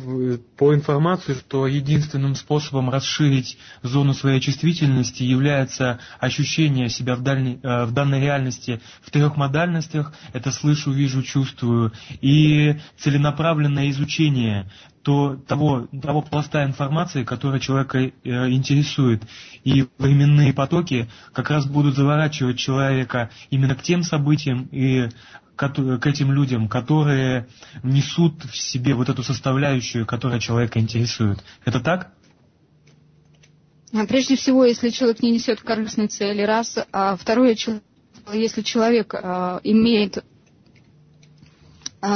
по информации, что единственным способом расширить зону своей чувствительности является ощущение себя в, дальней, э, в данной реальности в трех модальностях. Это слышу, вижу, чувствую. И целенаправленное изучение то, того, того пласта информации, которая человека э, интересует. И временные потоки как раз будут заворачивать человека именно к тем событиям и к этим людям, которые несут в себе вот эту составляющую, которая человека интересует. Это так? А прежде всего, если человек не несет корыстной цели, раз. А второе, если человек а, имеет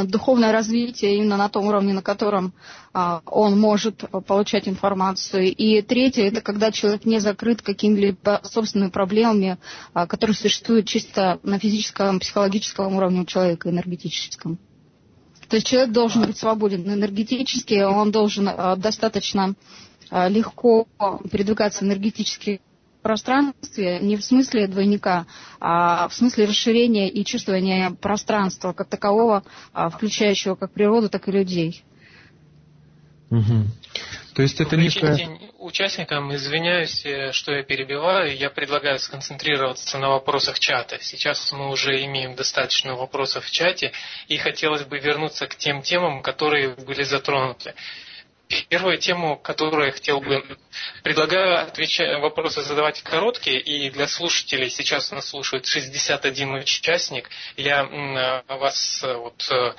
духовное развитие именно на том уровне, на котором а, он может получать информацию. И третье, это когда человек не закрыт какими-либо собственными проблемами, а, которые существуют чисто на физическом, психологическом уровне у человека, энергетическом. То есть человек должен быть свободен энергетически, он должен а, достаточно легко передвигаться энергетически пространстве не в смысле двойника, а в смысле расширения и чувствования пространства как такового, а, включающего как природу, так и людей. Угу. То есть это некая... участникам, извиняюсь, э, что я перебиваю, я предлагаю сконцентрироваться на вопросах чата. Сейчас мы уже имеем достаточно вопросов в чате, и хотелось бы вернуться к тем темам, которые были затронуты. Первую тему, которую я хотел бы... Предлагаю отвечать, вопросы задавать короткие, и для слушателей, сейчас нас слушает 61 участник, я вас, вот, э,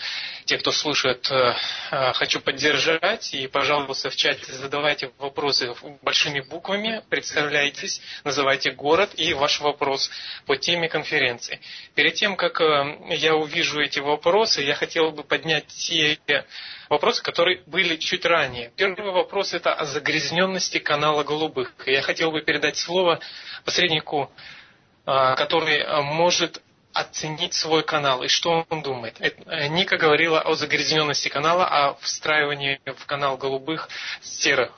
те, кто слушает, э, э, хочу поддержать, и, пожалуйста, в чате задавайте вопросы большими буквами, представляйтесь, называйте город и ваш вопрос по теме конференции. Перед тем, как я увижу эти вопросы, я хотел бы поднять те вопросы, которые были чуть ранее. Первый вопрос это о загрязненности канала голубых. Я хотел бы передать слово посреднику, а, который а, может оценить свой канал и что он думает. Э, Ника говорила о загрязненности канала, о встраивании в канал голубых серых.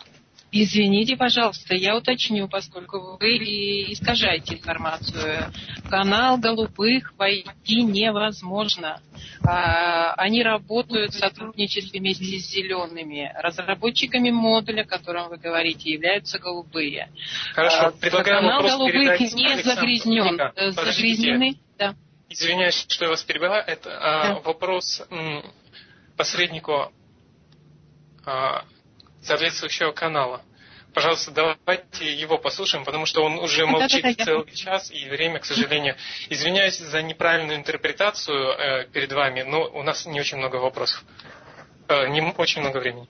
Извините, пожалуйста, я уточню, поскольку вы искажаете информацию. Канал голубых войти невозможно. А, они работают в сотрудничестве вместе с зелеными. Разработчиками модуля, о котором вы говорите, являются голубые. Хорошо, а, предлагаю Канал голубых не загрязнен. Ника, Загрязнены, да. Извиняюсь, что я вас перебила. Это а, да. вопрос посреднику соответствующего канала. Пожалуйста, давайте его послушаем, потому что он уже молчит да, да, да, целый час, и время, к сожалению. Извиняюсь за неправильную интерпретацию э, перед вами, но у нас не очень много вопросов. Э, не очень много времени.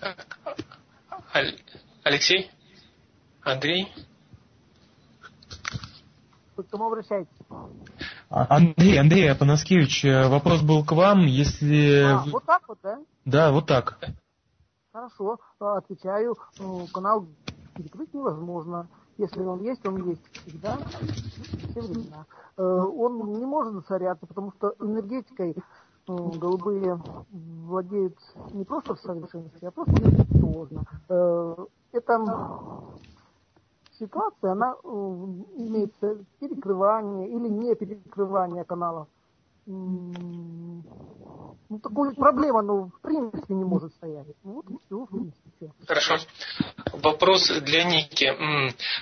Так. Алексей? Андрей? К кому обращайтесь? А, Андрей, Андрей Апанаскевич, э, вопрос был к вам, если... А, вот так вот, да? Да, вот так. Хорошо, а, отвечаю. Канал перекрыть невозможно. Если он есть, он есть всегда, все времена. Э, он не может засоряться, потому что энергетикой голубые владеют не просто в совершенстве, а просто сложно. Э, это ситуация, она э, имеет перекрывание или не перекрывание каналов. Ну, такой проблема, ну, в принципе, не может стоять. Ну, вот и все, в принципе, все. Хорошо. Вопрос для Ники.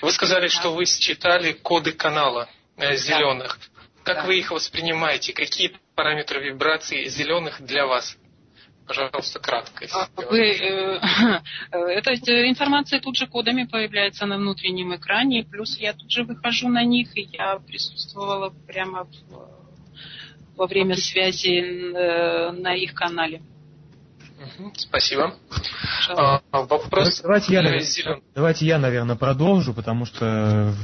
Вы сказали, что вы считали коды канала э, зеленых. Как да. вы их воспринимаете? Какие параметры вибрации зеленых для вас? Пожалуйста, кратко. А вы, э, э, эта информация тут же кодами появляется на внутреннем экране, плюс я тут же выхожу на них, и я присутствовала прямо в, во время связи э, на их канале. Спасибо. А, вопрос. Давайте я, наверное, давайте я, наверное, продолжу, потому что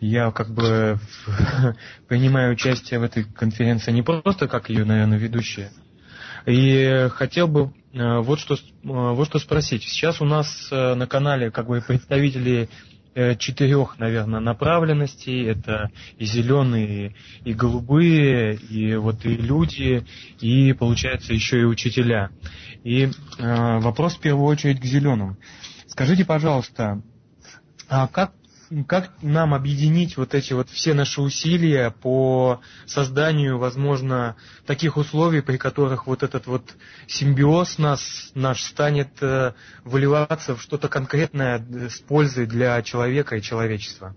я как бы принимаю участие в этой конференции не просто как ее, наверное, ведущая, и хотел бы э, вот что, э, вот что спросить. Сейчас у нас э, на канале как бы представители четырех, наверное, направленностей. Это и зеленые, и голубые, и вот и люди, и получается еще и учителя. И вопрос в первую очередь к зеленым. Скажите, пожалуйста, а как как нам объединить вот эти вот все наши усилия по созданию, возможно, таких условий, при которых вот этот вот симбиоз нас, наш станет э, выливаться в что-то конкретное с пользой для человека и человечества?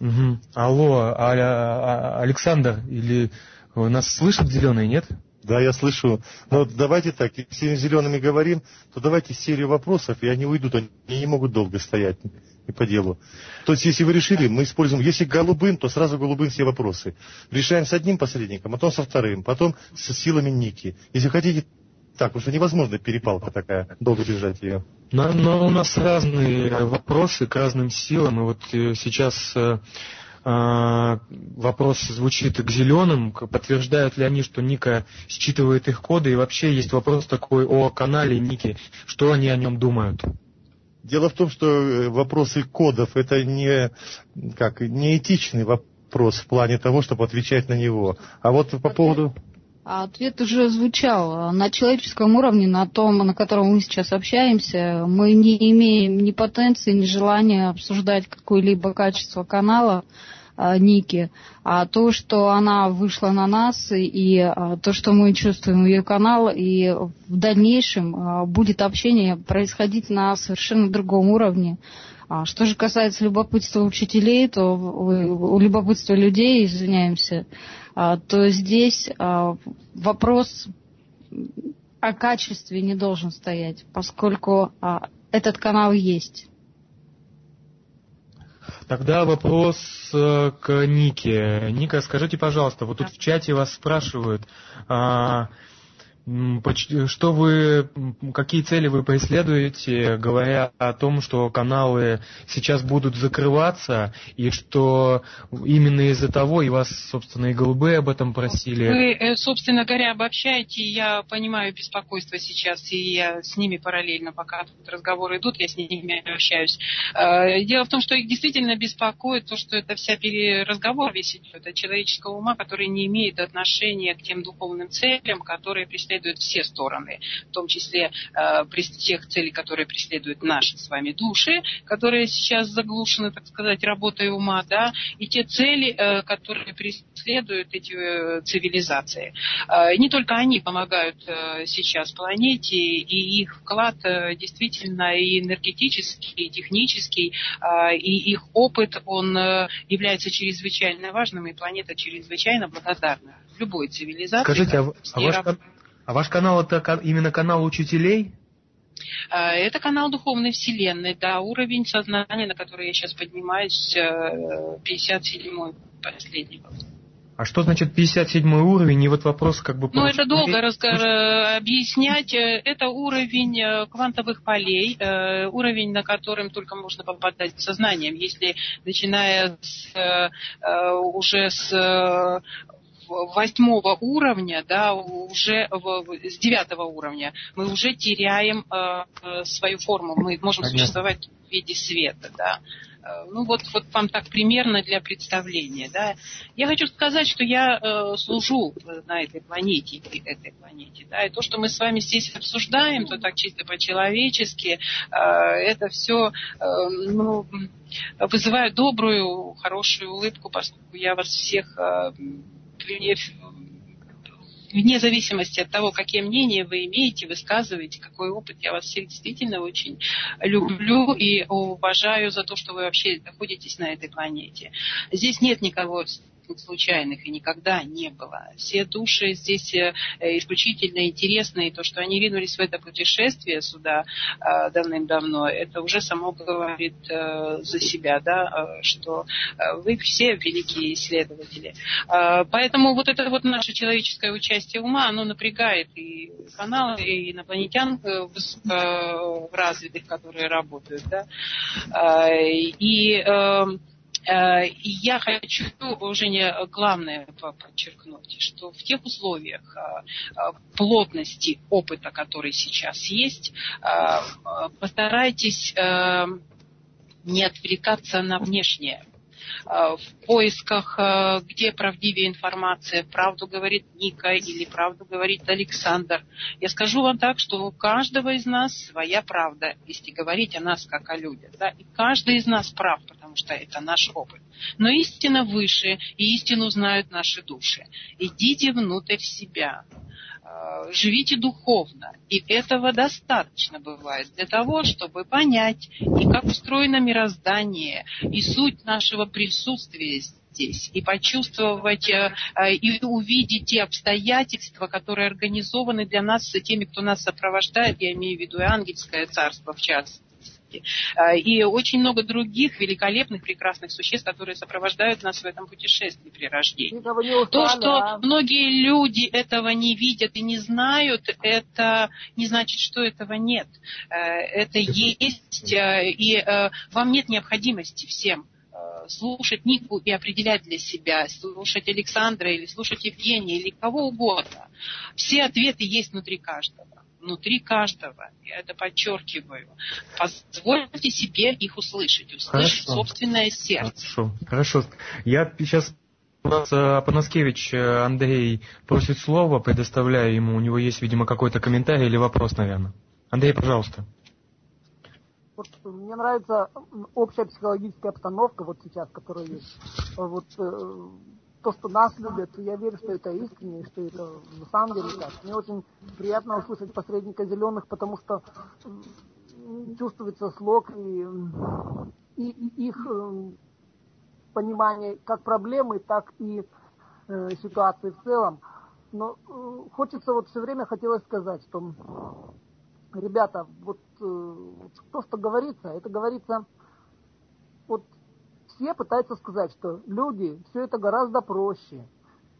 Угу. Алло, а, а, Александр или нас слышат зеленые, нет? Да, я слышу. Но давайте так, если зелеными говорим, то давайте серию вопросов, и они уйдут, они не могут долго стоять и по делу. То есть, если вы решили, мы используем, если голубым, то сразу голубым все вопросы. Решаем с одним посредником, потом со вторым, потом с силами Ники. Если хотите, так, потому что невозможно перепалка такая, долго держать ее. Но, но у нас разные вопросы к разным силам, и вот э, сейчас э, вопрос звучит к зеленым, подтверждают ли они, что Ника считывает их коды, и вообще есть вопрос такой о канале Ники, что они о нем думают? Дело в том, что э, вопросы кодов это не, как, не этичный вопрос в плане того, чтобы отвечать на него. А вот по поводу... А ответ уже звучал. На человеческом уровне, на том, на котором мы сейчас общаемся, мы не имеем ни потенции, ни желания обсуждать какое-либо качество канала. А, Ники, а то, что она вышла на нас и а, то, что мы чувствуем ее канал, и в дальнейшем а, будет общение происходить на совершенно другом уровне. Что же касается любопытства учителей, то у любопытства людей, извиняемся, то здесь вопрос о качестве не должен стоять, поскольку этот канал есть. Тогда вопрос э, к Нике. Ника, скажите, пожалуйста, вот тут в чате вас спрашивают, а, что вы, какие цели вы преследуете, говоря о том, что каналы сейчас будут закрываться, и что именно из-за того, и вас, собственно, и голубые об этом просили. Вы, э, собственно говоря, обобщаете, я понимаю беспокойство сейчас, и я с ними параллельно, пока тут разговоры идут, я с ними общаюсь. Э, дело в том, что их действительно беспокоит то, что это вся разговор весь идет от человеческого ума, который не имеет отношения к тем духовным целям, которые преследуют преследуют все стороны, в том числе э, тех целей, которые преследуют наши с вами души, которые сейчас заглушены, так сказать, работой ума, да, и те цели, э, которые преследуют эти э, цивилизации. Э, не только они помогают э, сейчас планете, и их вклад э, действительно и энергетический, и технический, э, и их опыт, он э, является чрезвычайно важным, и планета чрезвычайно благодарна любой цивилизации. Скажите, а, а ваш, а ваш канал это именно канал учителей? А, это канал Духовной Вселенной, да, уровень сознания, на который я сейчас поднимаюсь, 57-й э, последний. А что значит 57 уровень? И вот вопрос как бы... Ну, это долго разго- э, объяснять. Э, это уровень квантовых полей, уровень, на котором только можно попадать сознанием. Если начиная с, уже с восьмого уровня, да, уже с девятого уровня, мы уже теряем э, э, свою форму. Мы можем Понятно. существовать в виде света, да. Э, ну вот, вот вам так примерно для представления. Да. Я хочу сказать, что я э, служу на этой планете, этой планете. Да, и то, что мы с вами здесь обсуждаем, то так чисто по-человечески, э, это все э, ну, вызывает добрую, хорошую улыбку, поскольку я вас всех э, вне зависимости от того, какие мнения вы имеете, высказываете, какой опыт, я вас всех действительно очень люблю и уважаю за то, что вы вообще находитесь на этой планете. Здесь нет никого случайных и никогда не было. Все души здесь э, исключительно интересные. То, что они ринулись в это путешествие сюда э, давным-давно, это уже само говорит э, за себя, да, что вы все великие исследователи. Поэтому вот это вот наше человеческое участие ума, оно напрягает и каналы, и инопланетян развитых, которые работают, да. И Э, и я хочу, Женя, главное подчеркнуть, что в тех условиях э, э, плотности опыта, который сейчас есть, постарайтесь не отвлекаться на внешнее. Э, в поисках, э, где правдивее информация, правду говорит Ника или правду говорит Александр. Я скажу вам так, что у каждого из нас своя правда, если говорить о нас как о людях. Да? И каждый из нас прав, потому что это наш опыт. Но истина выше, и истину знают наши души. Идите внутрь себя. Э, живите духовно. И этого достаточно бывает для того, чтобы понять, и как устроено мироздание, и суть нашего присутствия здесь, и почувствовать, э, э, и увидеть те обстоятельства, которые организованы для нас, теми, кто нас сопровождает, я имею в виду и ангельское царство в частности Америки. А, и очень много других великолепных, прекрасных существ, которые сопровождают нас в этом путешествии при рождении. То, что многие люди этого не видят и не знают, это не значит, что этого нет. Э, это есть, э, и э, вам нет необходимости всем слушать Нику и определять для себя, слушать Александра или слушать Евгения или кого угодно. Все ответы есть внутри каждого. Внутри каждого. Я это подчеркиваю. Позвольте себе их услышать, услышать Хорошо. собственное сердце. Хорошо. Хорошо. Я сейчас у нас Апанаскевич Андрей просит слова, предоставляю ему. У него есть, видимо, какой-то комментарий или вопрос, наверное. Андрей, пожалуйста. Вот мне нравится общая психологическая обстановка вот сейчас, которая есть. Вот э, то, что нас любят, я верю, что это искренне, что это на самом деле так. Мне очень приятно услышать посредника зеленых, потому что чувствуется слог и, и, и их э, понимание как проблемы, так и э, ситуации в целом. Но э, хочется вот все время хотелось сказать, что ребята, вот э, то, что говорится, это говорится все пытаются сказать, что люди, все это гораздо проще,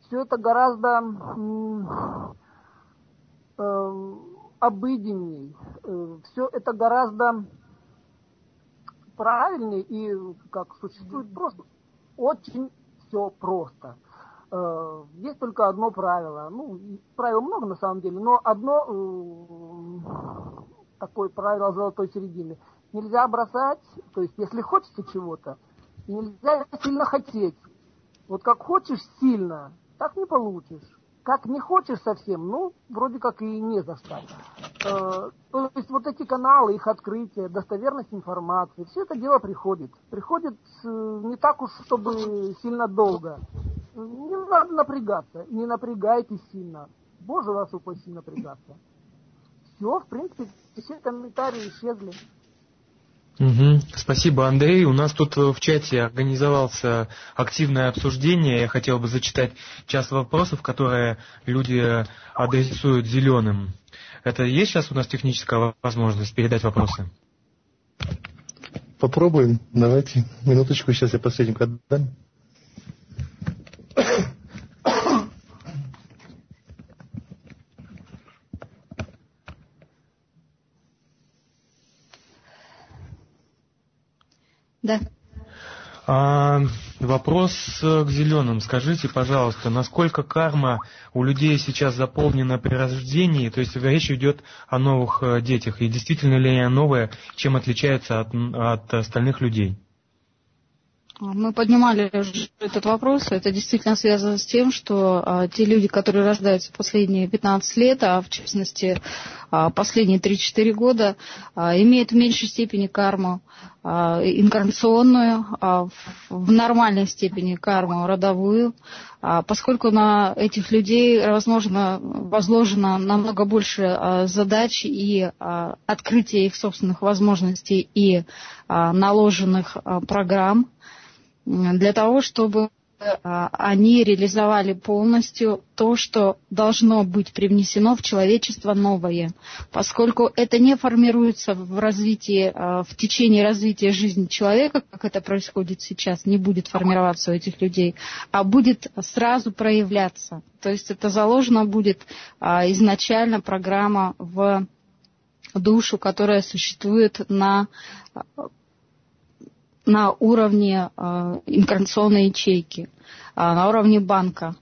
все это гораздо э, обыденней, э, все это гораздо правильнее и как существует просто очень все просто. Э, есть только одно правило. Ну, правил много на самом деле, но одно э, такое правило золотой середины. Нельзя бросать, то есть если хочется чего-то, Нельзя сильно хотеть. Вот как хочешь сильно, так не получишь. Как не хочешь совсем, ну, вроде как и не за что. Э, то есть вот эти каналы, их открытие, достоверность информации, все это дело приходит. Приходит э, не так уж, чтобы сильно долго. Не надо напрягаться, не напрягайтесь сильно. Боже вас упаси напрягаться. Все, в принципе, все комментарии исчезли. Угу. Спасибо, Андрей. У нас тут в чате организовался активное обсуждение. Я хотел бы зачитать часть вопросов, которые люди адресуют зеленым. Это есть сейчас у нас техническая возможность передать вопросы? Попробуем. Давайте. Минуточку, сейчас я посреднику отдам. Да. А, вопрос к зеленым. Скажите, пожалуйста, насколько карма у людей сейчас заполнена при рождении, то есть речь идет о новых э, детях, и действительно ли они новые, чем отличаются от, от остальных людей? Мы поднимали этот вопрос. Это действительно связано с тем, что а, те люди, которые рождаются последние 15 лет, а в частности последние 3-4 года, а, имеют в меньшей степени карму а, инкарнационную, а, в нормальной степени карму родовую, а, поскольку на этих людей возможно, возложено намного больше а, задач и а, открытия их собственных возможностей и а, наложенных а, программ для того, чтобы а, они реализовали полностью то, что должно быть привнесено в человечество новое, поскольку это не формируется в развитии, а, в течение развития жизни человека, как это происходит сейчас, не будет формироваться у этих людей, а будет сразу проявляться. То есть это заложено будет а, изначально программа в душу, которая существует на на уровне э, инкарнационной ячейки, э, на уровне банка.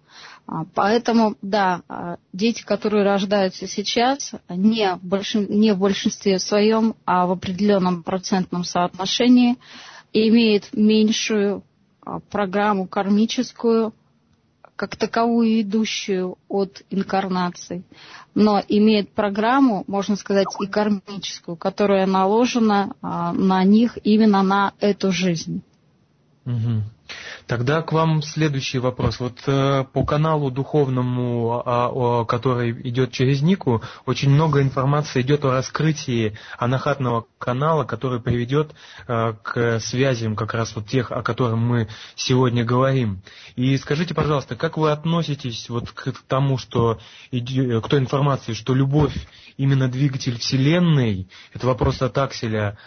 А, поэтому, да, э, дети, которые рождаются сейчас, не в, большин, не в большинстве своем, а в определенном процентном соотношении, имеют меньшую программу кармическую, как таковую идущую от инкарнаций, но имеет программу, можно сказать, и кармическую, которая наложена а, на них именно на эту жизнь. Угу. Тогда к вам следующий вопрос. Вот э, по каналу духовному, а, который идет через Нику, очень много информации идет о раскрытии анахатного канала, который приведет э, к связям как раз вот тех, о которых мы сегодня говорим. И скажите, пожалуйста, как вы относитесь вот к тому, что к той информации, что любовь именно двигатель Вселенной, это вопрос от Акселя,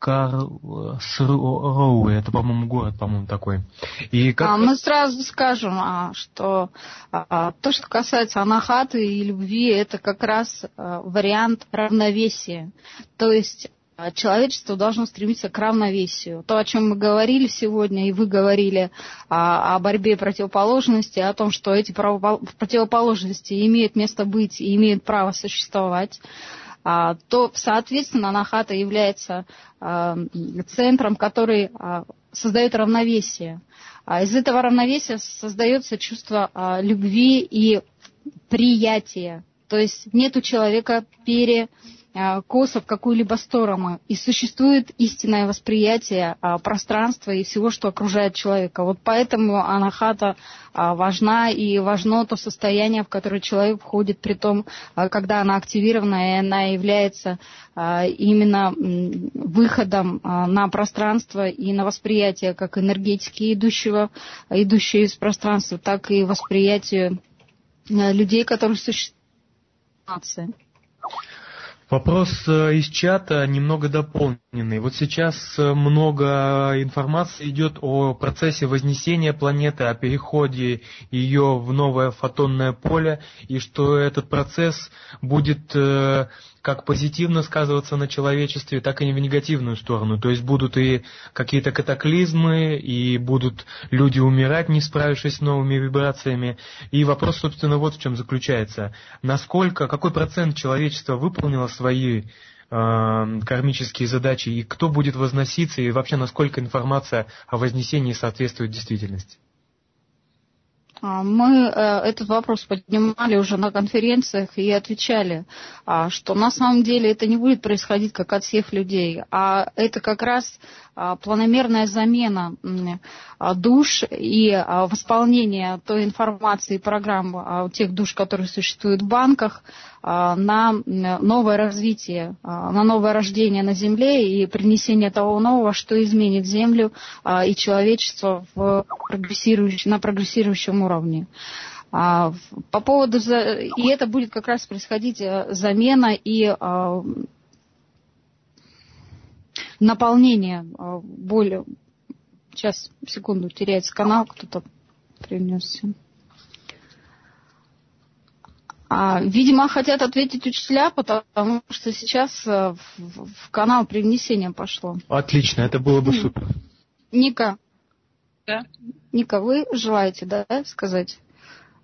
а, Карлсруэ, это, по-моему, город, по-моему, такой. И как... а, мы сразу скажем, а, что а, то, что касается анахаты и любви, это как раз а, вариант равновесия. То есть человечество должно стремиться к равновесию. То, о чем мы говорили сегодня, и вы говорили о, о борьбе противоположностей, о том, что эти противоположности имеют место быть и имеют право существовать, а, то, соответственно, Анахата является а, центром, который а, создает равновесие. Из этого равновесия создается чувство любви и приятия. То есть нет у человека пере Э, коса в какую-либо сторону. И существует истинное восприятие а, пространства и всего, что окружает человека. Вот поэтому анахата а, важна и важно то состояние, в которое человек входит, при том, когда она активирована, и она является именно выходом на пространство и на восприятие как энергетики идущего, идущей из пространства, так и восприятие людей, которые существуют Вопрос э, из чата немного дополненный. Вот сейчас э, много информации идет о процессе вознесения планеты, о переходе ее в новое фотонное поле, и что этот процесс будет э, как позитивно сказываться на человечестве, так и в негативную сторону. То есть будут и какие-то катаклизмы, и будут люди умирать, не справившись с новыми вибрациями. И вопрос, собственно, вот в чем заключается. Насколько, какой процент человечества выполнило свои э, кармические задачи, и кто будет возноситься, и вообще насколько информация о вознесении соответствует действительности? А, мы э, этот вопрос поднимали уже на конференциях и отвечали, а, что на самом деле это не будет происходить как от людей, а это как раз планомерная замена душ и восполнение той информации и программ тех душ, которые существуют в банках, на новое развитие, на новое рождение на Земле и принесение того нового, что изменит Землю и человечество в прогрессирующем, на прогрессирующем уровне. По поводу... И это будет как раз происходить э, замена и наполнение а, более... Сейчас, секунду, теряется канал, кто-то принесся. А, видимо, хотят ответить учителя, потому что сейчас э, в, в канал привнесения пошло. Отлично, это было бы супер. Ника. Да. Ника, вы желаете, да, сказать?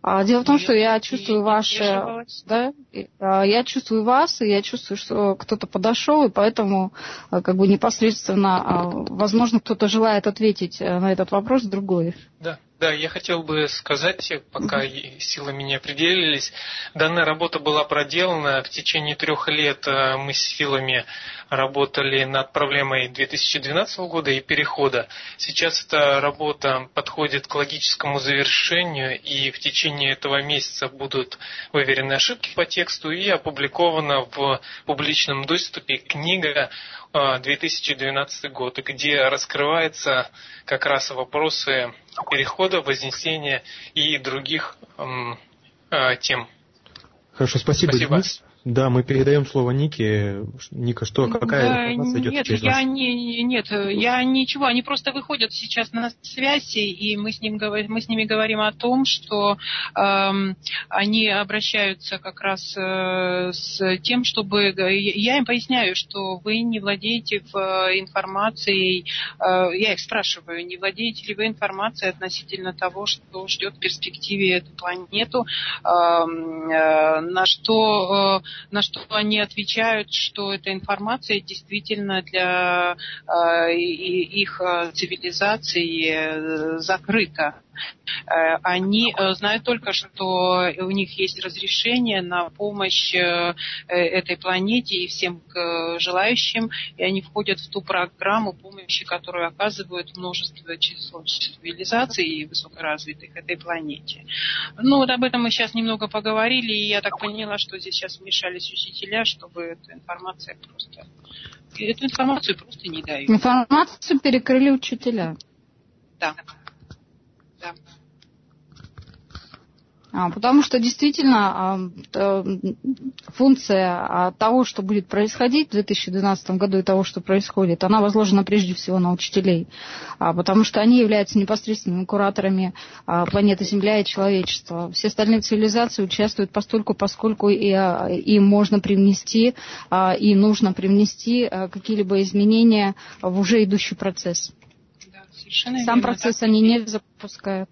А, дело в том, что я чувствую ваше, да, а, я чувствую вас, и я чувствую, что кто-то подошел, и поэтому а, как бы непосредственно, возможно, кто-то желает ответить э, на этот вопрос другой. Да. Да, я хотел бы сказать, пока силами не определились, данная работа была проделана в течение трех лет. Э, мы с силами работали над проблемой 2012 года и перехода. Сейчас эта работа подходит к логическому завершению, и в течение этого месяца будут выверены ошибки по тексту и опубликована в публичном доступе книга 2012 год, где раскрываются как раз вопросы перехода, вознесения и других э, тем. Хорошо, спасибо, спасибо. Денис. Да, мы передаем слово Нике. Ника, что, какая да, информация идет нет, через я вас? Не, нет, я ничего, они просто выходят сейчас на связь, и мы с, ним, мы с ними говорим о том, что эм, они обращаются как раз э, с тем, чтобы... Я им поясняю, что вы не владеете э, информацией, э, я их спрашиваю, не владеете ли вы информацией относительно того, что ждет в перспективе эту планету, э, э, на что... Э, на что они отвечают, что эта информация действительно для э, их э, цивилизации э, закрыта. Э, они э, знают только, что у них есть разрешение на помощь э, этой планете и всем желающим, и они входят в ту программу помощи, которую оказывают множество число цивилизаций высокоразвитых этой планете. Ну, вот об этом мы сейчас немного поговорили, и я так поняла, что здесь сейчас вмешались учителя, чтобы эта информация просто... Эту информацию просто не дают. Информацию перекрыли учителя. Да. Да. А, потому что действительно а, функция того, что будет происходить в 2012 году и того, что происходит, она возложена прежде всего на учителей. А, потому что они являются непосредственными кураторами планеты Земля и человечества. Все остальные цивилизации участвуют постольку, поскольку им можно привнести и нужно привнести какие-либо изменения в уже идущий процесс. Да, Сам процесс они не запускают.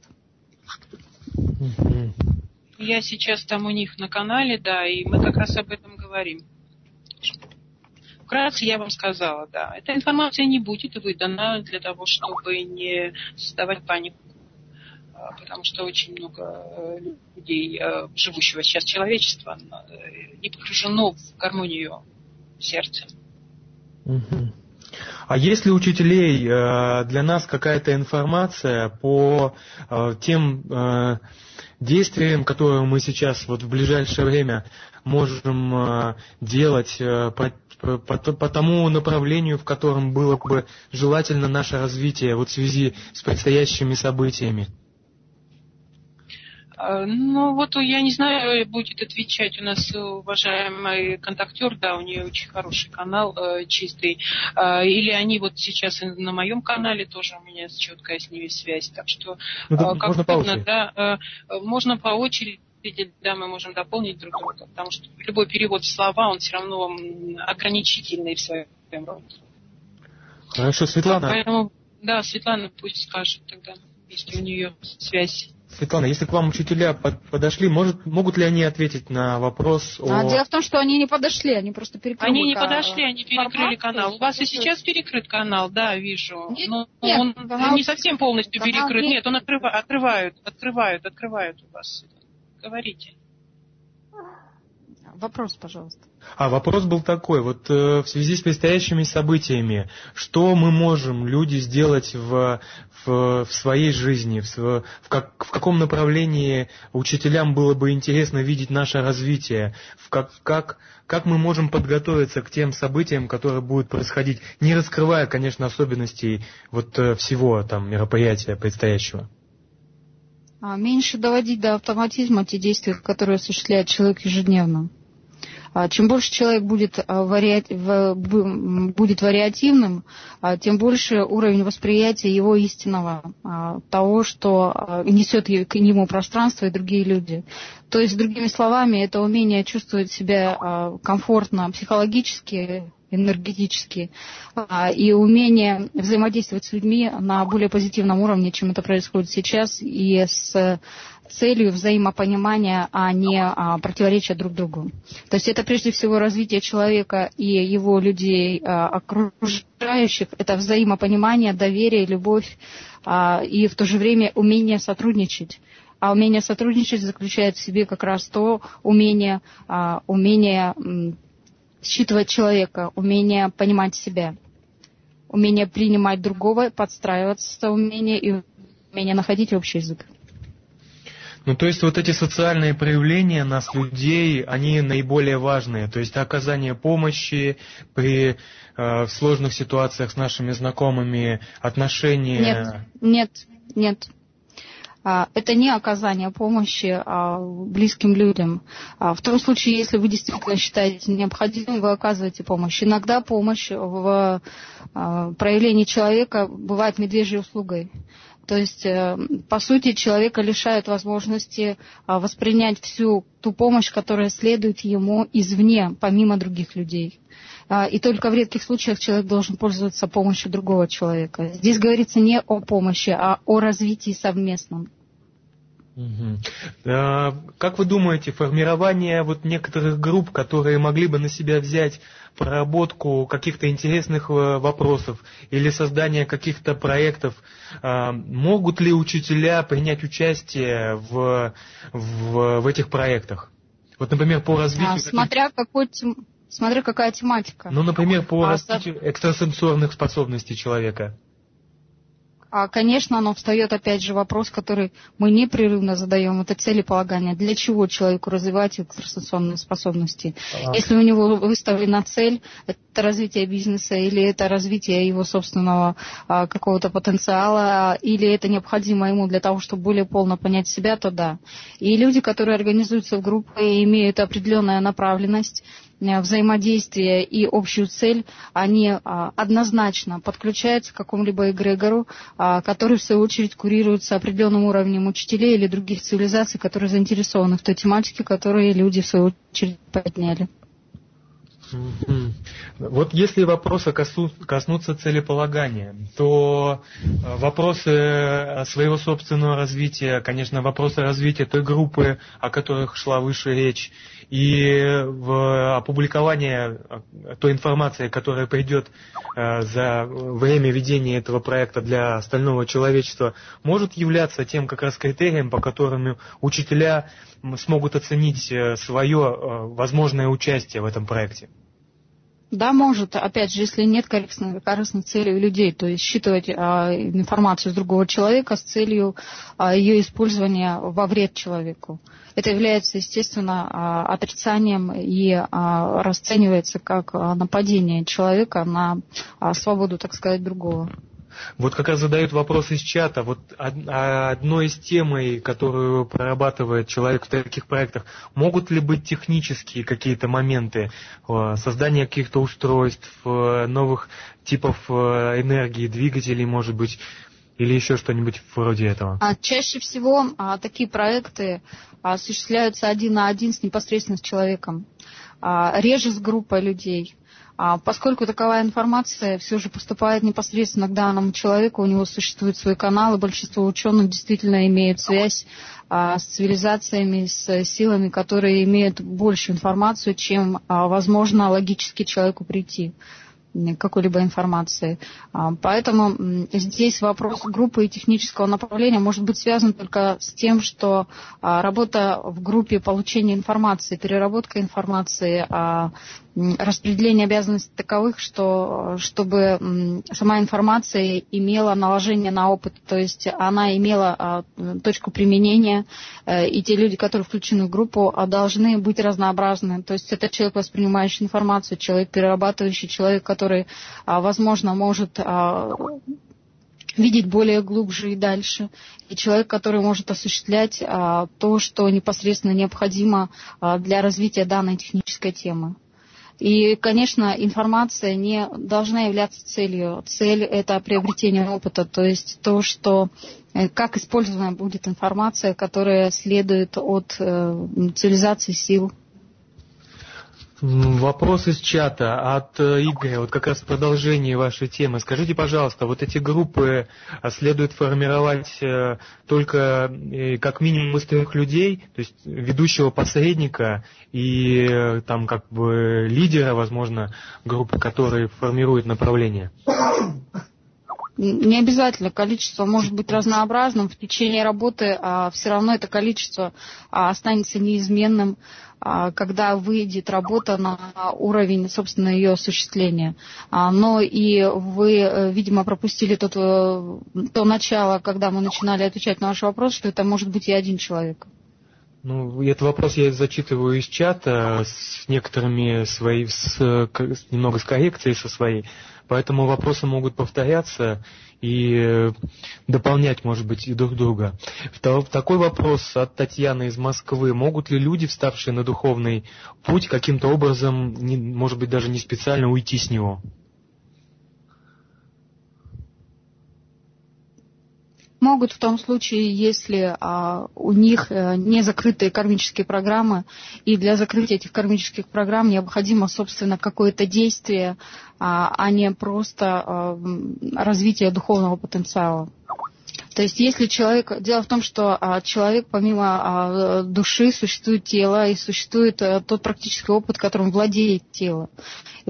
Я сейчас там у них на канале, да, и мы как раз об этом говорим. Вкратце я вам сказала, да. Эта информация не будет выдана для того, чтобы не создавать панику. А, потому что очень много э, людей, э, живущего сейчас человечества, э, не погружено в гармонию сердца. А есть ли учителей для нас какая-то информация по тем действиям, которые мы сейчас вот в ближайшее время можем э, делать э, по, по, по тому направлению, в котором было бы желательно наше развитие вот в связи с предстоящими событиями? А, ну, вот я не знаю, будет отвечать у нас уважаемый контактер, да, у нее очень хороший канал, э, чистый. Или они вот сейчас на моем канале тоже у меня четкая с ними связь. Так что, ну, как можно удобно, по да, э, можно по очереди да, мы можем дополнить друг друга, потому что любой перевод в слова, он все равно ограничительный в своем роде. Хорошо, Светлана. Поэтому, да, Светлана пусть скажет тогда, если у нее связь Светлана, если к вам учителя подошли, может, могут ли они ответить на вопрос о... А, дело в том, что они не подошли, они просто перекрыли Они не подошли, они перекрыли канал. У вас и сейчас перекрыт канал, да, вижу. Нет, Но нет, он канал... не совсем полностью канал перекрыт. Нет, нет он открыва... открывают, открывают, открывают у вас. Говорите. Вопрос, пожалуйста. А вопрос был такой, вот э, в связи с предстоящими событиями, что мы можем, люди, сделать в, в, в своей жизни, в, в, как, в каком направлении учителям было бы интересно видеть наше развитие, в как, как, как мы можем подготовиться к тем событиям, которые будут происходить, не раскрывая, конечно, особенностей вот э, всего там мероприятия предстоящего. А меньше доводить до автоматизма те действия, которые осуществляет человек ежедневно. А чем больше человек будет, а, вари... будет вариативным, а, тем больше уровень восприятия его истинного, того, что несет к нему пространство и другие люди. То есть, другими словами, это умение чувствовать себя комфортно психологически, энергетически, и умение взаимодействовать с людьми на более позитивном уровне, чем это происходит сейчас, и с целью взаимопонимания, а не а, противоречия друг другу. То есть это прежде всего развитие человека и его людей а, окружающих, это взаимопонимание, доверие, любовь а, и в то же время умение сотрудничать. А умение сотрудничать заключает в себе как раз то умение, а, умение считывать человека, умение понимать себя, умение принимать другого, подстраиваться умение и умение находить общий язык. Ну, то есть вот эти социальные проявления нас, людей, они наиболее важные. То есть оказание помощи при э, сложных ситуациях с нашими знакомыми, отношения. Нет, нет, нет. А, это не оказание помощи а, близким людям. А, в том случае, если вы действительно считаете необходимым, вы оказываете помощь. Иногда помощь в проявлении человека бывает медвежьей услугой. То есть, э, по сути, человека лишают возможности а, воспринять всю ту помощь, которая следует ему извне, помимо других людей. А, и только в редких случаях человек должен пользоваться помощью другого человека. Здесь говорится не о помощи, а о развитии совместном. Как вы думаете, формирование вот некоторых групп, которые могли бы на себя взять проработку каких-то интересных э, вопросов или создание каких-то проектов, а, могут ли учителя принять участие в, в, в этих проектах? Вот, например, по развитию... А, смотря, какой, смотря какая тематика. Ну, например, по а, развитию экстрасенсорных способностей человека. А, конечно, но встает опять же вопрос, который мы непрерывно задаем, это целеполагание. Для чего человеку развивать экстрасенсорные способности? А. Если у него выставлена цель, это развитие бизнеса, или это развитие его собственного а, какого-то потенциала, или это необходимо ему для того, чтобы более полно понять себя, то да. И люди, которые организуются в группы, имеют определенную направленность, взаимодействие и общую цель, они а, однозначно подключаются к какому-либо эгрегору, а, который, в свою очередь, курируется определенным уровнем учителей или других цивилизаций, которые заинтересованы в той тематике, которые люди, в свою очередь, подняли. Вот если вопросы коснутся целеполагания, то э, вопросы э, своего собственного развития, конечно, вопросы развития той группы, о которых шла выше речь, и в опубликование э, той информации, которая придет за время ведения этого проекта для остального человечества, может являться тем как раз критерием, по которым учителя смогут оценить свое возможное участие в этом проекте. Да, может, опять же, если нет корыстных, корыстных целей у людей, то есть считывать а, информацию с другого человека с целью а, ее использования во вред человеку. Это является, естественно, а, отрицанием и а, расценивается как а, нападение человека на а, свободу, так сказать, другого. Вот как раз задают вопрос из чата. Вот одной из тем, которую прорабатывает человек в таких проектах, могут ли быть технические какие-то моменты э, создания каких-то устройств, э, новых типов э, энергии, двигателей, может быть, или еще что-нибудь вроде этого? А чаще всего а, такие проекты осуществляются один на один с непосредственно с человеком. А, реже с группой людей. А поскольку такова информация все же поступает непосредственно к данному человеку, у него существует свой канал, и большинство ученых действительно имеют связь а, с цивилизациями, с силами, которые имеют больше информацию, чем а, возможно логически человеку прийти какой-либо информации. Поэтому здесь вопрос группы и технического направления может быть связан только с тем, что работа в группе получения информации, переработка информации, распределение обязанностей таковых, что, чтобы сама информация имела наложение на опыт, то есть она имела точку применения, э, и те люди, которые включены в группу, должны быть разнообразны. То есть это человек, воспринимающий информацию, человек, перерабатывающий, человек, который а, возможно, может а, видеть более глубже и дальше. И человек, который может осуществлять а, то, что непосредственно необходимо для развития данной технической темы. И, конечно, информация не должна являться целью. Цель – это приобретение опыта, то есть то, что э, как использована будет информация, которая следует от э, цивилизации сил. Вопрос из чата от э, Игоря, вот как раз в продолжении вашей темы. Скажите, пожалуйста, вот эти группы а, следует формировать э, только э, как минимум из трех людей, то есть ведущего посредника и там как бы лидера, возможно, группы, которые формируют направление? Не обязательно количество может быть разнообразным. В течение работы а, все равно это количество а, останется неизменным. А, когда выйдет работа на уровень, собственно, ее осуществления. А, но и вы, э, видимо, пропустили тот, э, то начало, когда мы начинали отвечать на ваш вопрос, что это может быть и один человек. Ну, этот вопрос я зачитываю из чата с некоторыми свои, с, с, немного с коррекцией со своей. Поэтому вопросы могут повторяться и э, дополнять, может быть, и друг друга. Такой вопрос от Татьяны из Москвы. Могут ли люди, вставшие на духовный путь, каким-то образом, может быть, даже не специально уйти с него? Могут в том случае, если а, у них а, не закрытые кармические программы, и для закрытия этих кармических программ необходимо, собственно, какое-то действие, а, а не просто а, развитие духовного потенциала. То есть если человек... Дело в том, что а, человек помимо а, души существует тело и существует а, тот практический опыт, которым владеет тело.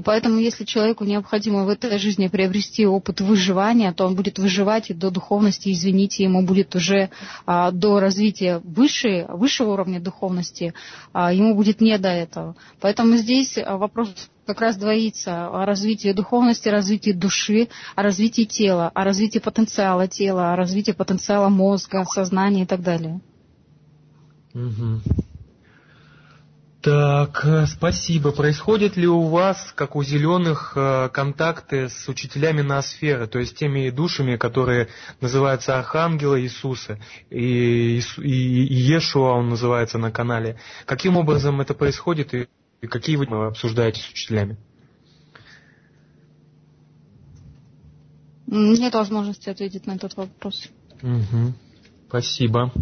И поэтому если человеку необходимо в этой жизни приобрести опыт выживания, то он будет выживать и до духовности, извините, ему будет уже а, до развития выше, высшего уровня духовности, а, ему будет не до этого. Поэтому здесь вопрос как раз двоится о развитии духовности, развитии души, о развитии тела, о развитии потенциала тела, о развитии потенциала мозга, сознания и так далее. Угу. Так, э, спасибо. Происходят ли у вас, как у зеленых, э, контакты с учителями ноосферы, то есть теми душами, которые называются Архангела Иисуса, и, и, и Иешуа он называется на канале. Каким образом это происходит и, и какие вы обсуждаете с учителями? Нет возможности ответить на этот вопрос. Угу. Спасибо.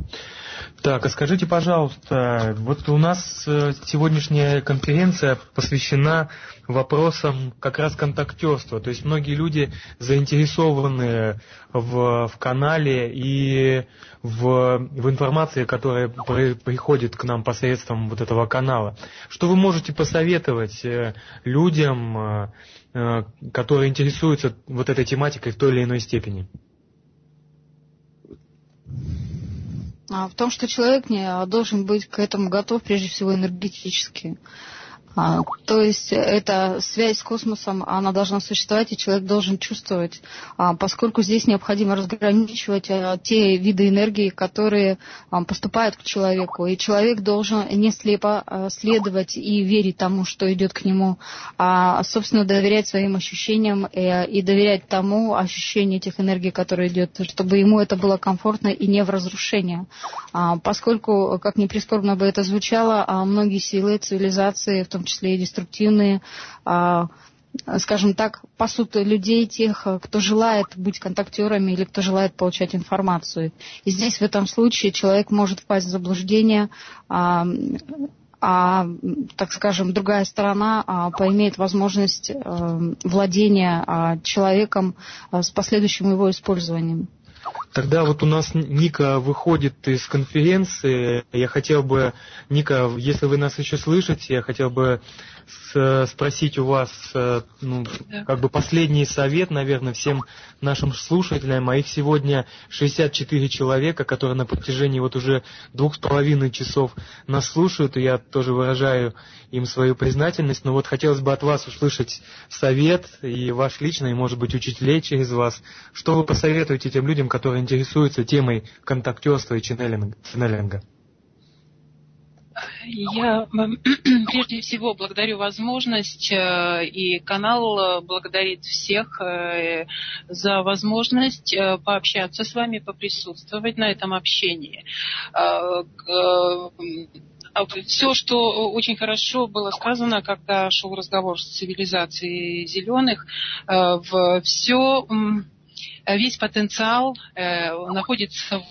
Так, а скажите, пожалуйста, вот у нас э, сегодняшняя конференция посвящена вопросам как раз контактерства. То есть многие люди заинтересованы в, в канале и в, в информации, которая при, приходит к нам посредством вот этого канала. Что вы можете посоветовать э, людям, э, которые интересуются вот этой тематикой в той или иной степени? А в том, что человек не а, должен быть к этому готов, прежде всего, энергетически. А, то есть эта связь с космосом, она должна существовать, и человек должен чувствовать, а, поскольку здесь необходимо разграничивать а, те виды энергии, которые поступают к человеку. И человек должен не слепо следовать и верить тому, что идет к нему, а, собственно, доверять своим ощущениям э, и доверять тому ощущению этих энергий, которые идет, чтобы ему это было комфортно и не в разрушение. Поскольку, как ни прискорбно бы это звучало, многие силы цивилизации, в том числе и деструктивные, а, скажем так, пасут людей, тех, кто желает быть контактерами или кто желает получать информацию. И здесь в этом случае человек может впасть в заблуждение, а, а так скажем, другая сторона а, поимеет возможность а, владения а, человеком а, с последующим его использованием. Тогда вот у нас Ника выходит из конференции. Я хотел бы, Ника, если вы нас еще слышите, я хотел бы спросить у вас э, ну, как бы последний совет, наверное, всем нашим слушателям. А их сегодня 64 человека, которые на протяжении вот уже двух с половиной часов нас слушают, и я тоже выражаю им свою признательность. Но вот хотелось бы от вас услышать совет, и ваш личный, может быть, учителей через вас. Что вы посоветуете тем людям, которые интересуются темой контактерства и ченнелинга? Я прежде всего благодарю возможность, э, и канал благодарит всех э, за возможность э, пообщаться с вами, поприсутствовать на этом общении. А Все, что очень хорошо было сказано, когда шел разговор с цивилизацией зеленых, все, весь потенциал находится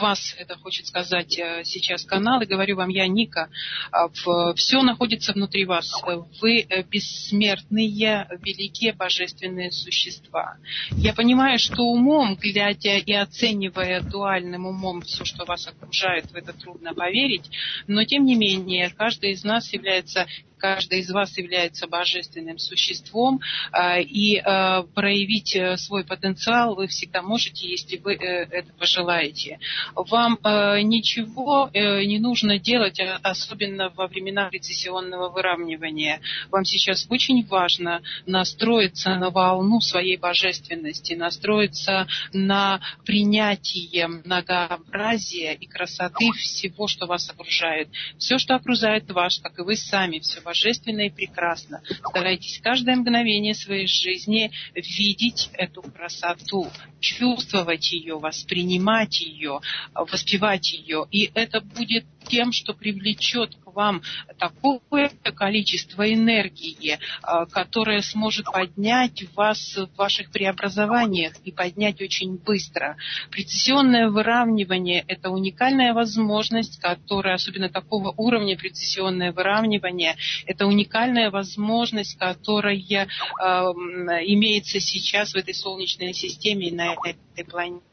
вас, это хочет сказать э, сейчас канал, и говорю вам я, Ника, а, все находится внутри вас. Вы э, бессмертные, великие божественные существа. Я понимаю, что умом, глядя и оценивая дуальным умом все, что вас окружает, в это трудно поверить, но тем не менее, каждый из нас является каждый из вас является божественным существом, а, и а, проявить э, свой потенциал вы всегда можете, если вы э, это пожелаете. Вам э, ничего не нужно делать, а, особенно во времена прецессионного выравнивания. Вам сейчас очень важно настроиться на волну своей божественности, настроиться на принятие многообразия и красоты всего, что вас окружает. Все, что окружает вас, как и вы сами, все божественно и прекрасно. Старайтесь каждое мгновение своей жизни видеть эту красоту, чувствовать ее, воспринимать ее, воспевать ее. И это будет тем, что привлечет вам такое количество энергии, а, которое сможет поднять вас в ваших преобразованиях и поднять очень быстро. Прецессионное выравнивание – это уникальная возможность, которая, особенно такого уровня прецессионное выравнивание, это уникальная возможность, которая э, имеется сейчас в этой Солнечной системе и на этой планете.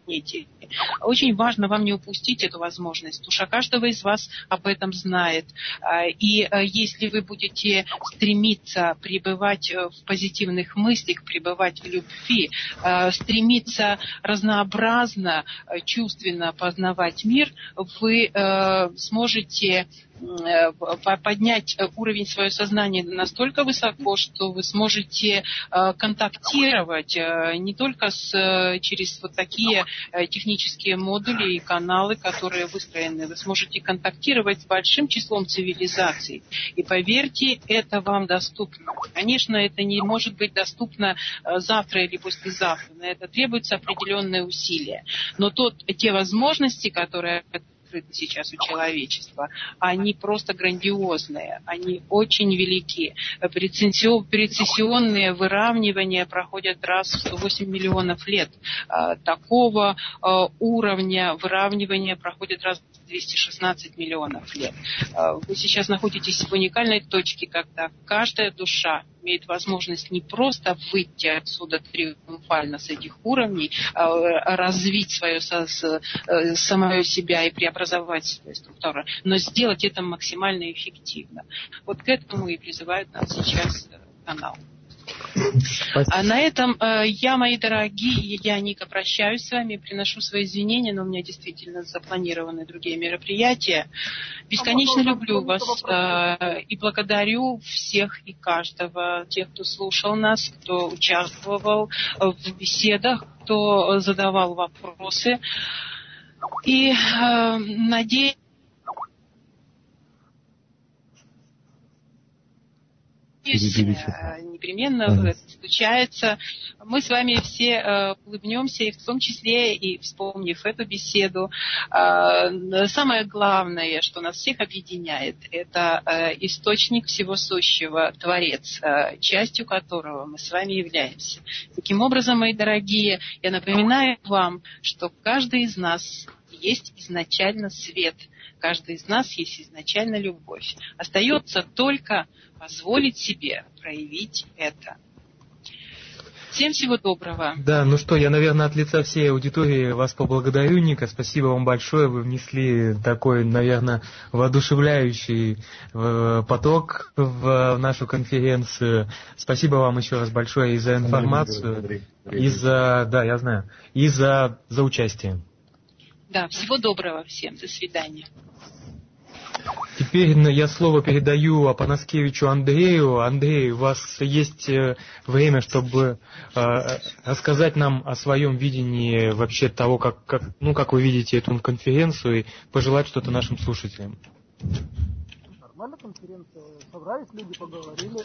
Очень важно вам не упустить эту возможность. Душа каждого из вас об этом знает. А, и э, если вы будете стремиться пребывать э, в позитивных мыслях, пребывать в любви, э, стремиться разнообразно, чувственно познавать мир, вы сможете поднять уровень своего сознания настолько высоко, что вы сможете э, контактировать э, не только с, через вот такие технические модули и каналы, которые выстроены. Вы сможете контактировать с большим числом цивилизаций. И поверьте, это вам доступно. Конечно, это не может быть доступно завтра или послезавтра. На это требуются определенные усилия. Но тот, те возможности, которые открыты сейчас у человечества, они просто грандиозные, они очень велики. Прецессионные выравнивания проходят раз в 108 миллионов лет. А, такого а, уровня выравнивания проходит раз 216 миллионов лет. А, вы сейчас находитесь в уникальной точке, когда каждая душа имеет возможность не просто выйти отсюда триумфально с этих уровней, а развить свое э, самое себя и преобразовать свою структуру, но сделать это максимально эффективно. Вот к этому и призывает нас сейчас канал. А на этом э, я, мои дорогие, я, Ника, прощаюсь с вами, приношу свои извинения, но у меня действительно запланированы другие мероприятия. Бесконечно люблю вас э, и благодарю всех и каждого, тех, кто слушал нас, кто участвовал в беседах, кто задавал вопросы. И э, надеюсь, Э, непременно ага. случается. Мы с вами все э, улыбнемся, и в том числе и вспомнив эту беседу. Э, самое главное, что нас всех объединяет, это э, источник всего сущего, Творец, э, частью которого мы с вами являемся. Таким образом, мои дорогие, я напоминаю вам, что каждый из нас есть изначально свет – каждый из нас есть изначально любовь. Остается только позволить себе проявить это. Всем всего доброго. Да, ну что, я, наверное, от лица всей аудитории вас поблагодарю, Ника. Спасибо вам большое. Вы внесли такой, наверное, воодушевляющий э, поток в нашу конференцию. Спасибо вам еще раз большое и за информацию, и за, да, я знаю, и за, за участие. Да, всего доброго всем. До свидания. Теперь я слово передаю Апанаскевичу Андрею. Андрей, у вас есть э, время, чтобы э, рассказать нам о своем видении вообще того, как, как, ну, как вы видите эту конференцию и пожелать что-то нашим слушателям. Нормально конференция. Собрались люди, поговорили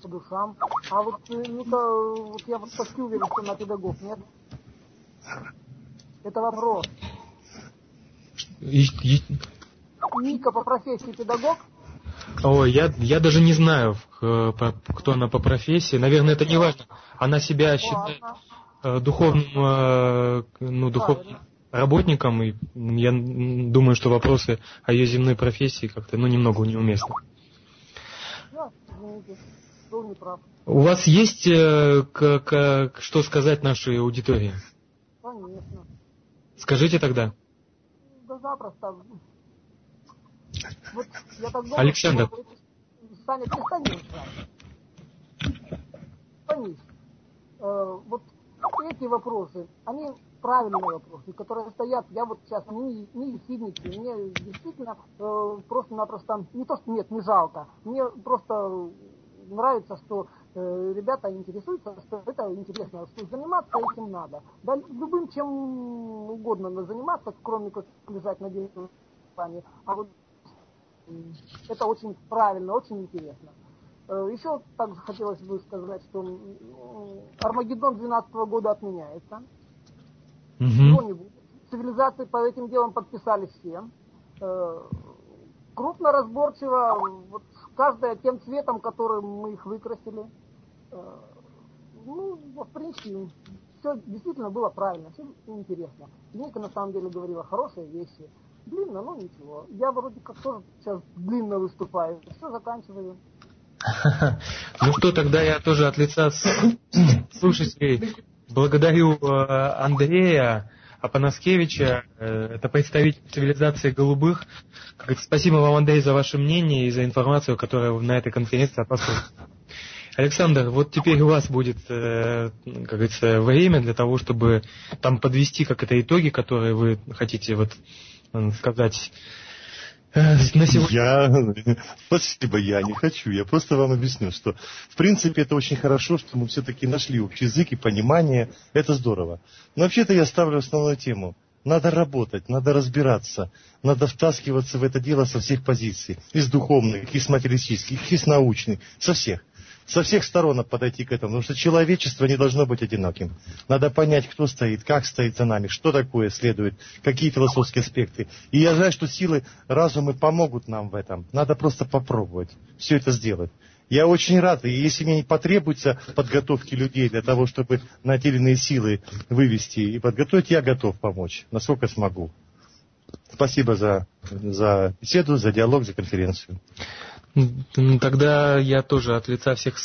по душам. А вот, Ника, вот я вот почти уверен, что на педагог нет. Это вопрос. Ника по профессии педагог? Ой, я, я даже не знаю, кто она по профессии. Наверное, это не важно. Она себя считает э, духовным, э, ну, духовным работником, и я думаю, что вопросы о ее земной профессии как-то, ну, немного неуместны. У вас есть э, к, к, что сказать нашей аудитории? Конечно. Скажите тогда. Да запросто. Вот я так думаю, Александр. Что Саня, перестань Понись. Э, вот эти вопросы, они правильные вопросы, которые стоят, я вот сейчас не, не ехидничаю, мне действительно э, просто-напросто, не то, что нет, не жалко, мне просто нравится, что ребята интересуются, что это интересно, что заниматься этим надо. Да, любым чем угодно заниматься, кроме как лежать на диване. А вот это очень правильно, очень интересно. Э, Еще также хотелось бы сказать, что Армагеддон 12 года отменяется. Угу. Цивилизации по этим делам подписали все. Э, крупно, разборчиво, вот каждая тем цветом, которым мы их выкрасили. Э, ну, в принципе, все действительно было правильно, все интересно. Ника на самом деле говорила хорошие вещи. Длинно, ну ничего. Я вроде как тоже сейчас длинно выступаю. Все, заканчиваю. Ну что, тогда я тоже от лица слушателей благодарю э, Андрея Апанаскевича, э, это представитель цивилизации голубых. Спасибо вам, Андрей, за ваше мнение и за информацию, которая на этой конференции от Александр, вот теперь у вас будет, э, как говорится, время для того, чтобы там подвести как это итоги, которые вы хотите вот сказать Э, на сегодня... Я... Спасибо, я не хочу. Я просто вам объясню, что в принципе это очень хорошо, что мы все-таки нашли общий язык и понимание. Это здорово. Но вообще-то я ставлю основную тему. Надо работать, надо разбираться, надо втаскиваться в это дело со всех позиций. Из духовных, из материалистических, из научных, со всех со всех сторон подойти к этому, потому что человечество не должно быть одиноким. Надо понять, кто стоит, как стоит за нами, что такое следует, какие философские аспекты. И я знаю, что силы разума помогут нам в этом. Надо просто попробовать все это сделать. Я очень рад, и если мне не потребуется подготовки людей для того, чтобы на те или иные силы вывести и подготовить, я готов помочь, насколько смогу. Спасибо за, за беседу, за диалог, за конференцию. Тогда я тоже от лица всех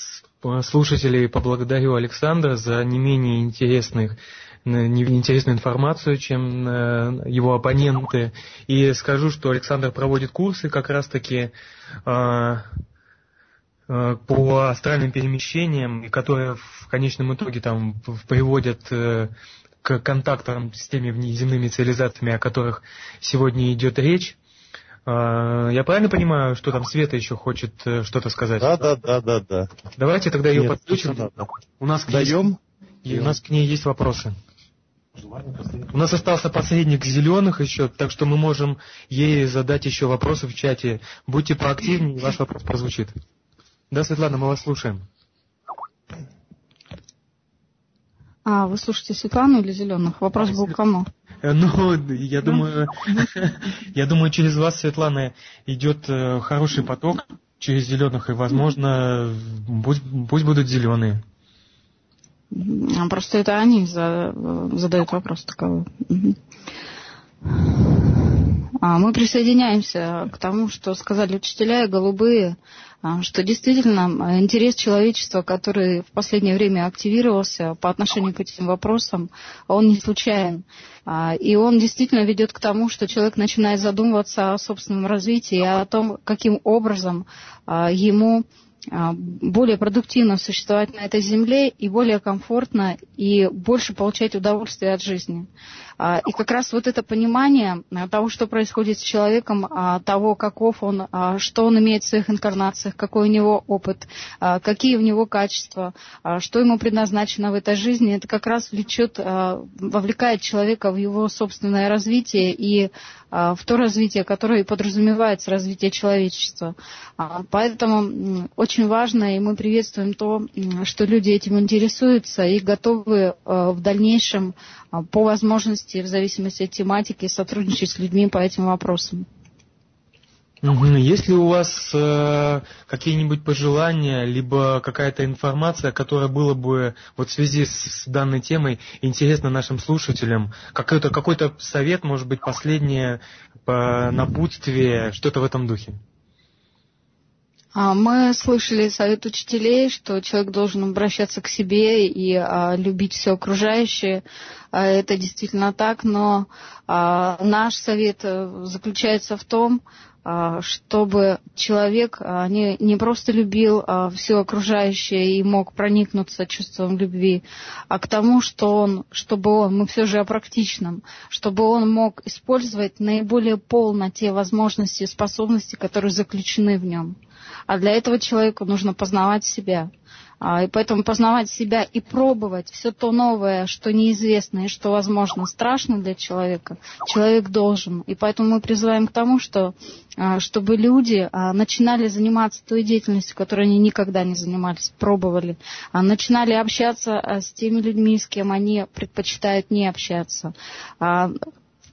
слушателей поблагодарю Александра за не менее интересных интересную информацию, чем э, его оппоненты. И скажу, что Александр проводит курсы как раз-таки э, э, по астральным перемещениям, которые в конечном итоге там приводят к контактам с теми внеземными цивилизациями, о которых сегодня идет речь. А, я правильно понимаю, что там Света еще хочет э, что-то сказать? Да, да, да, да, да. Давайте тогда ее Нет, подключим. У нас Даем? И у нас к ней есть вопросы. У нас остался посредник зеленых еще, так что мы можем ей задать еще вопросы в чате. Будьте поактивнее, ваш вопрос прозвучит. Да, Светлана, мы вас слушаем. А, вы слушаете Светлану или Зеленых? Вопрос был к кому? Э, ну, я думаю, я думаю, через вас, Светлана, идет э, хороший поток через зеленых, и, возможно, пусть, пусть будут зеленые. Просто это они задают вопрос таковой. А мы присоединяемся к тому, что сказали учителя и голубые, а, что действительно интерес человечества, который в последнее время активировался по отношению к этим вопросам, он не случайен. А, и он действительно ведет к тому, что человек начинает задумываться о собственном развитии, о том, каким образом а, ему более продуктивно существовать на этой земле и более комфортно и больше получать удовольствие от жизни. А, и как раз вот это понимание а, того, что происходит с человеком, а, того, каков он, что он имеет в своих инкарнациях, какой у него опыт, какие у него качества, что ему предназначено в этой жизни, это как раз влечет, вовлекает человека в его собственное развитие и в то развитие, которое подразумевается развитие человечества. Поэтому очень важно, и мы приветствуем то, что люди этим интересуются и готовы в дальнейшем по возможности возможности, в зависимости от тематики, сотрудничать с людьми по этим вопросам. Есть ли у вас э, какие-нибудь пожелания, либо какая-то информация, которая была бы вот в связи с данной темой интересна нашим слушателям? Какой-то какой совет, может быть, последнее по напутствие, что-то в этом духе? А, мы слышали совет учителей, что человек должен обращаться к себе и а, любить все окружающее. А, это действительно так, но а, наш совет э, заключается в том, а, чтобы человек а, не, не просто любил все окружающее и мог проникнуться чувством любви, а к тому, что он, чтобы он, мы все же о практичном, чтобы он мог использовать наиболее полно те возможности способности, которые заключены в нем. А для этого человеку нужно познавать себя. А, и поэтому познавать себя и пробовать все то новое, что неизвестно и что, возможно, страшно для человека, человек должен. И поэтому мы призываем к тому, что, а, чтобы люди а, начинали заниматься той деятельностью, которой они никогда не занимались, пробовали, начинали общаться с теми людьми, с кем они предпочитают не общаться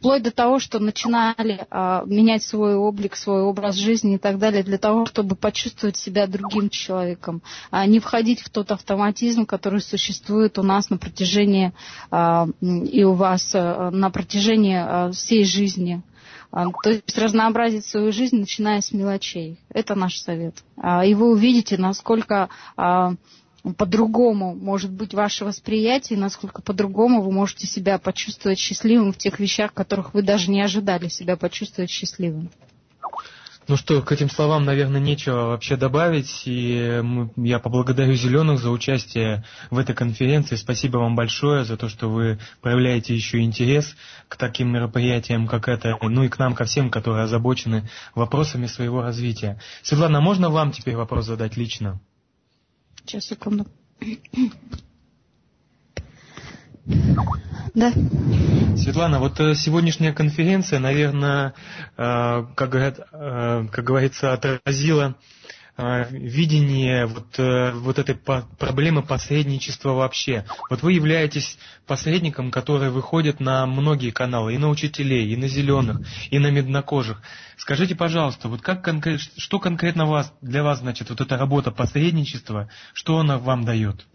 вплоть до того, что начинали а, менять свой облик, свой образ жизни и так далее, для того, чтобы почувствовать себя другим человеком, а не входить в тот автоматизм, который существует у нас на протяжении а, и у вас а, на протяжении а, всей жизни. А, то есть разнообразить свою жизнь, начиная с мелочей. Это наш совет. А, и вы увидите, насколько а, по-другому может быть ваше восприятие, насколько по-другому вы можете себя почувствовать счастливым в тех вещах, которых вы даже не ожидали себя почувствовать счастливым. Ну что, к этим словам, наверное, нечего вообще добавить. И я поблагодарю Зеленых за участие в этой конференции. Спасибо вам большое за то, что вы проявляете еще интерес к таким мероприятиям, как это, ну и к нам, ко всем, которые озабочены вопросами своего развития. Светлана, можно вам теперь вопрос задать лично? Сейчас, секунду. Да. Светлана, вот э, сегодняшняя конференция, наверное, э, как, э, как говорится, отразила видение вот, вот этой проблемы посредничества вообще. Вот вы являетесь посредником, который выходит на многие каналы, и на учителей, и на зеленых, и на меднокожих. Скажите, пожалуйста, вот как конкрет, что конкретно вас, для вас значит вот эта работа посредничества, что она вам дает?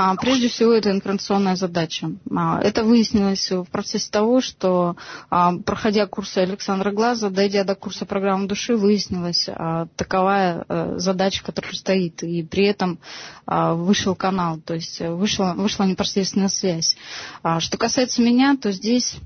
А, прежде всего, это информационная задача. А, это выяснилось в процессе того, что, а, проходя курсы Александра Глаза, дойдя до курса программы души, выяснилась таковая э, задача, которая стоит. И при этом вышел канал, то есть вышла, вышла непосредственная связь. Что касается меня, то здесь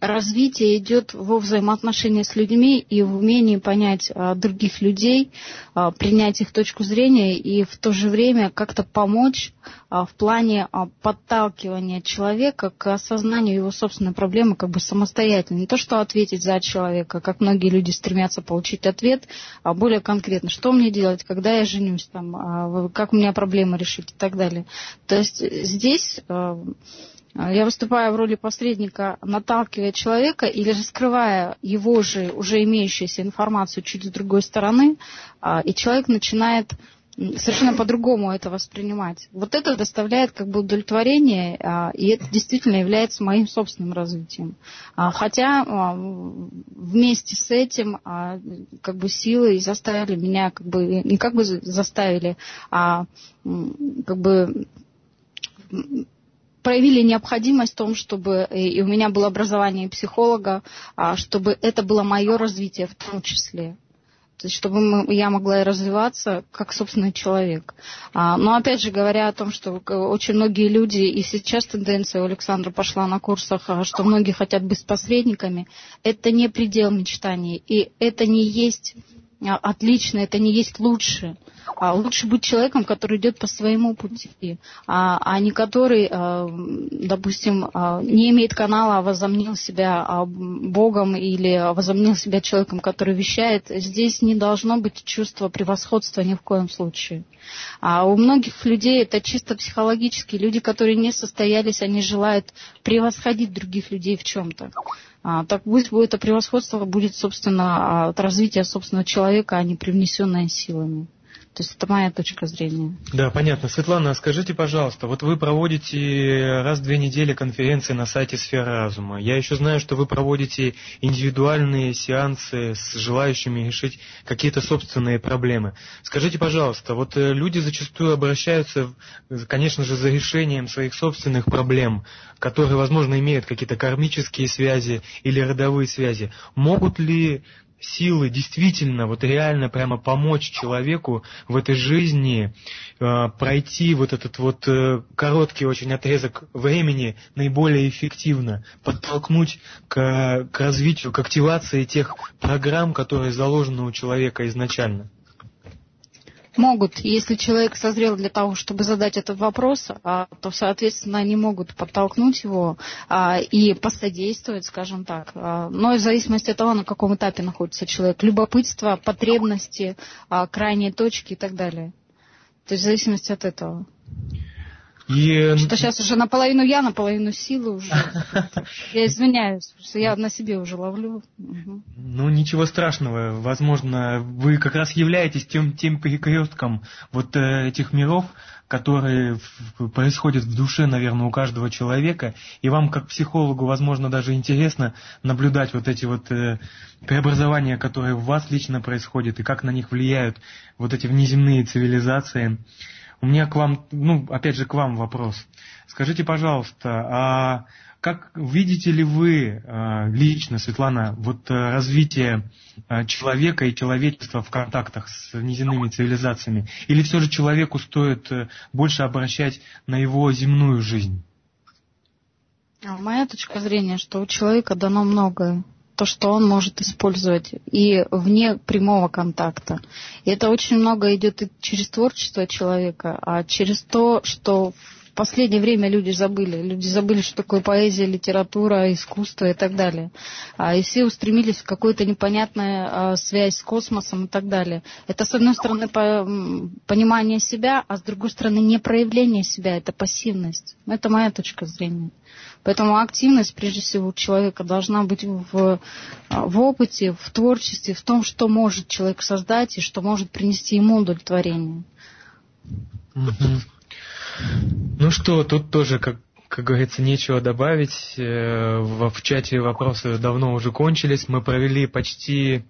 развитие идет во взаимоотношении с людьми и в умении понять а, других людей, а, принять их точку зрения и в то же время как-то помочь а, в плане подталкивания человека к осознанию его собственной проблемы как бы самостоятельно. Не то, что ответить за человека, как многие люди стремятся получить ответ, а более конкретно, что мне делать, когда я женюсь, там, как у меня проблемы решить и так далее. То есть здесь я выступаю в роли посредника, наталкивая человека или раскрывая его же уже имеющуюся информацию чуть с другой стороны, а, и человек начинает совершенно по-другому это воспринимать. Вот это доставляет как бы удовлетворение, а, и это действительно является моим собственным развитием. Хотя вместе с этим как бы силы заставили меня, как бы не как бы заставили, а как бы проявили необходимость в том, чтобы э, и у меня было образование психолога, а, чтобы это было мое развитие в том числе. То есть, чтобы я могла развиваться как собственный человек. А, но опять же, говоря о том, что очень многие люди, и сейчас тенденция у Александра пошла на курсах, а, что многие хотят быть посредниками, это не предел мечтаний. И это не есть отлично, это не есть лучше. А лучше быть человеком, который идет по своему пути, а, а не который, а, допустим, а, не имеет канала, а возомнил себя Богом или возомнил себя человеком, который вещает. Здесь не должно быть чувства превосходства ни в коем случае. А у многих людей это чисто психологически. Люди, которые не состоялись, они желают превосходить других людей в чем-то. А, так пусть будет это превосходство будет, собственно, от развития собственного человека, а не привнесенное силами. То есть это моя точка зрения. Да, понятно. Светлана, скажите, пожалуйста, вот вы проводите раз в две недели конференции на сайте Сфера Разума. Я еще знаю, что вы проводите индивидуальные сеансы с желающими решить какие-то собственные проблемы. Скажите, пожалуйста, вот э, люди зачастую обращаются, конечно же, за решением своих собственных проблем, которые, возможно, имеют какие-то кармические связи или родовые связи. Могут ли силы действительно, вот реально прямо помочь человеку в этой жизни э, пройти вот этот вот э, короткий очень отрезок времени наиболее эффективно, подтолкнуть к, к развитию, к активации тех программ, которые заложены у человека изначально. Могут, если человек созрел для того, чтобы задать этот вопрос, а, то, соответственно, они могут подтолкнуть его а, и посодействовать, скажем так. А, но в зависимости от того, на каком этапе находится человек. Любопытство, потребности, крайние точки и так далее. То есть в зависимости от этого. И... Что сейчас уже наполовину я, наполовину силы уже. Я извиняюсь, что я на себе уже ловлю. Ну, ничего страшного. Возможно, вы как раз являетесь тем, тем перекрестком вот э, этих миров, которые происходят в душе, наверное, у каждого человека. И вам, как психологу, возможно, даже интересно наблюдать вот эти вот э, преобразования, которые в вас лично происходят, и как на них влияют вот эти внеземные цивилизации. У меня к вам, ну, опять же, к вам вопрос. Скажите, пожалуйста, а как видите ли вы а, лично, Светлана, вот а, развитие а, человека и человечества в контактах с неземными цивилизациями? Или все же человеку стоит э, больше обращать на его земную жизнь? Моя точка зрения, что у человека дано многое. То, что он может использовать и вне прямого контакта. И это очень много идет и через творчество человека, а через то, что последнее время люди забыли. Люди забыли, что такое поэзия, литература, искусство и так далее. А, и все устремились в какую-то непонятную а, связь с космосом и так далее. Это, с одной стороны, по, понимание себя, а с другой стороны, не проявление себя, это пассивность. Это моя точка зрения. Поэтому активность, прежде всего, у человека должна быть в, в опыте, в творчестве, в том, что может человек создать и что может принести ему удовлетворение. Mm-hmm. Ну что, тут тоже, как, как говорится, нечего добавить. Э, в, в чате вопросы давно уже кончились. Мы провели почти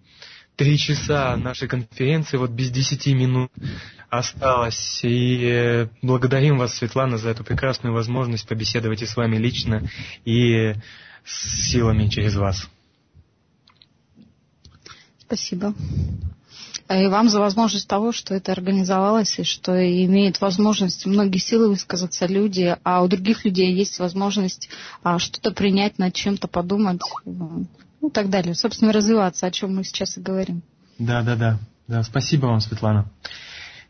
три часа нашей конференции, вот без десяти минут осталось. И э, благодарим вас, Светлана, за эту прекрасную возможность побеседовать и с вами лично, и с силами через вас. Спасибо и вам за возможность того, что это организовалось, и что имеет возможность многие силы высказаться люди, а у других людей есть возможность а, что-то принять, над чем-то подумать, ну и так далее. Собственно, развиваться, о чем мы сейчас и говорим. Да, да, да. да спасибо вам, Светлана.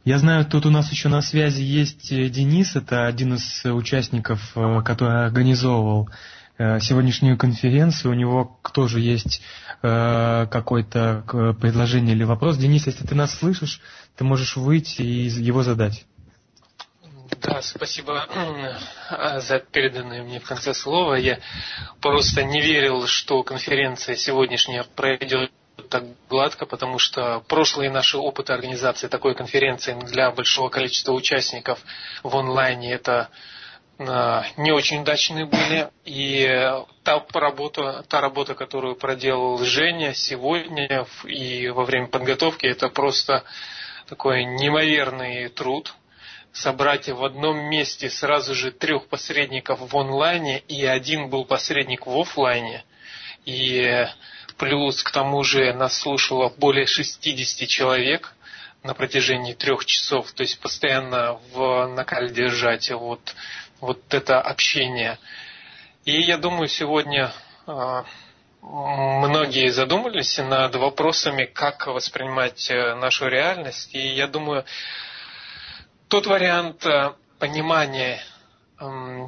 Я знаю, тут у нас еще на связи есть э, Денис, это один из участников, э, который организовывал Э, сегодняшнюю конференцию. У него тоже есть э, какое-то предложение или вопрос. Денис, если ты нас слышишь, ты можешь выйти и его задать. Да, спасибо за переданное мне в конце слова. Я просто не верил, что конференция сегодняшняя пройдет так гладко, потому что прошлые наши опыты организации такой конференции для большого количества участников в онлайне это Э, не очень удачные были. И та работа, та работа, которую проделал Женя сегодня и во время подготовки, это просто такой неимоверный труд. Собрать в одном месте сразу же трех посредников в онлайне, и один был посредник в офлайне. И плюс к тому же нас слушало более 60 человек на протяжении трех часов, то есть постоянно в накале держать. Вот вот это общение. И я думаю, сегодня а, многие задумались над вопросами, как воспринимать э, нашу реальность. И я думаю, тот вариант э, понимания,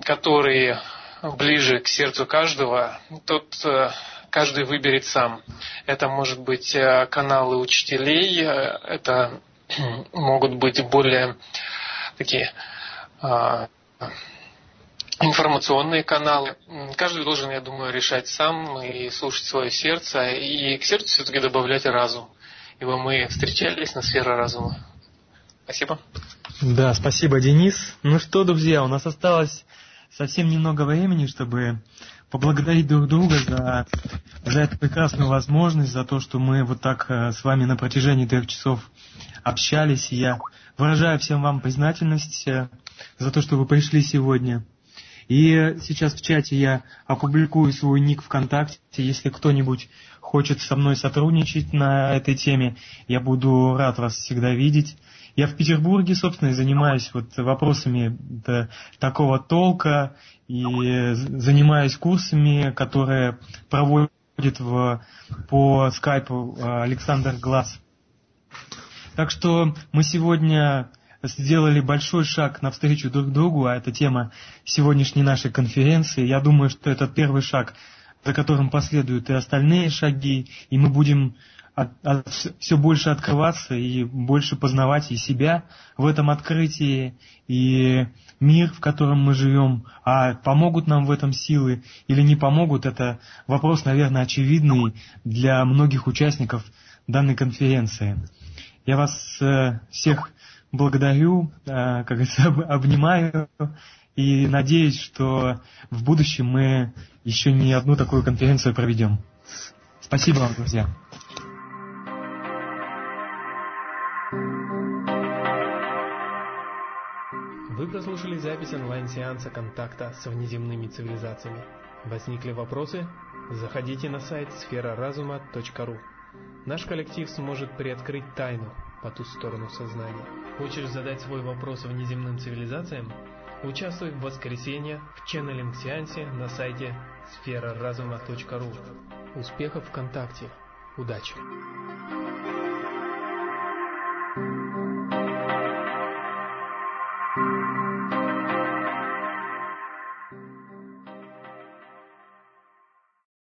который ближе к сердцу каждого, тот э, каждый выберет сам. Это может быть каналы учителей, это могут быть более такие а, информационные каналы. Каждый должен, я думаю, решать сам и слушать свое сердце, и к сердцу все-таки добавлять разум. Ибо мы встречались на сфере разума. Спасибо. Да, спасибо, Денис. Ну что, друзья, у нас осталось совсем немного времени, чтобы поблагодарить друг друга за, за эту прекрасную возможность, за то, что мы вот так э, с вами на протяжении трех часов общались. Я выражаю всем вам признательность э, за то, что вы пришли сегодня. И сейчас в чате я опубликую свой ник ВКонтакте. Если кто-нибудь хочет со мной сотрудничать на этой теме, я буду рад вас всегда видеть. Я в Петербурге, собственно, занимаюсь вот вопросами такого толка и занимаюсь курсами, которые проводит в, по скайпу Александр Глаз. Так что мы сегодня сделали большой шаг навстречу друг другу, а это тема сегодняшней нашей конференции. Я думаю, что это первый шаг, за которым последуют и остальные шаги, и мы будем от, от, все больше открываться и больше познавать и себя в этом открытии, и мир, в котором мы живем, а помогут нам в этом силы или не помогут, это вопрос, наверное, очевидный для многих участников данной конференции. Я вас э, всех благодарю, э, как говорится, обнимаю и надеюсь, что в будущем мы еще не одну такую конференцию проведем. Спасибо вам, друзья. Вы прослушали запись онлайн-сеанса контакта с внеземными цивилизациями. Возникли вопросы? Заходите на сайт сфераразума.ру. Наш коллектив сможет приоткрыть тайну по ту сторону сознания. Хочешь задать свой вопрос внеземным цивилизациям? Участвуй в воскресенье в ченнелинг-сеансе на сайте сфераразума.ру. Успехов ВКонтакте! Удачи!